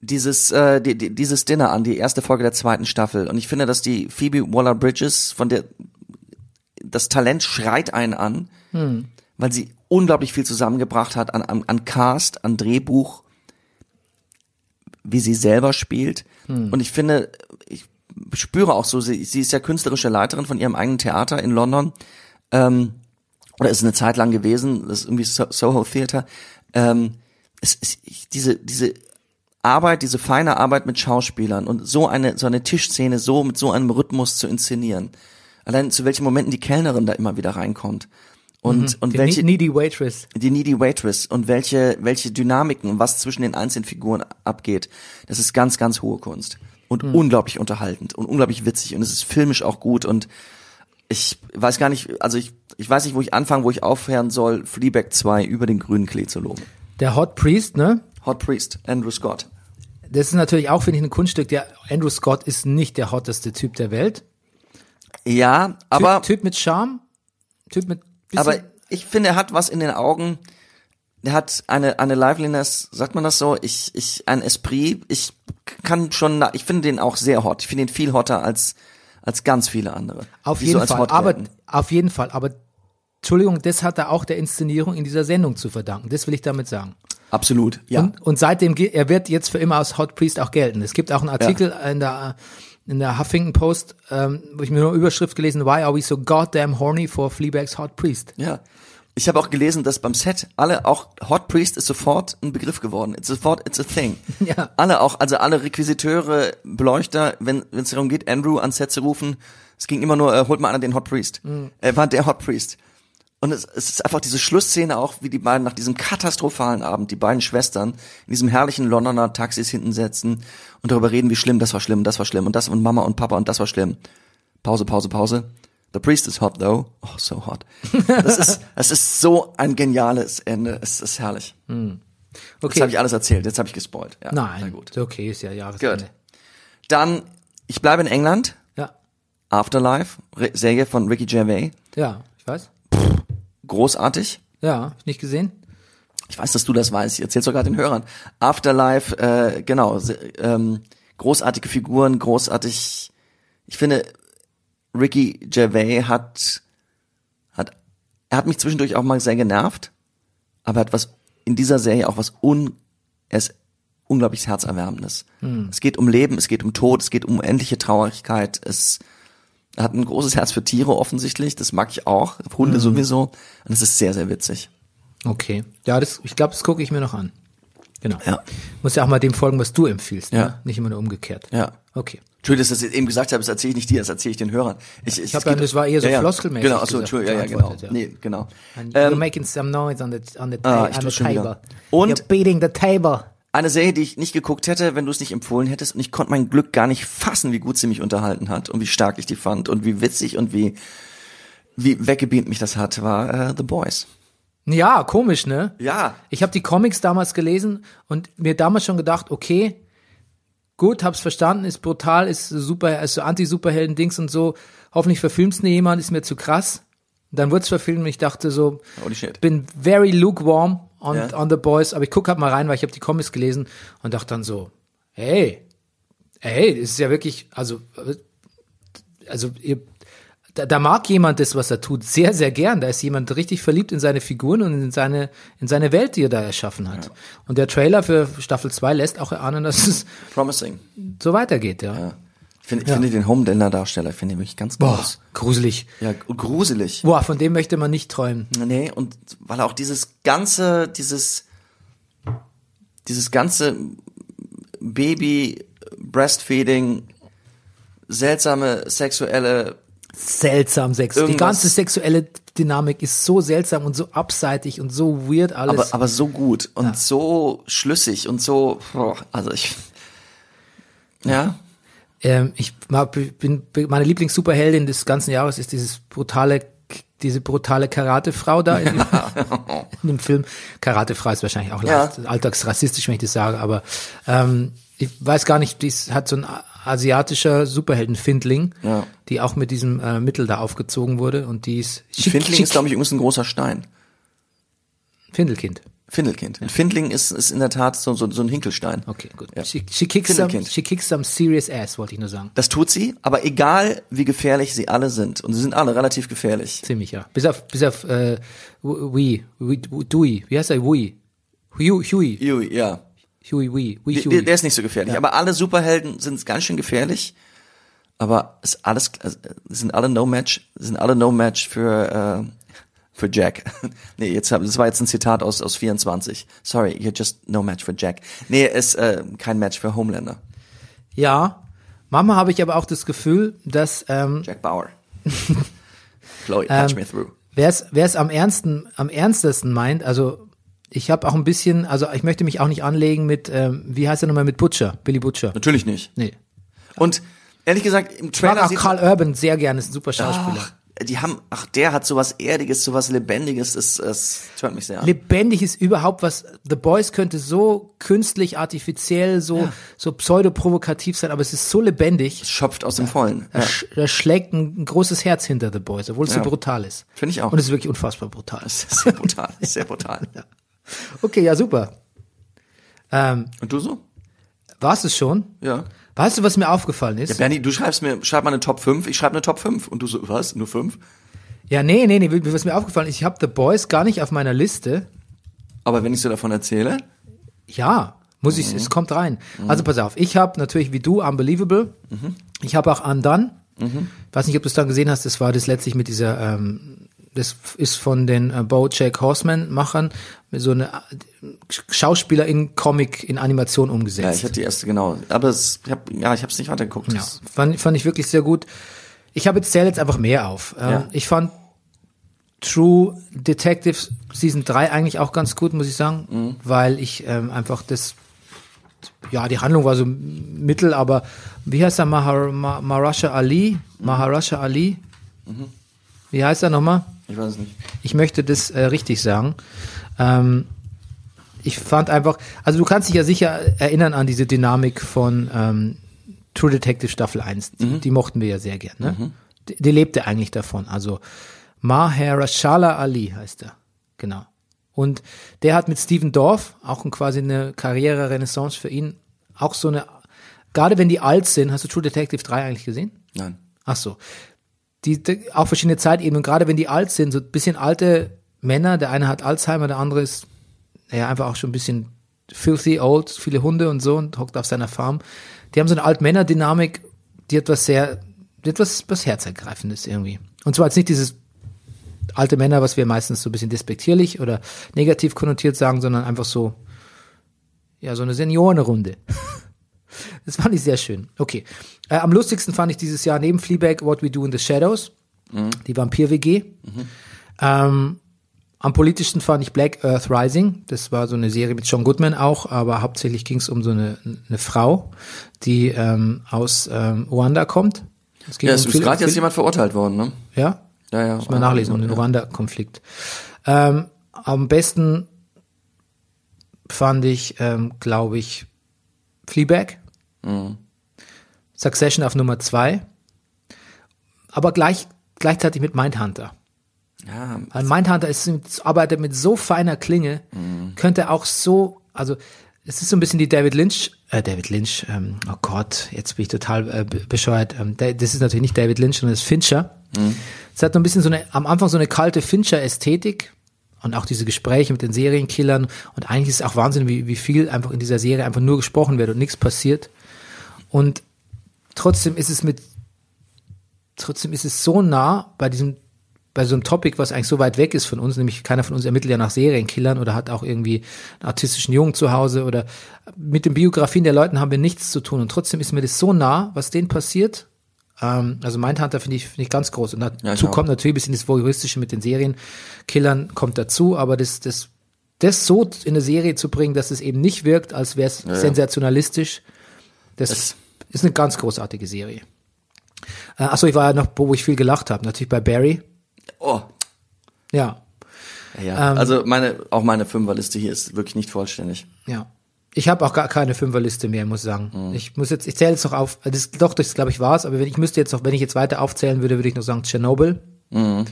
dieses äh, die, die, dieses Dinner an, die erste Folge der zweiten Staffel. Und ich finde, dass die Phoebe Waller-Bridges von der das Talent schreit einen an, weil sie unglaublich viel zusammengebracht hat an, an, an Cast, an Drehbuch, wie sie selber spielt. Und ich finde, ich spüre auch so, sie, sie ist ja künstlerische Leiterin von ihrem eigenen Theater in London. Ähm, oder ist eine Zeit lang gewesen, das ist irgendwie so Soho Theater. Ähm, es ist ich, diese, diese Arbeit, diese feine Arbeit mit Schauspielern und so eine, so eine Tischszene so mit so einem Rhythmus zu inszenieren. Allein zu welchen Momenten die Kellnerin da immer wieder reinkommt. Und, und Die welche, Needy Waitress. die Needy Waitress und welche, welche Dynamiken und was zwischen den einzelnen Figuren abgeht. Das ist ganz, ganz hohe Kunst. Und unglaublich unterhaltend und unglaublich witzig und es ist filmisch auch gut und ich weiß gar nicht, also ich, ich weiß nicht, wo ich anfangen, wo ich aufhören soll, Fleabag 2 über den grünen Klee zu loben. Der Hot Priest, ne? Hot Priest, Andrew Scott. Das ist natürlich auch, finde ich, ein Kunststück. Der Andrew Scott ist nicht der hotteste Typ der Welt. Ja, aber, typ, typ mit Charme, Typ mit aber ich finde, er hat was in den Augen. Der hat eine, eine Liveliness, sagt man das so? Ich, ich, ein Esprit. Ich kann schon, ich finde den auch sehr hot. Ich finde ihn viel hotter als, als ganz viele andere. auf jeden so Fall. Aber auf jeden Fall. Aber Entschuldigung, das hat er auch der Inszenierung in dieser Sendung zu verdanken. Das will ich damit sagen. Absolut, ja. Und, und seitdem, er wird jetzt für immer als Hot Priest auch gelten. Es gibt auch einen Artikel in der in der Huffington Post, ähm, wo ich mir nur Überschrift gelesen, Why are we so goddamn horny for Fleabag's Hot Priest? Ja. Ich habe auch gelesen, dass beim Set alle auch Hot Priest ist sofort ein Begriff geworden. It's sofort, it's a thing. Ja. Alle auch, also alle Requisiteure, Beleuchter, wenn es darum geht, Andrew ans Set zu rufen, es ging immer nur, äh, holt mal einer den Hot Priest. Er war der Hot Priest. Und es, es ist einfach diese Schlussszene auch, wie die beiden nach diesem katastrophalen Abend, die beiden Schwestern in diesem herrlichen Londoner Taxis hinten setzen und darüber reden, wie schlimm, das war schlimm, das war schlimm und das und Mama und Papa und das war schlimm. Pause, Pause, Pause. The priest is hot though. Oh, so hot. Das ist, das ist so ein geniales Ende. Es ist herrlich. Jetzt Okay. habe ich alles erzählt. Jetzt habe ich gespoilt. Ja, na Nein, gut. ist okay, ist ja Jahresende. Gut. Dann, ich bleibe in England. Ja, Afterlife, Serie von Ricky Gervais. ja, ich weiß. Großartig. Ja, hab ich nicht gesehen. Ich weiß, dass du das weißt. Ich erzähl's sogar den Hörern. Afterlife, äh, genau, ähm, großartige Figuren, großartig. Ich finde, Ricky Gervais hat, hat, er hat mich zwischendurch auch mal sehr genervt, aber er hat was in dieser Serie auch was un, er ist unglaublich herzerwärmendes. Es geht um Leben, es geht um Tod, es geht um unendliche Traurigkeit, es hat ein großes Herz für Tiere offensichtlich, das mag ich auch, Hunde sowieso, und es ist sehr, sehr witzig. Okay. Ja, das, ich glaube, das gucke ich mir noch an. Genau. Ja. Muss ja auch mal dem folgen, was du empfiehlst. Ja. Ne? Nicht immer nur umgekehrt. Ja. Okay. Entschuldigung, dass ich das eben gesagt habe, das erzähle ich nicht dir, das erzähle ich den Hörern. Ich, Ich hab dann- das war eher so floskelmäßig Genau, achso, Entschuldigung, ja, ja, genau. ja. Nee, genau. And Ähm, you're making some noise on the, on the, Ah, ich on the table. Und- You're beating the table. Eine Serie, die ich nicht geguckt hätte, wenn du es nicht empfohlen hättest, und ich konnte mein Glück gar nicht fassen, wie gut sie mich unterhalten hat und wie stark ich die fand und wie witzig und wie wie weggebeamt mich das hat, war äh, The Boys. Ja, komisch, ne? Ja. Ich habe die Comics damals gelesen und mir damals schon gedacht, okay, gut, hab's verstanden, ist brutal, ist super, ist so Anti-Superhelden-Dings und so. Hoffentlich verfilmt's nie jemand, ist mir zu krass. Und dann wurd's verfilmt und ich dachte so, Holy shit. bin very lukewarm on, Ja. on The Boys, aber ich guck halt mal rein, weil ich habe die Comics gelesen und dachte dann so, hey, hey, das ist ja wirklich, also, also ihr, da, da mag jemand das, was er tut, sehr, sehr gern. Da ist jemand richtig verliebt in seine Figuren und in seine, in seine Welt, die er da erschaffen hat. Und der Trailer für Staffel 2 lässt auch erahnen, dass es Promising. so weitergeht, ja. Ja. Ich finde, ich finde den Homelander-Darsteller, finde ich mich ganz Boah, groß. gruselig. Ja, gruselig. Boah, von dem möchte man nicht träumen. Nee, und weil er auch dieses ganze, dieses, dieses ganze Baby Breastfeeding, seltsame sexuelle, Seltsam Sex. Die Irgendwas- ganze sexuelle Dynamik ist so seltsam und so abseitig und so weird alles. aber, aber so gut und so schlüssig und so, also ich, ja, Ähm, ich bin, meine Lieblings-Superheldin des ganzen Jahres ist dieses brutale, diese brutale Karate-Frau da in, dem- in dem Film. Karate-Frau ist wahrscheinlich auch Ja. alltagsrassistisch, wenn ich das sage, aber ähm, ich weiß gar nicht, dies hat so ein asiatischer Superhelden-Findling, Ja. die auch mit diesem äh, Mittel da aufgezogen wurde und die ist schick, Findling schick, ist, glaube ich, übrigens ein großer Stein. Findelkind. Findelkind. Ein Findling ist, ist in der Tat so, so, so ein Hinkelstein. Okay, gut. Ja. She, she, kicks some, Findelkind. she kicks some serious ass, wollte ich nur sagen. Das tut sie, aber egal wie gefährlich sie alle sind, und sie sind alle relativ gefährlich. Ziemlich, ja. Bis auf, bis auf, äh, Wii, Dewey, wie heißt er? Wii. Huey, Huey, ja. Huey, Wii, Der, Huey. der ist nicht so gefährlich. Aber alle Superhelden sind ganz schön gefährlich. Aber ist alles, also, sind alle No Match, sind alle No Match für, äh, für Jack. nee, jetzt hab, das war jetzt ein Zitat aus, aus 24. Sorry, you're just no match for Jack. Nee, ist, äh, kein Match für Homelander. Ja. Mama habe ich aber auch das Gefühl, dass, ähm, Jack Bauer. Chloe, patch Ähm, me through. wer es, wer es am ernsten, am ernstesten meint, also, ich habe auch ein bisschen, also ich möchte mich auch nicht anlegen mit, ähm, wie heißt er nochmal, mit Butcher, Billy Butcher. Natürlich nicht. Nee. Und ehrlich gesagt, im Ich mag Trailer auch Carl Urban sehr gern, ist ein super Schauspieler. Ach, die haben, ach, der hat sowas Erdiges, sowas Lebendiges, es, es tönt mich sehr an. lebendig ist überhaupt was. The Boys könnte so künstlich, artifiziell, so, so pseudoprovokativ sein, aber es ist so lebendig. Es schöpft aus dem Vollen. Da, Ja. sch da schlägt ein, ein großes Herz hinter The Boys, obwohl es Ja. so brutal ist. Finde ich auch. Und es ist wirklich unfassbar brutal. Das ist sehr brutal, sehr brutal. Okay, ja, super. Ähm, Und du so? war's es schon? Ja. Weißt du, was mir aufgefallen ist? Ja, Bernie, du schreibst mir, schreib mal eine Top 5, ich schreibe eine Top 5. Und du so, was? Nur 5? Ja, nee, nee, nee, was mir aufgefallen ist, ich habe The Boys gar nicht auf meiner Liste. Aber wenn ich so davon erzähle, Ja, muss ich, es kommt rein. Also pass auf, ich habe natürlich wie du Unbelievable. Ich habe auch Undone. Weiß nicht, ob du es dann gesehen hast, das war das letztlich mit dieser, ähm, das ist von den äh, Bojack Horseman-Machern, mit so eine Schauspieler in Comic, in Animation ja, umgesetzt. ich hatte die erste, genau. Aber es, ich hab, ja, ich habe es nicht weitergeguckt. Ja, fand, fand ich wirklich sehr gut. Ich habe jetzt zähle jetzt einfach mehr auf. Ähm, Ja. Ich fand True Detective Season 3 eigentlich auch ganz gut, muss ich sagen, Mhm. weil ich ähm, einfach das ja, die Handlung war so mittel, aber wie heißt er Mahar, Ma, Maharasha Ali? Mhm. Maharasha Ali? Wie heißt er nochmal? Ich weiß es nicht. Ich möchte das äh, richtig sagen. Ähm, ich fand einfach, also du kannst dich ja sicher erinnern an diese Dynamik von ähm, True Detective Staffel 1. Die, die mochten wir ja sehr gern. Ne? Die, die lebte eigentlich davon. Also Mahershala Ali heißt er. Genau. Und der hat mit Steven Dorff, auch quasi eine Karriere-Renaissance für ihn, auch so eine gerade wenn die alt sind, hast du True Detective 3 eigentlich gesehen? Nein. Ach so. Die, die auch verschiedene Zeitebenen, gerade wenn die alt sind, so ein bisschen alte Männer, der eine hat Alzheimer, der andere ist naja, einfach auch schon ein bisschen filthy old, viele Hunde und so und hockt auf seiner Farm. Die haben so eine Alt-Männer-Dynamik, die etwas sehr, die etwas was herzergreifendes irgendwie. Und zwar jetzt nicht dieses alte Männer, was wir meistens so ein bisschen despektierlich oder negativ konnotiert sagen, sondern einfach so, ja, so eine Seniorenrunde. Das fand ich sehr schön. Okay. Äh, am lustigsten fand ich dieses Jahr neben Fleabag What We Do in the Shadows, die Vampir-WG. Ähm, am politischsten fand ich Black Earth Rising. Das war so eine Serie mit John Goodman auch, aber hauptsächlich ging es um so eine, eine Frau, die ähm, aus ähm, Ruanda kommt. Es Ja, um es ist Phil- gerade jetzt jemand verurteilt worden, ne? Ja? Ja, ja. Muss man nachlesen, um den Ruanda-Konflikt. Ähm, am besten fand ich, ähm, glaube ich, Fleabag. Succession auf Nummer zwei. Aber gleich, gleichzeitig mit Mindhunter. Ja, Weil Mindhunter ist, arbeitet mit so feiner Klinge, könnte auch so, also es ist so ein bisschen die David Lynch, äh, David Lynch, ähm, oh Gott, jetzt bin ich total äh, be- bescheuert. Ähm, da- das ist natürlich nicht David Lynch, sondern das ist Fincher. Es hat so ein bisschen so eine, am Anfang so eine kalte Fincher-Ästhetik und auch diese Gespräche mit den Serienkillern und eigentlich ist es auch Wahnsinn, wie, wie viel einfach in dieser Serie einfach nur gesprochen wird und nichts passiert. Und trotzdem ist es mit, trotzdem ist es so nah bei diesem, bei so einem Topic, was eigentlich so weit weg ist von uns, nämlich keiner von uns ermittelt ja nach Serienkillern oder hat auch irgendwie einen autistischen Jungen zu Hause oder mit den Biografien der Leuten haben wir nichts zu tun und trotzdem ist mir das so nah, was denen passiert. Ähm, also Mindhunter finde ich, finde ich ganz groß und Ja, dazu auch. kommt natürlich ein bisschen das Voyeuristische mit den Serienkillern kommt dazu, aber das, das, das so in eine Serie zu bringen, dass es eben nicht wirkt, als wäre es sensationalistisch, das Es- ist eine ganz großartige Serie. Äh, achso, ich war ja noch, wo ich viel gelacht habe, natürlich bei Barry. Oh. Ja, Ja, Ähm, also meine, auch meine Fünferliste hier ist wirklich nicht vollständig. ja. Ich habe auch gar keine Fünferliste mehr, muss ich sagen. Mhm. Ich muss jetzt, ich zähle jetzt noch auf, das, doch, das glaube ich war's, aber wenn ich müsste jetzt noch, wenn ich jetzt weiter aufzählen würde, würde ich noch sagen Chernobyl. Mhm.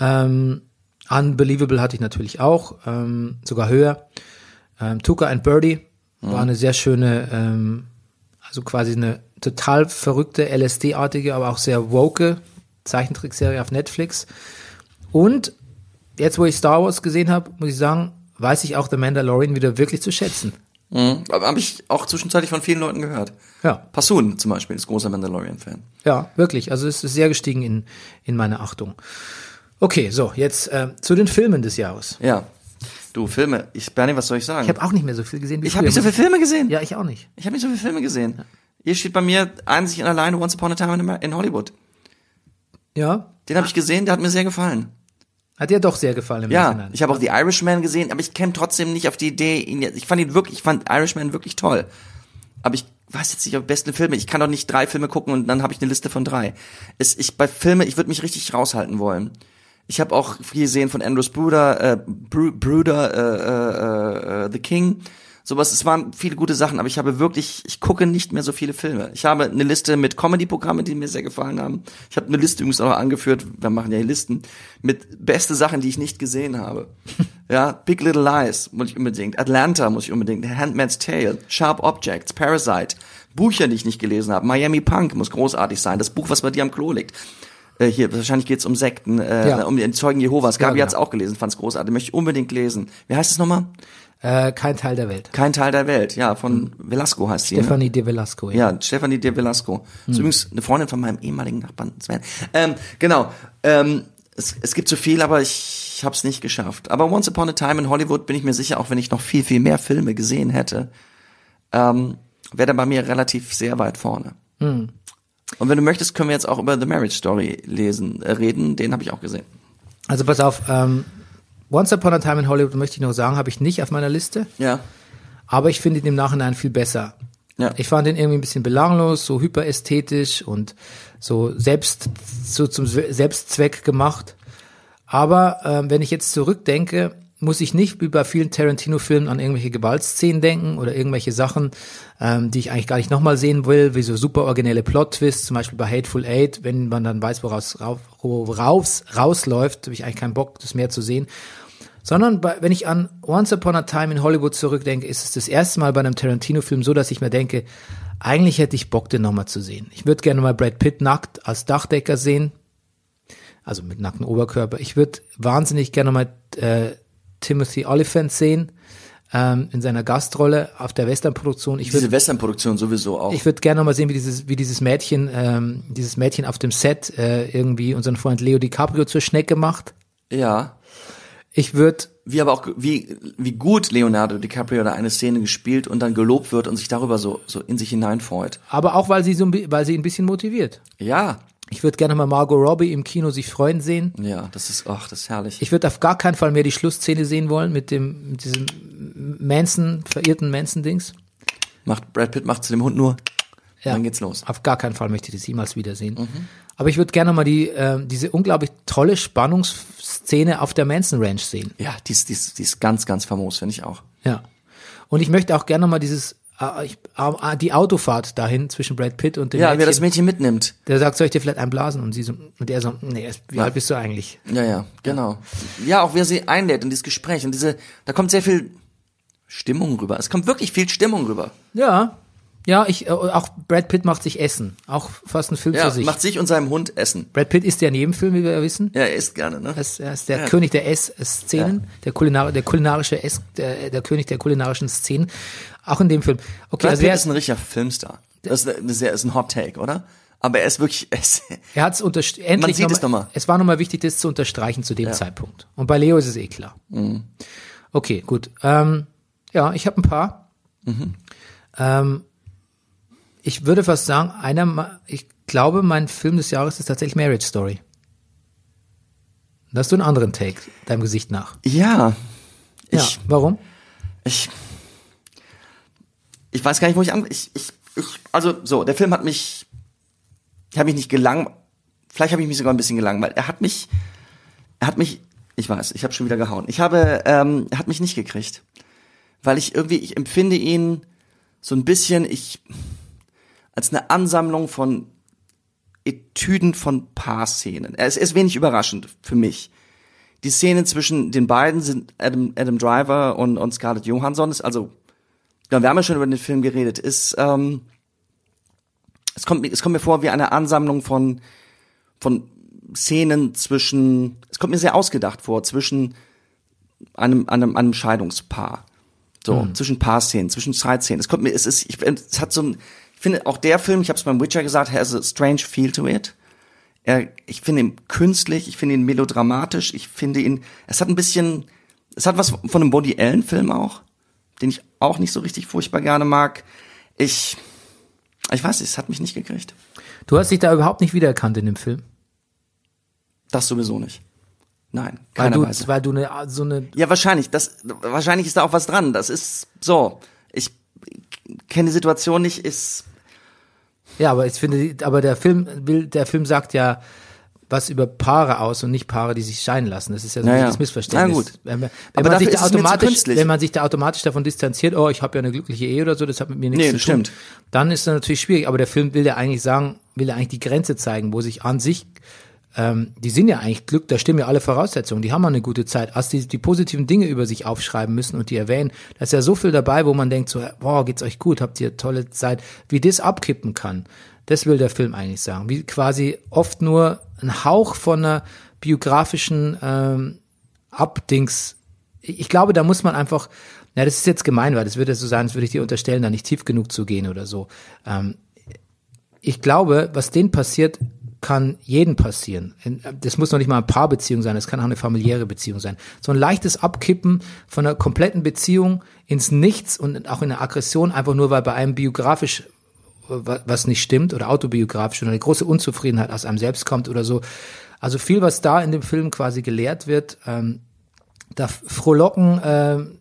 Ähm, Unbelievable hatte ich natürlich auch, ähm, sogar höher. Ähm, Tuca and Birdie Mhm. war eine sehr schöne, ähm, also quasi eine total verrückte LSD-artige, aber auch sehr woke Zeichentrickserie auf Netflix. Und jetzt, wo ich Star Wars gesehen habe, muss ich sagen, weiß ich auch The Mandalorian wieder wirklich zu schätzen. Mhm. Aber habe ich auch zwischenzeitlich von vielen Leuten gehört. Ja, Passun zum Beispiel ist großer Mandalorian-Fan. ja, wirklich. Also es ist sehr gestiegen in, in meine Achtung. Okay, so, jetzt äh, zu den Filmen des Jahres. Ja. Du, Filme. Ich, Bernie, was soll ich sagen? Ich habe auch nicht mehr so viel gesehen wie ich habe nicht so viele Filme gesehen. Ja, ich auch nicht. Ich habe nicht so viele Filme gesehen. Hier steht bei mir einzig und alleine Once Upon a Time in Hollywood. Ja, Den habe ich gesehen, der hat mir sehr gefallen. hat dir doch sehr gefallen im Ja, Nachhinein. ich habe auch The Irishman gesehen, aber ich käme trotzdem nicht auf die Idee, ihn jetzt, ich fand ihn wirklich, ich fand Irishman wirklich toll. Aber ich weiß jetzt nicht, ob besten Filme, ich kann doch nicht drei Filme gucken und dann habe ich eine Liste von drei. Es, ich bei Filme, ich würde mich richtig raushalten wollen. Ich habe auch viel gesehen von Andrews Bruder, äh, Bru Bruder, äh, äh, äh, The King. Sowas, es waren viele gute Sachen, aber ich habe wirklich, ich gucke nicht mehr so viele Filme. Ich habe eine Liste mit Comedy-Programmen, die mir sehr gefallen haben. Ich habe eine Liste übrigens auch angeführt, wir machen ja hier Listen, mit beste Sachen, die ich nicht gesehen habe. Ja, Big Little Lies muss ich unbedingt, Atlanta muss ich unbedingt, Handmaid's Tale, Sharp Objects, Parasite, Bücher, die ich nicht gelesen habe, Miami Punk muss großartig sein, das Buch, was bei dir am Klo liegt. Äh, hier, wahrscheinlich geht's um Sekten, äh, Ja. um den Zeugen Jehovas. Ja, Gabi genau. hat's auch gelesen, fand's großartig, möchte ich unbedingt lesen. Wie heißt es nochmal? Äh, kein Teil der Welt. Kein Teil der Welt, ja, von Velasco heißt sie. Ne? Stephanie de Velasco. Ja, Stefanie de Velasco. Ist übrigens eine Freundin von meinem ehemaligen Nachbarn Sven. Ähm, genau. Ähm, es, es gibt so viel, aber ich habe es nicht geschafft. Aber Once Upon a Time in Hollywood bin ich mir sicher, auch wenn ich noch viel, viel mehr Filme gesehen hätte, ähm, wäre der bei mir relativ sehr weit vorne. Und wenn du möchtest, können wir jetzt auch über The Marriage Story lesen, äh, reden. Den habe ich auch gesehen. Also pass auf, ähm, Once Upon a Time in Hollywood möchte ich noch sagen, habe ich nicht auf meiner Liste, Ja. aber ich finde ihn im Nachhinein viel besser. Ja. Ich fand ihn irgendwie ein bisschen belanglos, so hyperästhetisch und so selbst so zum Selbstzweck gemacht. Aber ähm, wenn ich jetzt zurückdenke, muss ich nicht wie bei vielen Tarantino-Filmen an irgendwelche Gewaltszenen denken oder irgendwelche Sachen, ähm, die ich eigentlich gar nicht nochmal sehen will, wie so super originelle Plot-Twists, zum Beispiel bei Hateful Eight, wenn man dann weiß, woraus rauf, woraus rausläuft, habe ich eigentlich keinen Bock, das mehr zu sehen. Sondern bei, wenn ich an Once Upon a Time in Hollywood zurückdenke, ist es das erste Mal bei einem Tarantino-Film so, dass ich mir denke, eigentlich hätte ich Bock, den nochmal zu sehen. Ich würde gerne mal Brad Pitt nackt als Dachdecker sehen. Also mit nacktem Oberkörper. Ich würde wahnsinnig gerne mal äh, Timothy Oliphant sehen ähm, in seiner Gastrolle auf der Westernproduktion. Ich würde Diese Westernproduktion sowieso auch. ich würde gerne mal sehen, wie dieses, wie dieses Mädchen, ähm, dieses Mädchen auf dem Set äh, irgendwie unseren Freund Leo DiCaprio zur Schnecke macht. ja. Ich würde, Wie aber auch, wie, wie gut Leonardo DiCaprio da eine Szene gespielt und dann gelobt wird und sich darüber so, so in sich hineinfreut. aber auch weil sie so, weil sie ihn ein bisschen motiviert. Ja. Ich würde gerne mal Margot Robbie im Kino sich freuen sehen. Ja, das ist, ach, das ist herrlich. Ich würde auf gar keinen Fall mehr die Schlussszene sehen wollen mit dem, mit diesem Manson, verirrten Manson-Dings. macht, Brad Pitt macht zu dem Hund nur, Ja. dann geht's los. Auf gar keinen Fall möchte ich das jemals wiedersehen. Mhm. Aber ich würde gerne mal die, ähm, diese unglaublich tolle Spannungsszene auf der Manson Ranch sehen. Ja, die ist, die ist, die ist ganz, ganz famos, finde ich auch. Ja. Und ich möchte auch gerne mal dieses, äh, äh, die Autofahrt dahin zwischen Brad Pitt und dem Ja, Mädchen. wer das Mädchen mitnimmt. Der sagt, soll ich dir vielleicht einblasen? Und sie so, und er so, nee, wie alt bist du eigentlich? Ja, ja, genau. Ja, auch wer sie einlädt in dieses Gespräch und diese, da kommt sehr viel Stimmung rüber. Es kommt wirklich viel Stimmung rüber. Ja. Ja, ich, äh, auch Brad Pitt macht sich Essen. Auch fast ein Film Ja, für sich. macht sich und seinem Hund Essen. Brad Pitt isst ja in jedem Film, wie wir ja wissen. Ja, er isst gerne, ne? Er ist, er ist der Ja. König der Ess-Szenen, der, Kulinar der kulinarische Ess, der, der König der kulinarischen Szenen. Auch in dem Film. Okay, Brad also Pitt er, ist ein richtiger Filmstar. Das ist, eine- das ist ein Hot Take, oder? Aber er ist wirklich, er ist, er hat es endlich sieht noch es noch mal. Es war nochmal wichtig, das zu unterstreichen zu dem Zeitpunkt. Und bei Leo ist es eh klar. Mhm. Okay, gut. Ähm, ja, ich habe ein paar. Mhm. Ähm, ich würde fast sagen, einer, ich glaube, mein Film des Jahres ist tatsächlich Marriage Story. Da hast du einen anderen Take, deinem Gesicht nach. ja. Ja, Ich, warum? ich, ich weiß gar nicht, wo ich an, ich, ich, ich, also, so, der Film hat mich, ich habe mich nicht gelang, vielleicht habe ich mich sogar ein bisschen gelangweilt. Er hat mich, er hat mich, ich weiß, ich habe schon wieder gehauen. Ich habe, ähm, er hat mich nicht gekriegt, weil ich irgendwie, ich empfinde ihn so ein bisschen, ich, als eine Ansammlung von Etüden von Paarszenen. Ist, er ist wenig überraschend für mich. Die Szenen zwischen den beiden sind Adam, Adam Driver und, und Scarlett Johansson. Ist also, ja, wir haben ja schon über den Film geredet. Ist, ähm, es kommt, mir- es kommt mir vor wie eine Ansammlung von, von Szenen zwischen, es kommt mir sehr ausgedacht vor, zwischen einem, einem, einem Scheidungspaar. So, zwischen Paarszenen, zwischen Zeitszenen. Es kommt mir, es ist, ich, es hat so ein, ich finde auch der Film, ich habe es beim Witcher gesagt, has a strange feel to it. Er, ich finde ihn künstlich, ich finde ihn melodramatisch, ich finde ihn, es hat ein bisschen, es hat was von einem Woody Allen Film auch, den ich auch nicht so richtig furchtbar gerne mag. Ich, ich weiß es hat mich nicht gekriegt. Du hast dich da überhaupt nicht wiedererkannt in dem Film. Das sowieso nicht. Nein, Weil du, Weise. weil du eine, so eine, Ja, wahrscheinlich. Das, wahrscheinlich ist da auch was dran. Das ist so. Ich kenne die Situation nicht. Ist ja, aber ich finde, aber der Film will, der Film sagt ja was über Paare aus und nicht Paare, die sich scheiden lassen. Das ist ja so Ja, ja. das Missverständnis. Na gut. Wenn, man- Aber wenn man sich da automatisch, wenn man sich da automatisch davon distanziert, oh, ich habe ja eine glückliche Ehe oder so, das hat mit mir nichts Nee, zu das tun. stimmt. Dann ist das natürlich schwierig. Aber der Film will ja eigentlich sagen, will ja eigentlich die Grenze zeigen, wo sich an sich ähm, die sind ja eigentlich Glück, da stimmen ja alle Voraussetzungen, die haben ja eine gute Zeit. Als die die positiven Dinge über sich aufschreiben müssen und die erwähnen, da ist ja so viel dabei, wo man denkt so, boah, geht's euch gut, habt ihr tolle Zeit, wie das abkippen kann. Das will der Film eigentlich sagen. Wie quasi oft nur ein Hauch von einer biografischen ähm, Abdings. Ich glaube, da muss man einfach, na, das ist jetzt gemein, weil das würde so sein, das würde ich dir unterstellen, da nicht tief genug zu gehen oder so. Ähm, ich glaube, was denen passiert, kann jeden passieren. Das muss noch nicht mal eine Paarbeziehung sein, das kann auch eine familiäre Beziehung sein. So ein leichtes Abkippen von einer kompletten Beziehung ins Nichts und auch in eine Aggression, einfach nur weil bei einem biografisch was nicht stimmt oder autobiografisch oder eine große Unzufriedenheit aus einem selbst kommt oder so. Also viel, was da in dem Film quasi gelehrt wird, ähm, da frohlocken, ähm,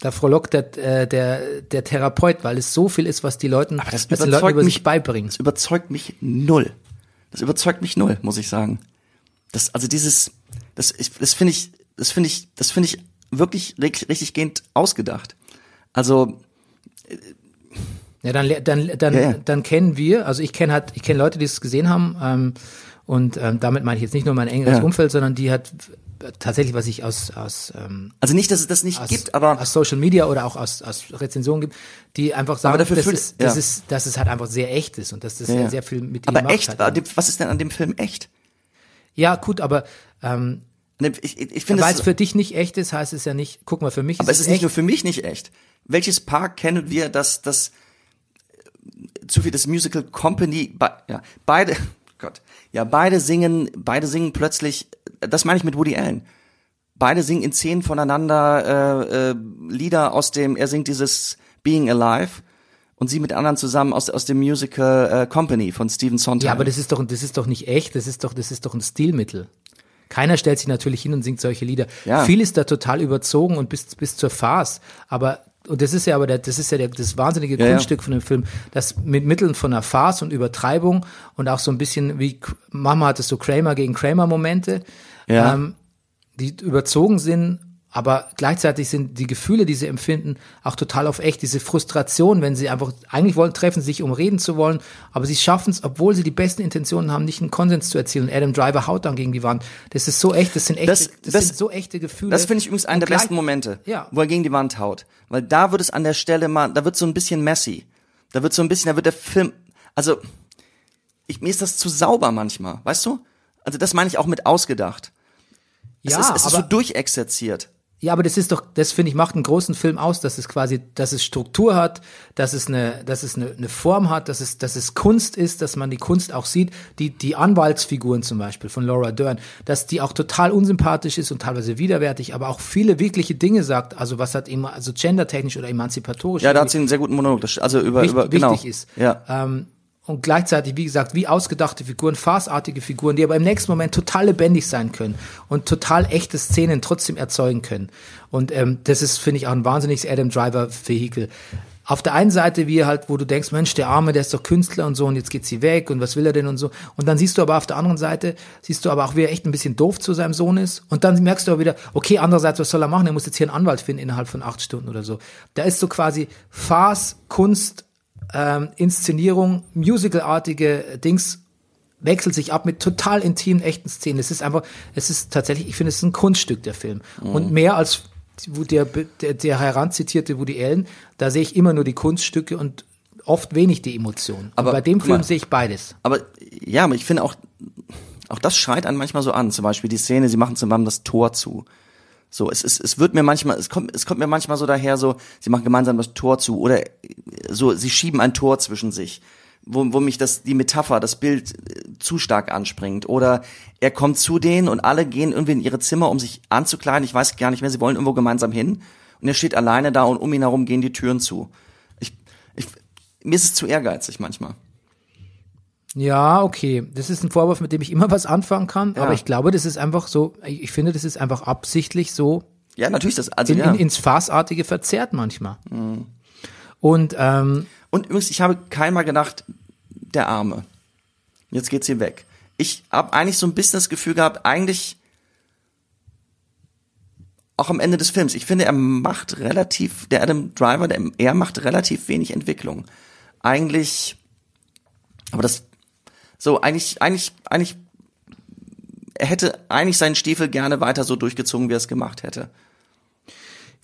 da frohlockt der, äh, der, der Therapeut, weil es so viel ist, was die Leuten, das was die Leute überzeugt über sich mich- beibringen. Das überzeugt mich null. Das überzeugt mich null, muss ich sagen. Das, also dieses, das, ich, das finde ich, das finde ich, das finde ich wirklich richtig, richtig gehend ausgedacht. Also, Ja, dann, dann, dann, Ja, ja. dann kennen wir, also ich kenne halt, ich kenne Leute, die es gesehen haben, ähm, und ähm, damit meine ich jetzt nicht nur mein engeres Ja. Umfeld, sondern die halt tatsächlich, was ich aus, aus, ähm, Also nicht, dass es das nicht aus, gibt, aber aus Social Media oder auch aus, aus Rezensionen gibt, die einfach sagen, Aber dafür dass, fühl- es, dass, ja. es, dass es halt einfach sehr echt ist und dass das Ja, sehr, viel mit ihm aber macht echt, dem- was ist denn an dem Film echt? Ja, gut, aber ähm, Ne, Ich, ich, ich finde, weil es für dich nicht echt ist, heißt es ja nicht, guck mal, für mich aber ist es es ist nicht echt. nur für mich nicht echt. Welches Paar kennen wir, das das zu viel das Musical Company, be, ja, beide, Gott, ja, beide singen, beide singen plötzlich, das meine ich mit Woody Allen. Beide singen in Szenen voneinander äh, äh, Lieder aus dem, er singt dieses Being Alive und sie mit anderen zusammen aus, aus dem Musical äh, Company von Stephen Sondheim. Ja, aber das ist doch, das ist doch nicht echt, das ist doch, das ist doch ein Stilmittel. Keiner stellt sich natürlich hin und singt solche Lieder. Ja. Viel ist da total überzogen und bis, bis zur Farce. Aber, und das ist ja aber der, das ist ja der, das wahnsinnige Ja, ja. Kunststück von dem Film, das mit Mitteln von einer Farce und Übertreibung und auch so ein bisschen wie, Mama hat es so Kramer gegen Kramer Momente, Ja. ähm, die überzogen sind, aber gleichzeitig sind die Gefühle, die sie empfinden, auch total auf echt. Diese Frustration, wenn sie einfach, eigentlich wollen, treffen sich, um reden zu wollen, aber sie schaffen es, obwohl sie die besten Intentionen haben, nicht einen Konsens zu erzielen. Adam Driver haut dann gegen die Wand. Das ist so echt, das sind echte, Das- das, das- sind so echte Gefühle. Das finde ich übrigens einen der besten Momente, Ja. wo er gegen die Wand haut. Weil da wird es an der Stelle mal, da wird so ein bisschen messy. Da wird so ein bisschen, da wird der Film, also, ich, mir ist das zu sauber manchmal, weißt du? Also das meine ich auch mit ausgedacht. Es Ja, ist, es ist so durchexerziert. Ja, aber das ist doch, das finde ich, macht einen großen Film aus, dass es quasi, dass es Struktur hat, dass es eine, dass es eine, eine Form hat, dass es, dass es Kunst ist, dass man die Kunst auch sieht. Die, die Anwaltsfiguren zum Beispiel von Laura Dern, dass die auch total unsympathisch ist und teilweise widerwärtig, aber auch viele wirkliche Dinge sagt. Also was hat immer, also gendertechnisch oder emanzipatorisch. Ja, da hat sie einen sehr guten Monolog, also über, wichtig, über, genau. wichtig ist. Ja. Ähm, und gleichzeitig, wie gesagt, wie ausgedachte Figuren, farceartige Figuren, die aber im nächsten Moment total lebendig sein können und total echte Szenen trotzdem erzeugen können. Und ähm, das ist, finde ich, auch ein wahnsinniges Adam Driver-Vehikel. Auf der einen Seite, wie halt, wo du denkst, Mensch, der Arme, der ist doch Künstler und so, und jetzt geht sie weg und was will er denn und so. Und dann siehst du aber auf der anderen Seite, siehst du aber auch, wie er echt ein bisschen doof zu seinem Sohn ist. Und dann merkst du aber wieder, okay, andererseits, was soll er machen? Er muss jetzt hier einen Anwalt finden innerhalb von acht Stunden oder so. Da ist so quasi Farce, Kunst, ähm, Inszenierung, musicalartige Dings wechselt sich ab mit total intimen, echten Szenen. Es ist einfach, es ist tatsächlich, ich finde, es ist ein Kunststück, der Film. Mhm. Und mehr als wo der, der, der heranzitierte Woody Allen, da sehe ich immer nur die Kunststücke und oft wenig die Emotionen. Aber und bei dem Film mal. sehe ich beides. Aber ja, aber ich finde auch, auch das schreit einen manchmal so an. Zum Beispiel die Szene, sie machen zusammen das Tor zu. So, es, es, es wird mir manchmal, es kommt, es kommt mir manchmal so daher, so, sie machen gemeinsam das Tor zu oder so, sie schieben ein Tor zwischen sich, wo, wo mich das, die Metapher, das Bild äh, zu stark anspringt. Oder er kommt zu denen und alle gehen irgendwie in ihre Zimmer, um sich anzukleiden. Ich weiß gar nicht mehr, sie wollen irgendwo gemeinsam hin. Und er steht alleine da und um ihn herum gehen die Türen zu. Ich, ich, mir ist es zu ehrgeizig manchmal. Ja, okay. Das ist ein Vorwurf, mit dem ich immer was anfangen kann, Ja. aber ich glaube, das ist einfach so, ich finde, das ist einfach absichtlich so Ja, natürlich das, also in, ja. in, ins Farceartige verzerrt manchmal. Und ähm, Und übrigens, ich habe keinmal gedacht, der Arme. Jetzt geht's hier weg. Ich habe eigentlich so ein bisschen das Gefühl gehabt, eigentlich auch am Ende des Films. Ich finde, er macht relativ, der Adam Driver, der, er macht relativ wenig Entwicklung. Eigentlich, aber das, so, eigentlich, eigentlich, eigentlich, er hätte eigentlich seinen Stiefel gerne weiter so durchgezogen, wie er es gemacht hätte.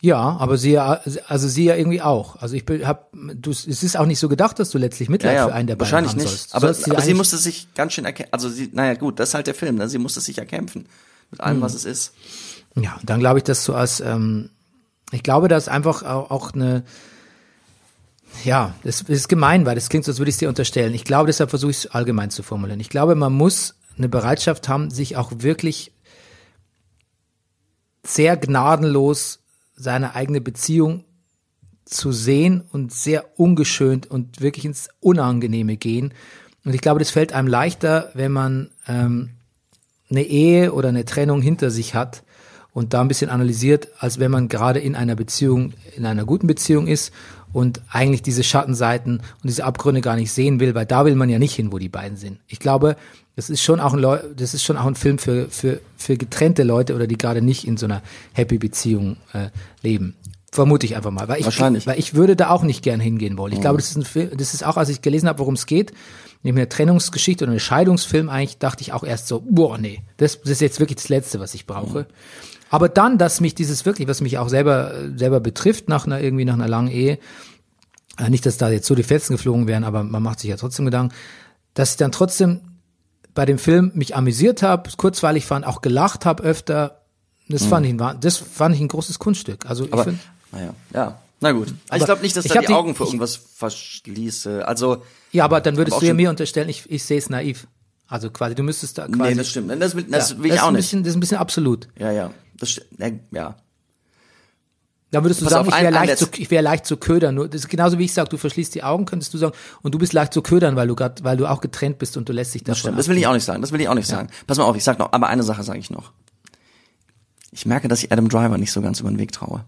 Ja, aber sie ja, also sie ja irgendwie auch. Also ich hab, du, es ist auch nicht so gedacht, dass du letztlich Mitleid für einen der beiden wahrscheinlich haben nicht. sollst. Aber, sollst aber sie musste sich ganz schön erkämpfen. Also sie, naja gut, das ist halt der Film. Ne? Sie musste sich erkämpfen mit allem, Hm. was es ist. Ja, dann glaube ich, dass du als, ähm, ich glaube, dass einfach auch, auch eine, ja, das ist gemein, weil das klingt so, als würde ich es dir unterstellen. Ich glaube, deshalb versuche ich es allgemein zu formulieren. Ich glaube, man muss eine Bereitschaft haben, sich auch wirklich sehr gnadenlos seine eigene Beziehung zu sehen und sehr ungeschönt und wirklich ins Unangenehme gehen. Und ich glaube, das fällt einem leichter, wenn man ähm, eine Ehe oder eine Trennung hinter sich hat und da ein bisschen analysiert, als wenn man gerade in einer Beziehung, in einer guten Beziehung ist und eigentlich diese Schattenseiten und diese Abgründe gar nicht sehen will, weil da will man ja nicht hin, wo die beiden sind. Ich glaube, das ist schon auch ein Leu das ist schon auch ein Film für für für getrennte Leute oder die gerade nicht in so einer happy Beziehung äh, leben. Vermute ich einfach mal, weil ich Wahrscheinlich. weil ich würde da auch nicht gern hingehen wollen. Ich glaube, das ist ein Film, das ist auch, als ich gelesen habe, worum es geht, neben einer Trennungsgeschichte oder einem Scheidungsfilm eigentlich dachte ich auch erst so, boah, nee, das, das ist jetzt wirklich das Letzte, was ich brauche. Aber dann, dass mich dieses wirklich, was mich auch selber, selber betrifft, nach einer, irgendwie nach einer langen Ehe, äh, nicht, dass da jetzt so die Fetzen geflogen wären, aber man macht sich ja trotzdem Gedanken, dass ich dann trotzdem bei dem Film mich amüsiert habe, kurzweilig fand, auch gelacht habe öfter. Das fand ich, ein das fand ich ein großes Kunststück. Also ich Mhm. Aber, finde, naja, ja. Na gut. ich Aber glaube nicht, dass ich ich da die, die- Augen für ich- irgendwas verschließe. Also, ja, aber dann würdest Aber du ja mir unterstellen, ich, ich sehe es naiv. Also quasi, du müsstest da quasi. nee, das stimmt. Das, will- das ja, will ich das ist auch ein nicht. bisschen, das ist ein bisschen absolut. Ja, ja. Das stimmt. Ja, ja. Da würdest du Pass sagen, auf, ich wäre leicht, zu, ich wäre leicht zu ködern. Nur, das ist genauso wie ich sage, du verschließt die Augen, könntest du sagen, und du bist leicht zu ködern, weil du grad, weil du auch getrennt bist und du lässt dich davon Stimmt. Das will ich auch nicht sagen. Das will ich auch nicht sagen. Pass mal auf, ich sag noch, aber eine Sache sage ich noch. Ich merke, dass ich Adam Driver nicht so ganz über den Weg traue.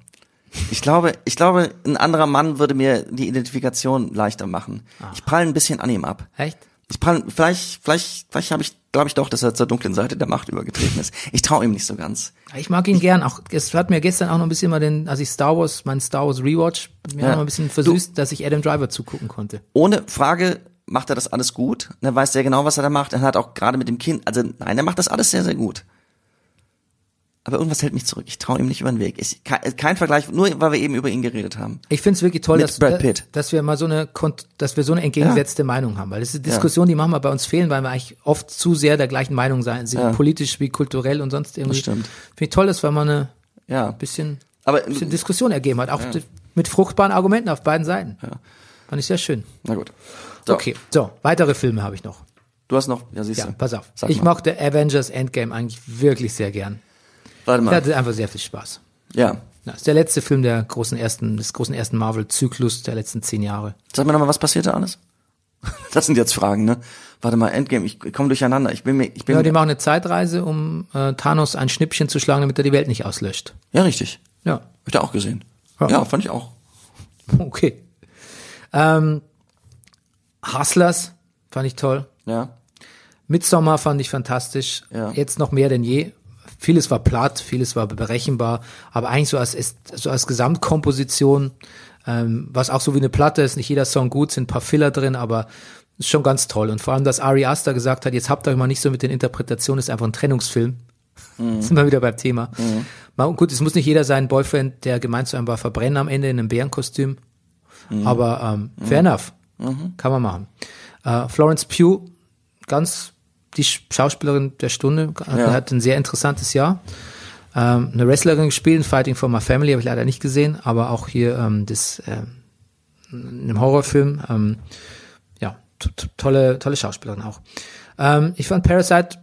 Ich glaube, ich glaube, ein anderer Mann würde mir die Identifikation leichter machen. Ich prall ein bisschen an ihm ab. Echt? Ich prall, vielleicht, vielleicht, vielleicht habe ich, glaube ich doch, dass er zur dunklen Seite der Macht übergetreten ist. Ich traue ihm nicht so ganz. Ich mag ihn gern. Auch es hat mir gestern auch noch ein bisschen mal den, als ich Star Wars, mein Star Wars Rewatch, mir Ja. noch ein bisschen versüßt, dass ich Adam Driver zugucken konnte. Ohne Frage macht er das alles gut. Er weiß sehr genau, was er da macht. Er hat auch gerade mit dem Kind, also nein, er macht das alles sehr, sehr gut. Aber irgendwas hält mich zurück. Ich traue ihm nicht über den Weg. Ich, kein, kein Vergleich, nur weil wir eben über ihn geredet haben. Ich finde es wirklich toll, Mit dass, Brad Pitt. dass wir mal so eine, dass wir so eine entgegengesetzte Meinung haben, weil das ist eine Diskussion, die manchmal bei uns fehlen, weil wir eigentlich oft zu sehr der gleichen Meinung sein, sind Ja. politisch wie kulturell und sonst irgendwie. Das stimmt. Finde ich toll, dass wir mal eine Ja. bisschen, Aber bisschen Diskussion ergeben hat, auch mit fruchtbaren Argumenten auf beiden Seiten. Fand ich sehr schön. na gut. So, Okay, so, weitere Filme habe ich noch. Du hast noch, ja siehst Ja, du. pass auf. Sag ich mal. mochte Avengers Endgame eigentlich wirklich sehr gern. Warte Ich mal. hatte einfach sehr viel Spaß. Ja. Ja, ist der letzte Film der großen ersten, des großen ersten Marvel-Zyklus der letzten zehn Jahre. Sag mir nochmal, was passierte alles? Das sind jetzt Fragen, ne? Warte mal, Endgame, ich komme durcheinander. Ich bin mir, ich bin Ja, die machen eine Zeitreise, um äh, Thanos ein Schnippchen zu schlagen, damit er die Welt nicht auslöscht. ja, richtig. Ja, Hab ich da auch gesehen. Ja. Ja, fand ich auch. okay. Ähm, Hustlers fand ich toll. Ja. Midsommar fand ich fantastisch. Ja. Jetzt noch mehr denn je. Vieles war platt, vieles war berechenbar, aber eigentlich so als, so als Gesamtkomposition, ähm, was auch so wie eine Platte ist, nicht jeder Song gut, sind ein paar Filler drin, aber ist schon ganz toll. Und vor allem, dass Ari Aster gesagt hat, jetzt habt euch mal nicht so mit den Interpretationen, ist einfach ein Trennungsfilm. Sind wir wieder beim Thema. Mal, gut, es muss nicht jeder seinen Boyfriend, der gemeint zu einem war, verbrennen am Ende in einem Bärenkostüm. Aber ähm, fair enough. Kann man machen. Äh, Florence Pugh, ganz die Sch- Schauspielerin der Stunde, hat, Ja. hat ein sehr interessantes Jahr. Ähm, eine Wrestlerin gespielt, in Fighting for My Family, habe ich leider nicht gesehen, aber auch hier ähm, das in einem Horrorfilm. Ähm, ja, tolle, tolle Schauspielerin auch. Ähm, ich fand Parasite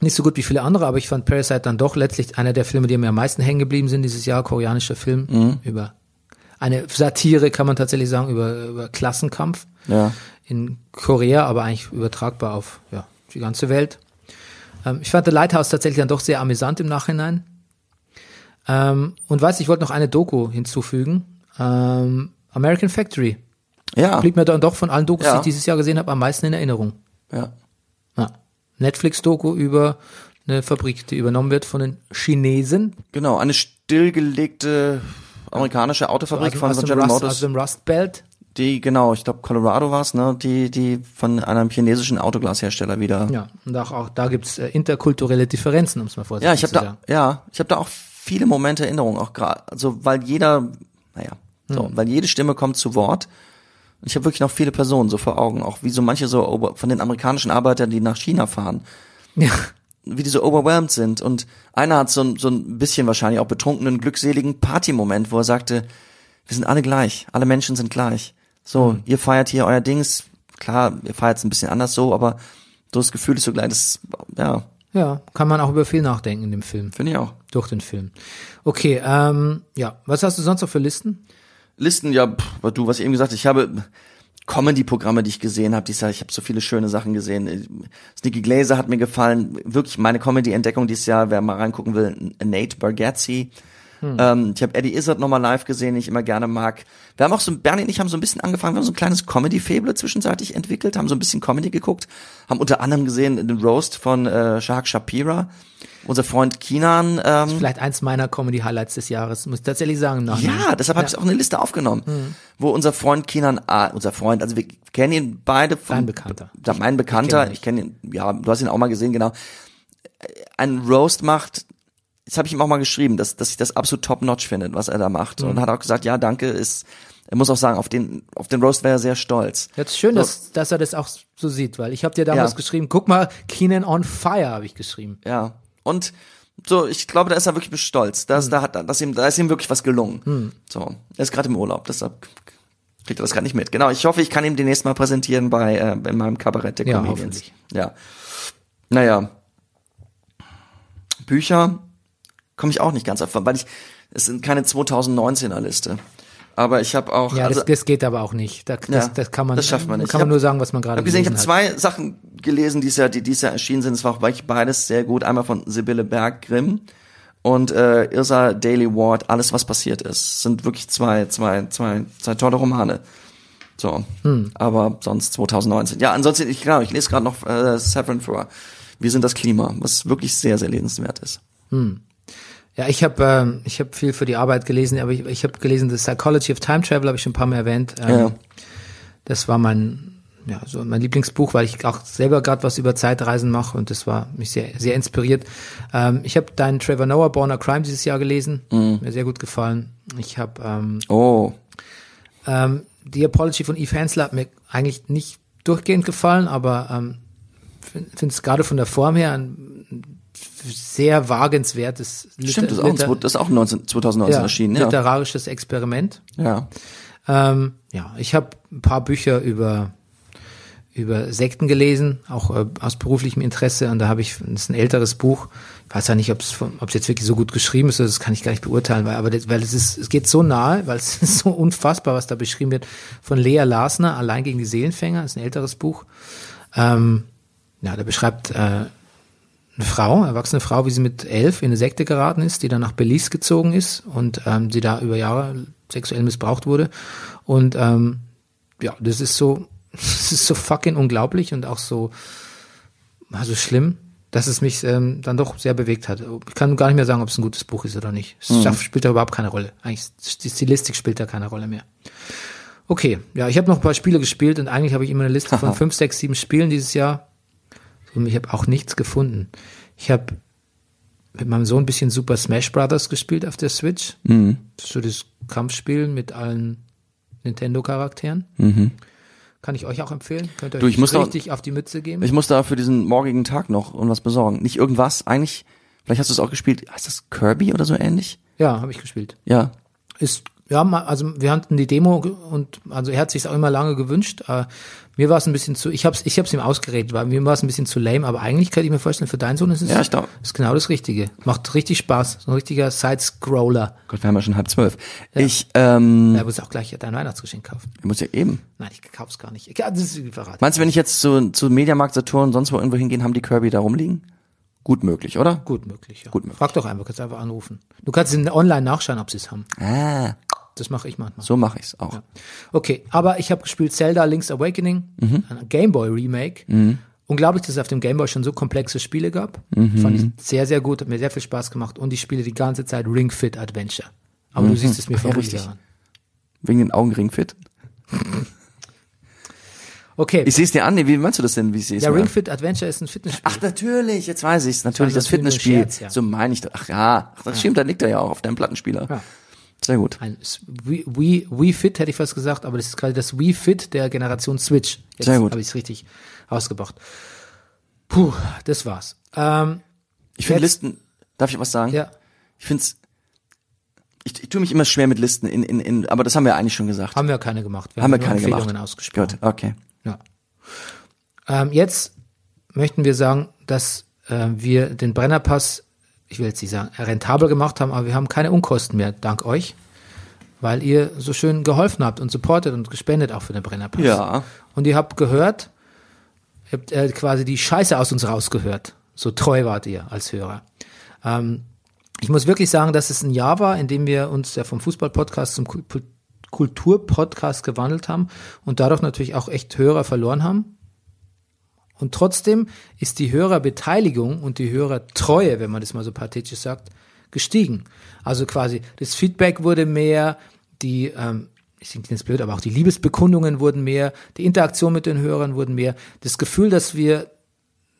nicht so gut wie viele andere, aber ich fand Parasite dann doch letztlich einer der Filme, die mir am meisten hängen geblieben sind dieses Jahr, koreanischer Film Mhm. über eine Satire, kann man tatsächlich sagen, über, über Klassenkampf Ja. in Korea, aber eigentlich übertragbar auf ja, die ganze Welt. Ähm, ich fand The Lighthouse tatsächlich dann doch sehr amüsant im Nachhinein. Ähm, und weiß, ich wollte noch eine Doku hinzufügen. Ähm, American Factory. Ja. Blieb mir dann doch von allen Dokus, Ja. die ich dieses Jahr gesehen habe, am meisten in Erinnerung. Ja. Ja. Netflix-Doku über eine Fabrik, die übernommen wird von den Chinesen. Genau, eine stillgelegte amerikanische Autofabrik aus, von dem General Rust, Motors. aus dem Rust Belt. Die, genau, ich glaube Colorado war's, ne? Die, die von einem chinesischen Autoglashersteller wieder. Ja, und auch, auch da gibt's äh, interkulturelle Differenzen, um es mal vorsichtig Ja, ich habe zu da, sagen. ja, ich habe da auch viele Momente Erinnerung, auch gerade, also weil jeder, naja, so, Hm. weil jede Stimme kommt zu Wort. Ich habe wirklich noch viele Personen so vor Augen, auch wie so manche so von den amerikanischen Arbeitern, die nach China fahren, Ja. wie die so overwhelmed sind. Und einer hat so, ein- so ein bisschen wahrscheinlich auch betrunkenen, glückseligen Partymoment, wo er sagte, wir sind alle gleich, alle Menschen sind gleich. So, Hm. ihr feiert hier euer Dings, klar, ihr feiert es ein bisschen anders so, aber so das Gefühl ist so gleich, das, ja, Ja, kann man auch über viel nachdenken in dem Film, finde ich auch. durch den Film. Okay, ähm, ja, was hast du sonst noch für Listen? Listen, ja, pff, du, was ich eben gesagt ich habe Comedy-Programme, die ich gesehen habe, dieses Jahr, ich habe so viele schöne Sachen gesehen. Sneaky Glazer hat mir gefallen, wirklich meine Comedy-Entdeckung dieses Jahr, wer mal reingucken will, Nate Bargatze, Ähm, ich habe Eddie Izzard nochmal live gesehen, den ich immer gerne mag. Wir haben auch so, Bernie und ich haben so ein bisschen angefangen, wir haben so ein kleines Comedy-Fable zwischenzeitlich entwickelt, haben so ein bisschen Comedy geguckt, haben unter anderem gesehen den Roast von äh, Shahak Shapira, unser Freund Kinan. Ähm, Vielleicht eins meiner Comedy-Highlights des Jahres, muss ich tatsächlich sagen. Nachhinein. ja, deshalb habe ich auch eine Liste aufgenommen, wo unser Freund Kinan, ah, unser Freund, also wir kennen ihn beide. Von, Dein Bekannter. Ja, mein Bekannter, kenn ich kenne ihn, ja, du hast ihn auch mal gesehen, genau. Ein Roast macht, das habe ich ihm auch mal geschrieben, dass, dass ich das absolut top-notch finde, was er da macht. Mhm. Und hat auch gesagt, ja, danke, ist, er muss auch sagen, auf den, auf den Roast wäre er sehr stolz. Jetzt ist schön, So. dass, dass er das auch so sieht, weil ich habe dir damals Ja. geschrieben, guck mal, Keenan on Fire habe ich geschrieben. Ja. Und so, ich glaube, da ist er wirklich stolz. Mhm. dass da hat, dass ihm, da ist ihm wirklich was gelungen. So, er ist gerade im Urlaub, deshalb kriegt er das gerade nicht mit. Genau, ich hoffe, ich kann ihm demnächst mal präsentieren bei äh, in meinem Kabarett der Ja, Comedians. Ja. Naja. Bücher komme ich auch nicht ganz auf, weil ich es sind keine 2019er Liste. Aber ich habe auch Ja, also, das, das geht aber auch nicht. Da, das, Ja, das kann man, das schafft man nicht. Kann man hab- nur sagen, was man gerade gesehen, ich habe zwei Sachen gelesen, die Jahr, die dieses Jahr erschienen sind. Es war auch wirklich beides sehr gut. Einmal von Sibylle Berg-Grimm und äh, Irsa Daily Ward, Alles, was passiert ist. Sind wirklich zwei, zwei, zwei, zwei tolle Romane. So, Hm. aber sonst 2019. Ja, ansonsten, ich, genau, ich lese gerade noch äh, Severin for Wir sind das Klima, was wirklich sehr, sehr lesenswert ist. Ja, ich habe ähm, ich habe viel für die Arbeit gelesen, aber ich, ich habe gelesen, The Psychology of Time Travel habe ich schon ein paar Mal erwähnt. Ähm, Ja. Das war mein ja, so mein Lieblingsbuch, weil ich auch selber gerade was über Zeitreisen mache und das war mich sehr sehr inspiriert. Ähm, ich habe deinen Trevor Noah Born a Crime dieses Jahr gelesen, Mhm. mir sehr gut gefallen. Ich habe ähm, Oh, ähm, die Apology von Eve Hensler hat mir eigentlich nicht durchgehend gefallen, aber ähm, finde es gerade von der Form her ein sehr wagenswertes Liter- stimmt, das ist auch, Liter- das ist auch 19, 2019 ja, erschienen. Ja. literarisches Experiment. ja. Ähm, ja, ich habe ein paar Bücher über über Sekten gelesen, auch äh, aus beruflichem Interesse. Und da habe ich, das ist ein älteres Buch. Ich weiß ja nicht, ob es jetzt wirklich so gut geschrieben ist, das kann ich gar nicht beurteilen, weil, aber das, weil es ist, es geht so nahe, weil es ist so unfassbar, was da beschrieben wird von Lea Lasner, Allein gegen die Seelenfänger, das ist ein älteres Buch. Ähm, ja, da beschreibt äh, eine Frau, erwachsene Frau, wie sie mit elf in eine Sekte geraten ist, die dann nach Belize gezogen ist und ähm, sie da über Jahre sexuell missbraucht wurde. Und ähm, ja, das ist so, das ist so fucking unglaublich und auch so, also schlimm, dass es mich ähm, dann doch sehr bewegt hat. Ich kann gar nicht mehr sagen, ob es ein gutes Buch ist oder nicht. Es schafft, spielt da überhaupt keine Rolle. Eigentlich die Stilistik spielt da keine Rolle mehr. Okay, ja, ich habe noch ein paar Spiele gespielt und eigentlich habe ich immer eine Liste von fünf, sechs, sieben Spielen dieses Jahr. Und ich habe auch nichts gefunden. Ich habe mit meinem Sohn ein bisschen Super Smash Brothers gespielt auf der Switch. Mhm. So das Kampfspiel mit allen Nintendo-Charakteren. Kann ich euch auch empfehlen. Könnt ihr euch Mhm. Du, noch- richtig auf die Mütze geben. Ich muss da für diesen morgigen Tag noch irgendwas besorgen. Nicht irgendwas, eigentlich, vielleicht hast du es auch gespielt, heißt das Kirby oder so ähnlich? ja, habe ich gespielt. Ja. Ist ja, also wir hatten die Demo und also er hat sich auch immer lange gewünscht. Mir war es ein bisschen zu, ich hab's, ich hab's ihm ausgeredet, weil mir war es ein bisschen zu lame, aber eigentlich kann ich mir vorstellen, für deinen Sohn ist es Ja, ich glaub- ist genau das Richtige. Macht richtig Spaß. So ein richtiger Side-Scroller. Gott, wir haben ja schon halb zwölf. Ich, ähm, Er muss auch gleich dein Weihnachtsgeschenk kaufen. ich muss ja eben. Nein, ich kauf's gar nicht. Ja, das ist verraten. Meinst du, wenn ich jetzt zu, zu Mediamarkt, Saturn, sonst wo irgendwo hingehen, haben die Kirby da rumliegen? Gut möglich, oder? Gut möglich, ja. Gut möglich. Frag doch einfach, kannst einfach anrufen. Du kannst in- online nachschauen, ob sie es haben. Ah, Das mache ich manchmal. so mache ich's auch. Okay, aber ich habe gespielt Zelda Link's Awakening, Mhm. ein Gameboy Remake. Unglaublich, dass es auf dem Gameboy schon so komplexe Spiele gab. Mhm. Fand ich sehr, sehr gut, hat mir sehr viel Spaß gemacht und ich spiele die ganze Zeit Ring Fit Adventure. Aber du siehst es mir Mhm. Ja, richtig. an. Wegen den Augenring fit. Okay, Ich sehe es dir an, nee, wie meinst du das denn, wie ich es ja, Ring? Fit Adventure ist ein Fitnessspiel. Ach, natürlich, jetzt weiß ich's. Natürlich, Das das nur ein Fitnessspiel. Scherz, ja. So meine ich das. Ach ja, ach, das stimmt, da liegt er ja auch auf deinem Plattenspieler. Ja. Sehr gut. Ein Wii, Wii, Wii Fit hätte ich fast gesagt, aber das ist gerade das Wii Fit der Generation Switch. Jetzt Sehr gut. habe ich es richtig ausgebracht. Puh, das war's. Ähm, Ich finde Listen, darf ich was sagen? ja, Ich find's, ich, ich tue mich immer schwer mit Listen in, in, in, aber das haben wir eigentlich schon gesagt. haben wir keine gemacht. Wir haben wir nur keine Empfehlungen gemacht. ausgesprochen. Gut, okay. Ja. Ähm, jetzt möchten wir sagen, dass äh, wir den Brennerpass, ich will jetzt nicht sagen, rentabel gemacht haben, aber wir haben keine Unkosten mehr, dank euch, weil ihr so schön geholfen habt und supportet und gespendet auch für den Brennerpass. Ja. Und ihr habt gehört, ihr habt äh, quasi die Scheiße aus uns rausgehört. So treu wart ihr als Hörer. Ähm, ich muss wirklich sagen, dass es ein Jahr war, in dem wir uns ja vom Fußball-Podcast zum Kultur-Podcast gewandelt haben und dadurch natürlich auch echt Hörer verloren haben. Und trotzdem ist die Hörerbeteiligung und die Hörertreue, wenn man das mal so pathetisch sagt, gestiegen. Also quasi das Feedback wurde mehr, die, ähm, ich klingt jetzt blöd, aber auch die Liebesbekundungen wurden mehr, die Interaktion mit den Hörern wurden mehr, das Gefühl, dass wir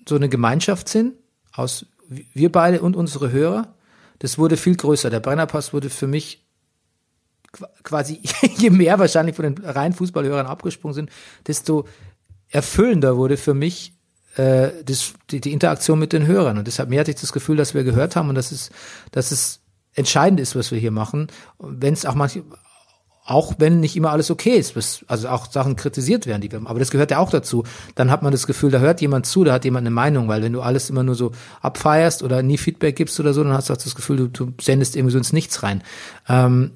so eine Gemeinschaft sind, aus wir beide und unsere Hörer, das wurde viel größer. Der Brennerpass wurde für mich quasi, je mehr wahrscheinlich von den reinen Fußballhörern abgesprungen sind, desto erfüllender wurde für mich äh, das, die, die Interaktion mit den Hörern. Und deshalb mir hatte ich das Gefühl, dass wir gehört haben und dass es, dass es entscheidend ist, was wir hier machen. Wenn es auch manche, auch wenn nicht immer alles okay ist, was, also auch Sachen kritisiert werden, die wir, aber das gehört ja auch dazu. Dann hat man das Gefühl, da hört jemand zu, da hat jemand eine Meinung, weil wenn du alles immer nur so abfeierst oder nie Feedback gibst oder so, dann hast du auch das Gefühl, du, du sendest irgendwie so ins Nichts rein. Ähm,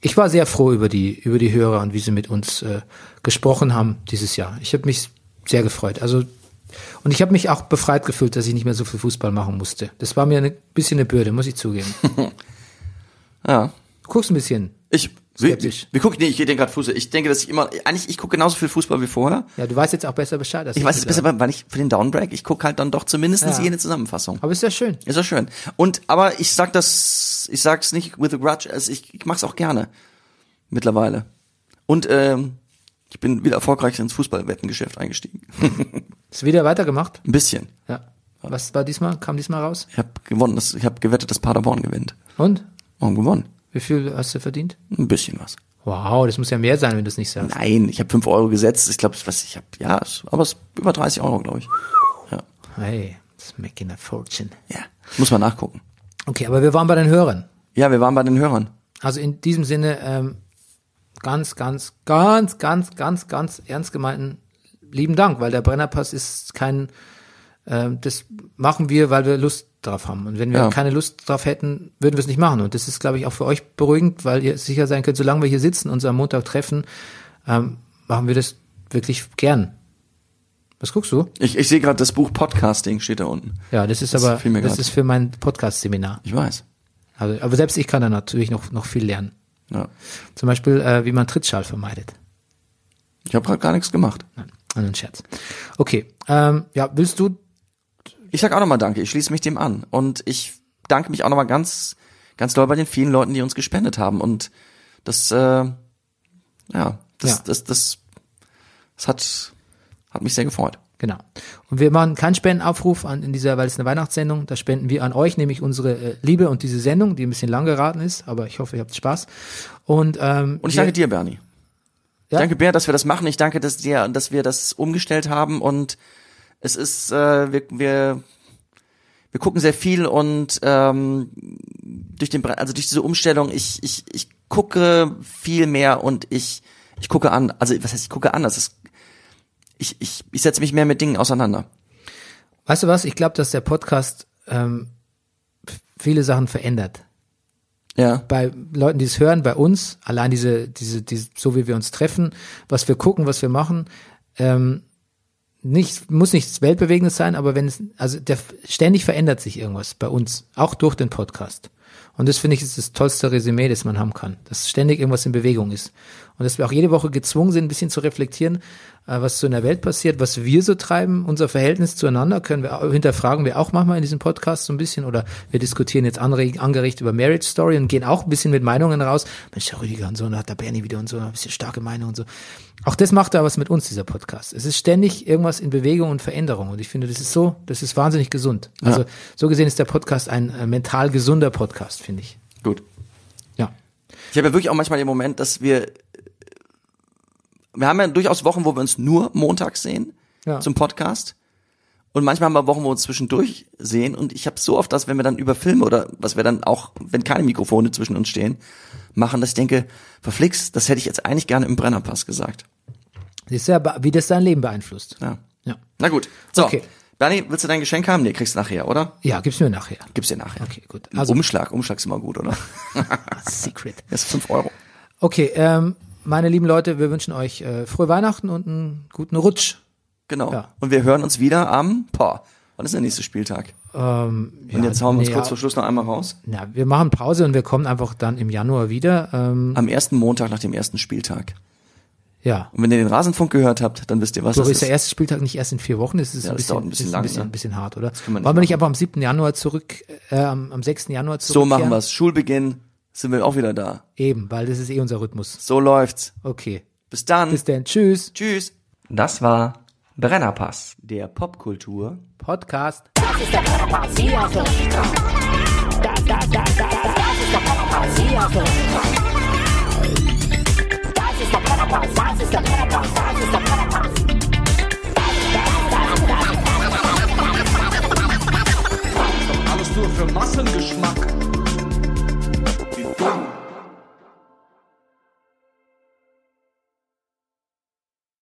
ich war sehr froh über die über die Hörer und wie sie mit uns äh, gesprochen haben dieses Jahr. Ich habe mich sehr gefreut. Also und ich habe mich auch befreit gefühlt, dass ich nicht mehr so viel Fußball machen musste. Das war mir ein bisschen eine Bürde, muss ich zugeben. Ja. Du guckst ein bisschen. Ich, Skeptisch. wir gucken, nee, ich denke gerade Fußball. Ich denke, dass ich immer, eigentlich, ich gucke genauso viel Fußball wie vorher. Ja, du weißt jetzt auch besser Bescheid. Ich weiß es besser, weil ich für den Downbreak, ich gucke halt dann doch zumindest Ja. jede Zusammenfassung. Aber ist ja schön. Ist ja schön. Und aber ich sag das, ich sag's nicht with a grudge, also ich, ich mach's auch gerne mittlerweile. Und ähm, ich bin wieder erfolgreich ins Fußballwettengeschäft eingestiegen. Ist wieder weitergemacht? Ein bisschen. Ja. Was war diesmal? Kam diesmal raus? Ich habe gewonnen, das, ich habe gewettet, dass Paderborn gewinnt. Und? Und gewonnen. Wie viel hast du verdient? Ein bisschen was. Wow, das muss ja mehr sein, wenn du es nicht sagst. Nein, ich habe fünf Euro gesetzt. Ich glaube, was ich habe, ja, aber es ist über 30 Euro, glaube ich. Ja, Hey, it's making a fortune. ja. Muss man nachgucken. Okay, aber wir waren bei den Hörern. Ja, wir waren bei den Hörern. Also in diesem Sinne ähm, ganz, ganz, ganz, ganz, ganz, ganz ernst gemeinten lieben Dank, weil der Brennerpass ist kein, ähm, das machen wir, weil wir Lust drauf haben. Und wenn wir Ja. keine Lust drauf hätten, würden wir es nicht machen. Und das ist, glaube ich, auch für euch beruhigend, weil ihr sicher sein könnt, solange wir hier sitzen und uns am Montag treffen, ähm, machen wir das wirklich gern. Was guckst du? Ich, ich sehe gerade das Buch Podcasting steht da unten. Ja, das ist Das aber, das ist für mein Podcast-Seminar. Ich weiß. Also, aber selbst ich kann da natürlich noch, noch viel lernen. Ja. Zum Beispiel, äh, wie man Trittschall vermeidet. Ich habe gerade gar nichts gemacht. Nein, ein Scherz. Okay, ähm, ja, willst du, Ich sag auch nochmal Danke. Ich schließe mich dem an. Und ich danke mich auch nochmal ganz, ganz doll bei den vielen Leuten, die uns gespendet haben. Und das, äh, ja, das, Ja. das, das, das hat, hat mich sehr gefreut. genau. Und wir machen keinen Spendenaufruf an, in dieser, weil es eine Weihnachtssendung, da spenden wir an euch, nämlich unsere äh, Liebe und diese Sendung, die ein bisschen lang geraten ist, aber ich hoffe, ihr habt Spaß. Und, ähm, Und ich danke dir, Bernie. Ja? Danke, Bär, dass wir das machen. Ich danke, dass, dir, dass wir das umgestellt haben und es ist, äh, wir, wir, wir gucken sehr viel und ähm, durch den, also durch diese Umstellung, ich, ich, ich gucke viel mehr und ich, ich gucke an, also was heißt, ich gucke an, das ist, ich, ich, ich setze mich mehr mit Dingen auseinander. Weißt du was? Ich glaube, dass der Podcast ähm, viele Sachen verändert. Ja. bei Leuten, die es hören, bei uns, allein diese, diese, diese, so wie wir uns treffen, was wir gucken, was wir machen, ähm, nicht, muss nichts Weltbewegendes sein, aber wenn es, also der, ständig verändert sich irgendwas bei uns, auch durch den Podcast. Und das finde ich ist das tollste Resümee, das man haben kann, dass ständig irgendwas in Bewegung ist. Und dass wir auch jede Woche gezwungen sind, ein bisschen zu reflektieren, äh, was so in der Welt passiert, was wir so treiben, unser Verhältnis zueinander, können wir auch, hinterfragen wir auch manchmal in diesem Podcast so ein bisschen oder wir diskutieren jetzt angeregt über Marriage Story und gehen auch ein bisschen mit Meinungen raus. Mensch, der Rüdiger und so, und da hat der Bernie wieder und so, ein bisschen starke Meinung und so. Auch das macht da was mit uns, dieser Podcast. Es ist ständig irgendwas in Bewegung und Veränderung und ich finde, das ist so, das ist wahnsinnig gesund. Also so gesehen ist der Podcast ein äh, mental gesunder Podcast, finde ich. Gut. Ja. Ich habe ja wirklich auch manchmal den Moment, dass wir, wir haben ja durchaus Wochen, wo wir uns nur montags sehen Ja. zum Podcast. Und manchmal haben wir Wochen, wo wir uns zwischendurch sehen. Und ich habe so oft das, wenn wir dann über Filme oder was wir dann auch, wenn keine Mikrofone zwischen uns stehen, machen, dass ich denke, verflixt, das hätte ich jetzt eigentlich gerne im Brennerpass gesagt. Siehst du ja, wie das dein Leben beeinflusst. Ja. Ja. Na gut. So. Okay. Bernie, willst du dein Geschenk haben? Nee, kriegst du nachher, oder? Ja, gib's mir nachher. Gib's dir nachher. Okay, gut. Also, Umschlag, Umschlag ist immer gut, oder? Secret. Das ist fünf Euro. Okay, ähm, meine lieben Leute, wir wünschen euch äh, frohe Weihnachten und einen guten Rutsch. Genau. Ja. Und wir hören uns wieder am, boah, Wann ist der nächste Spieltag? Ähm, Und jetzt hauen wir uns nee, kurz ja, vor Schluss noch einmal raus. Na, wir machen Pause und wir kommen einfach dann im Januar wieder. Ähm, Am ersten Montag nach dem ersten Spieltag. ja. Und wenn ihr den Rasenfunk gehört habt, dann wisst ihr, was So das ist der erste Spieltag nicht erst in vier Wochen, das ist Ja, ein das bisschen, ein bisschen ist lang, ein bisschen, ne? ein bisschen hart, oder? wir Wollen wir nicht aber am 7. Januar zurück, äh, am, am 6. Januar zurück? So machen wir's. Schulbeginn sind wir auch wieder da. Eben, weil das ist eh unser Rhythmus. So läuft's. Okay. Bis dann. Bis dann. Tschüss. Tschüss. Das war Brennerpass. Der Popkultur. Podcast. Das ist der Brennerpass, hier hast du richtig Spaß. Das, das, das, das, das, das ist der Brennerpass, hier Spaß. Das ist der Brennerpass, das ist der Brennerpass, das ist der Brennerpass. Alles nur für Massengeschmack. 어.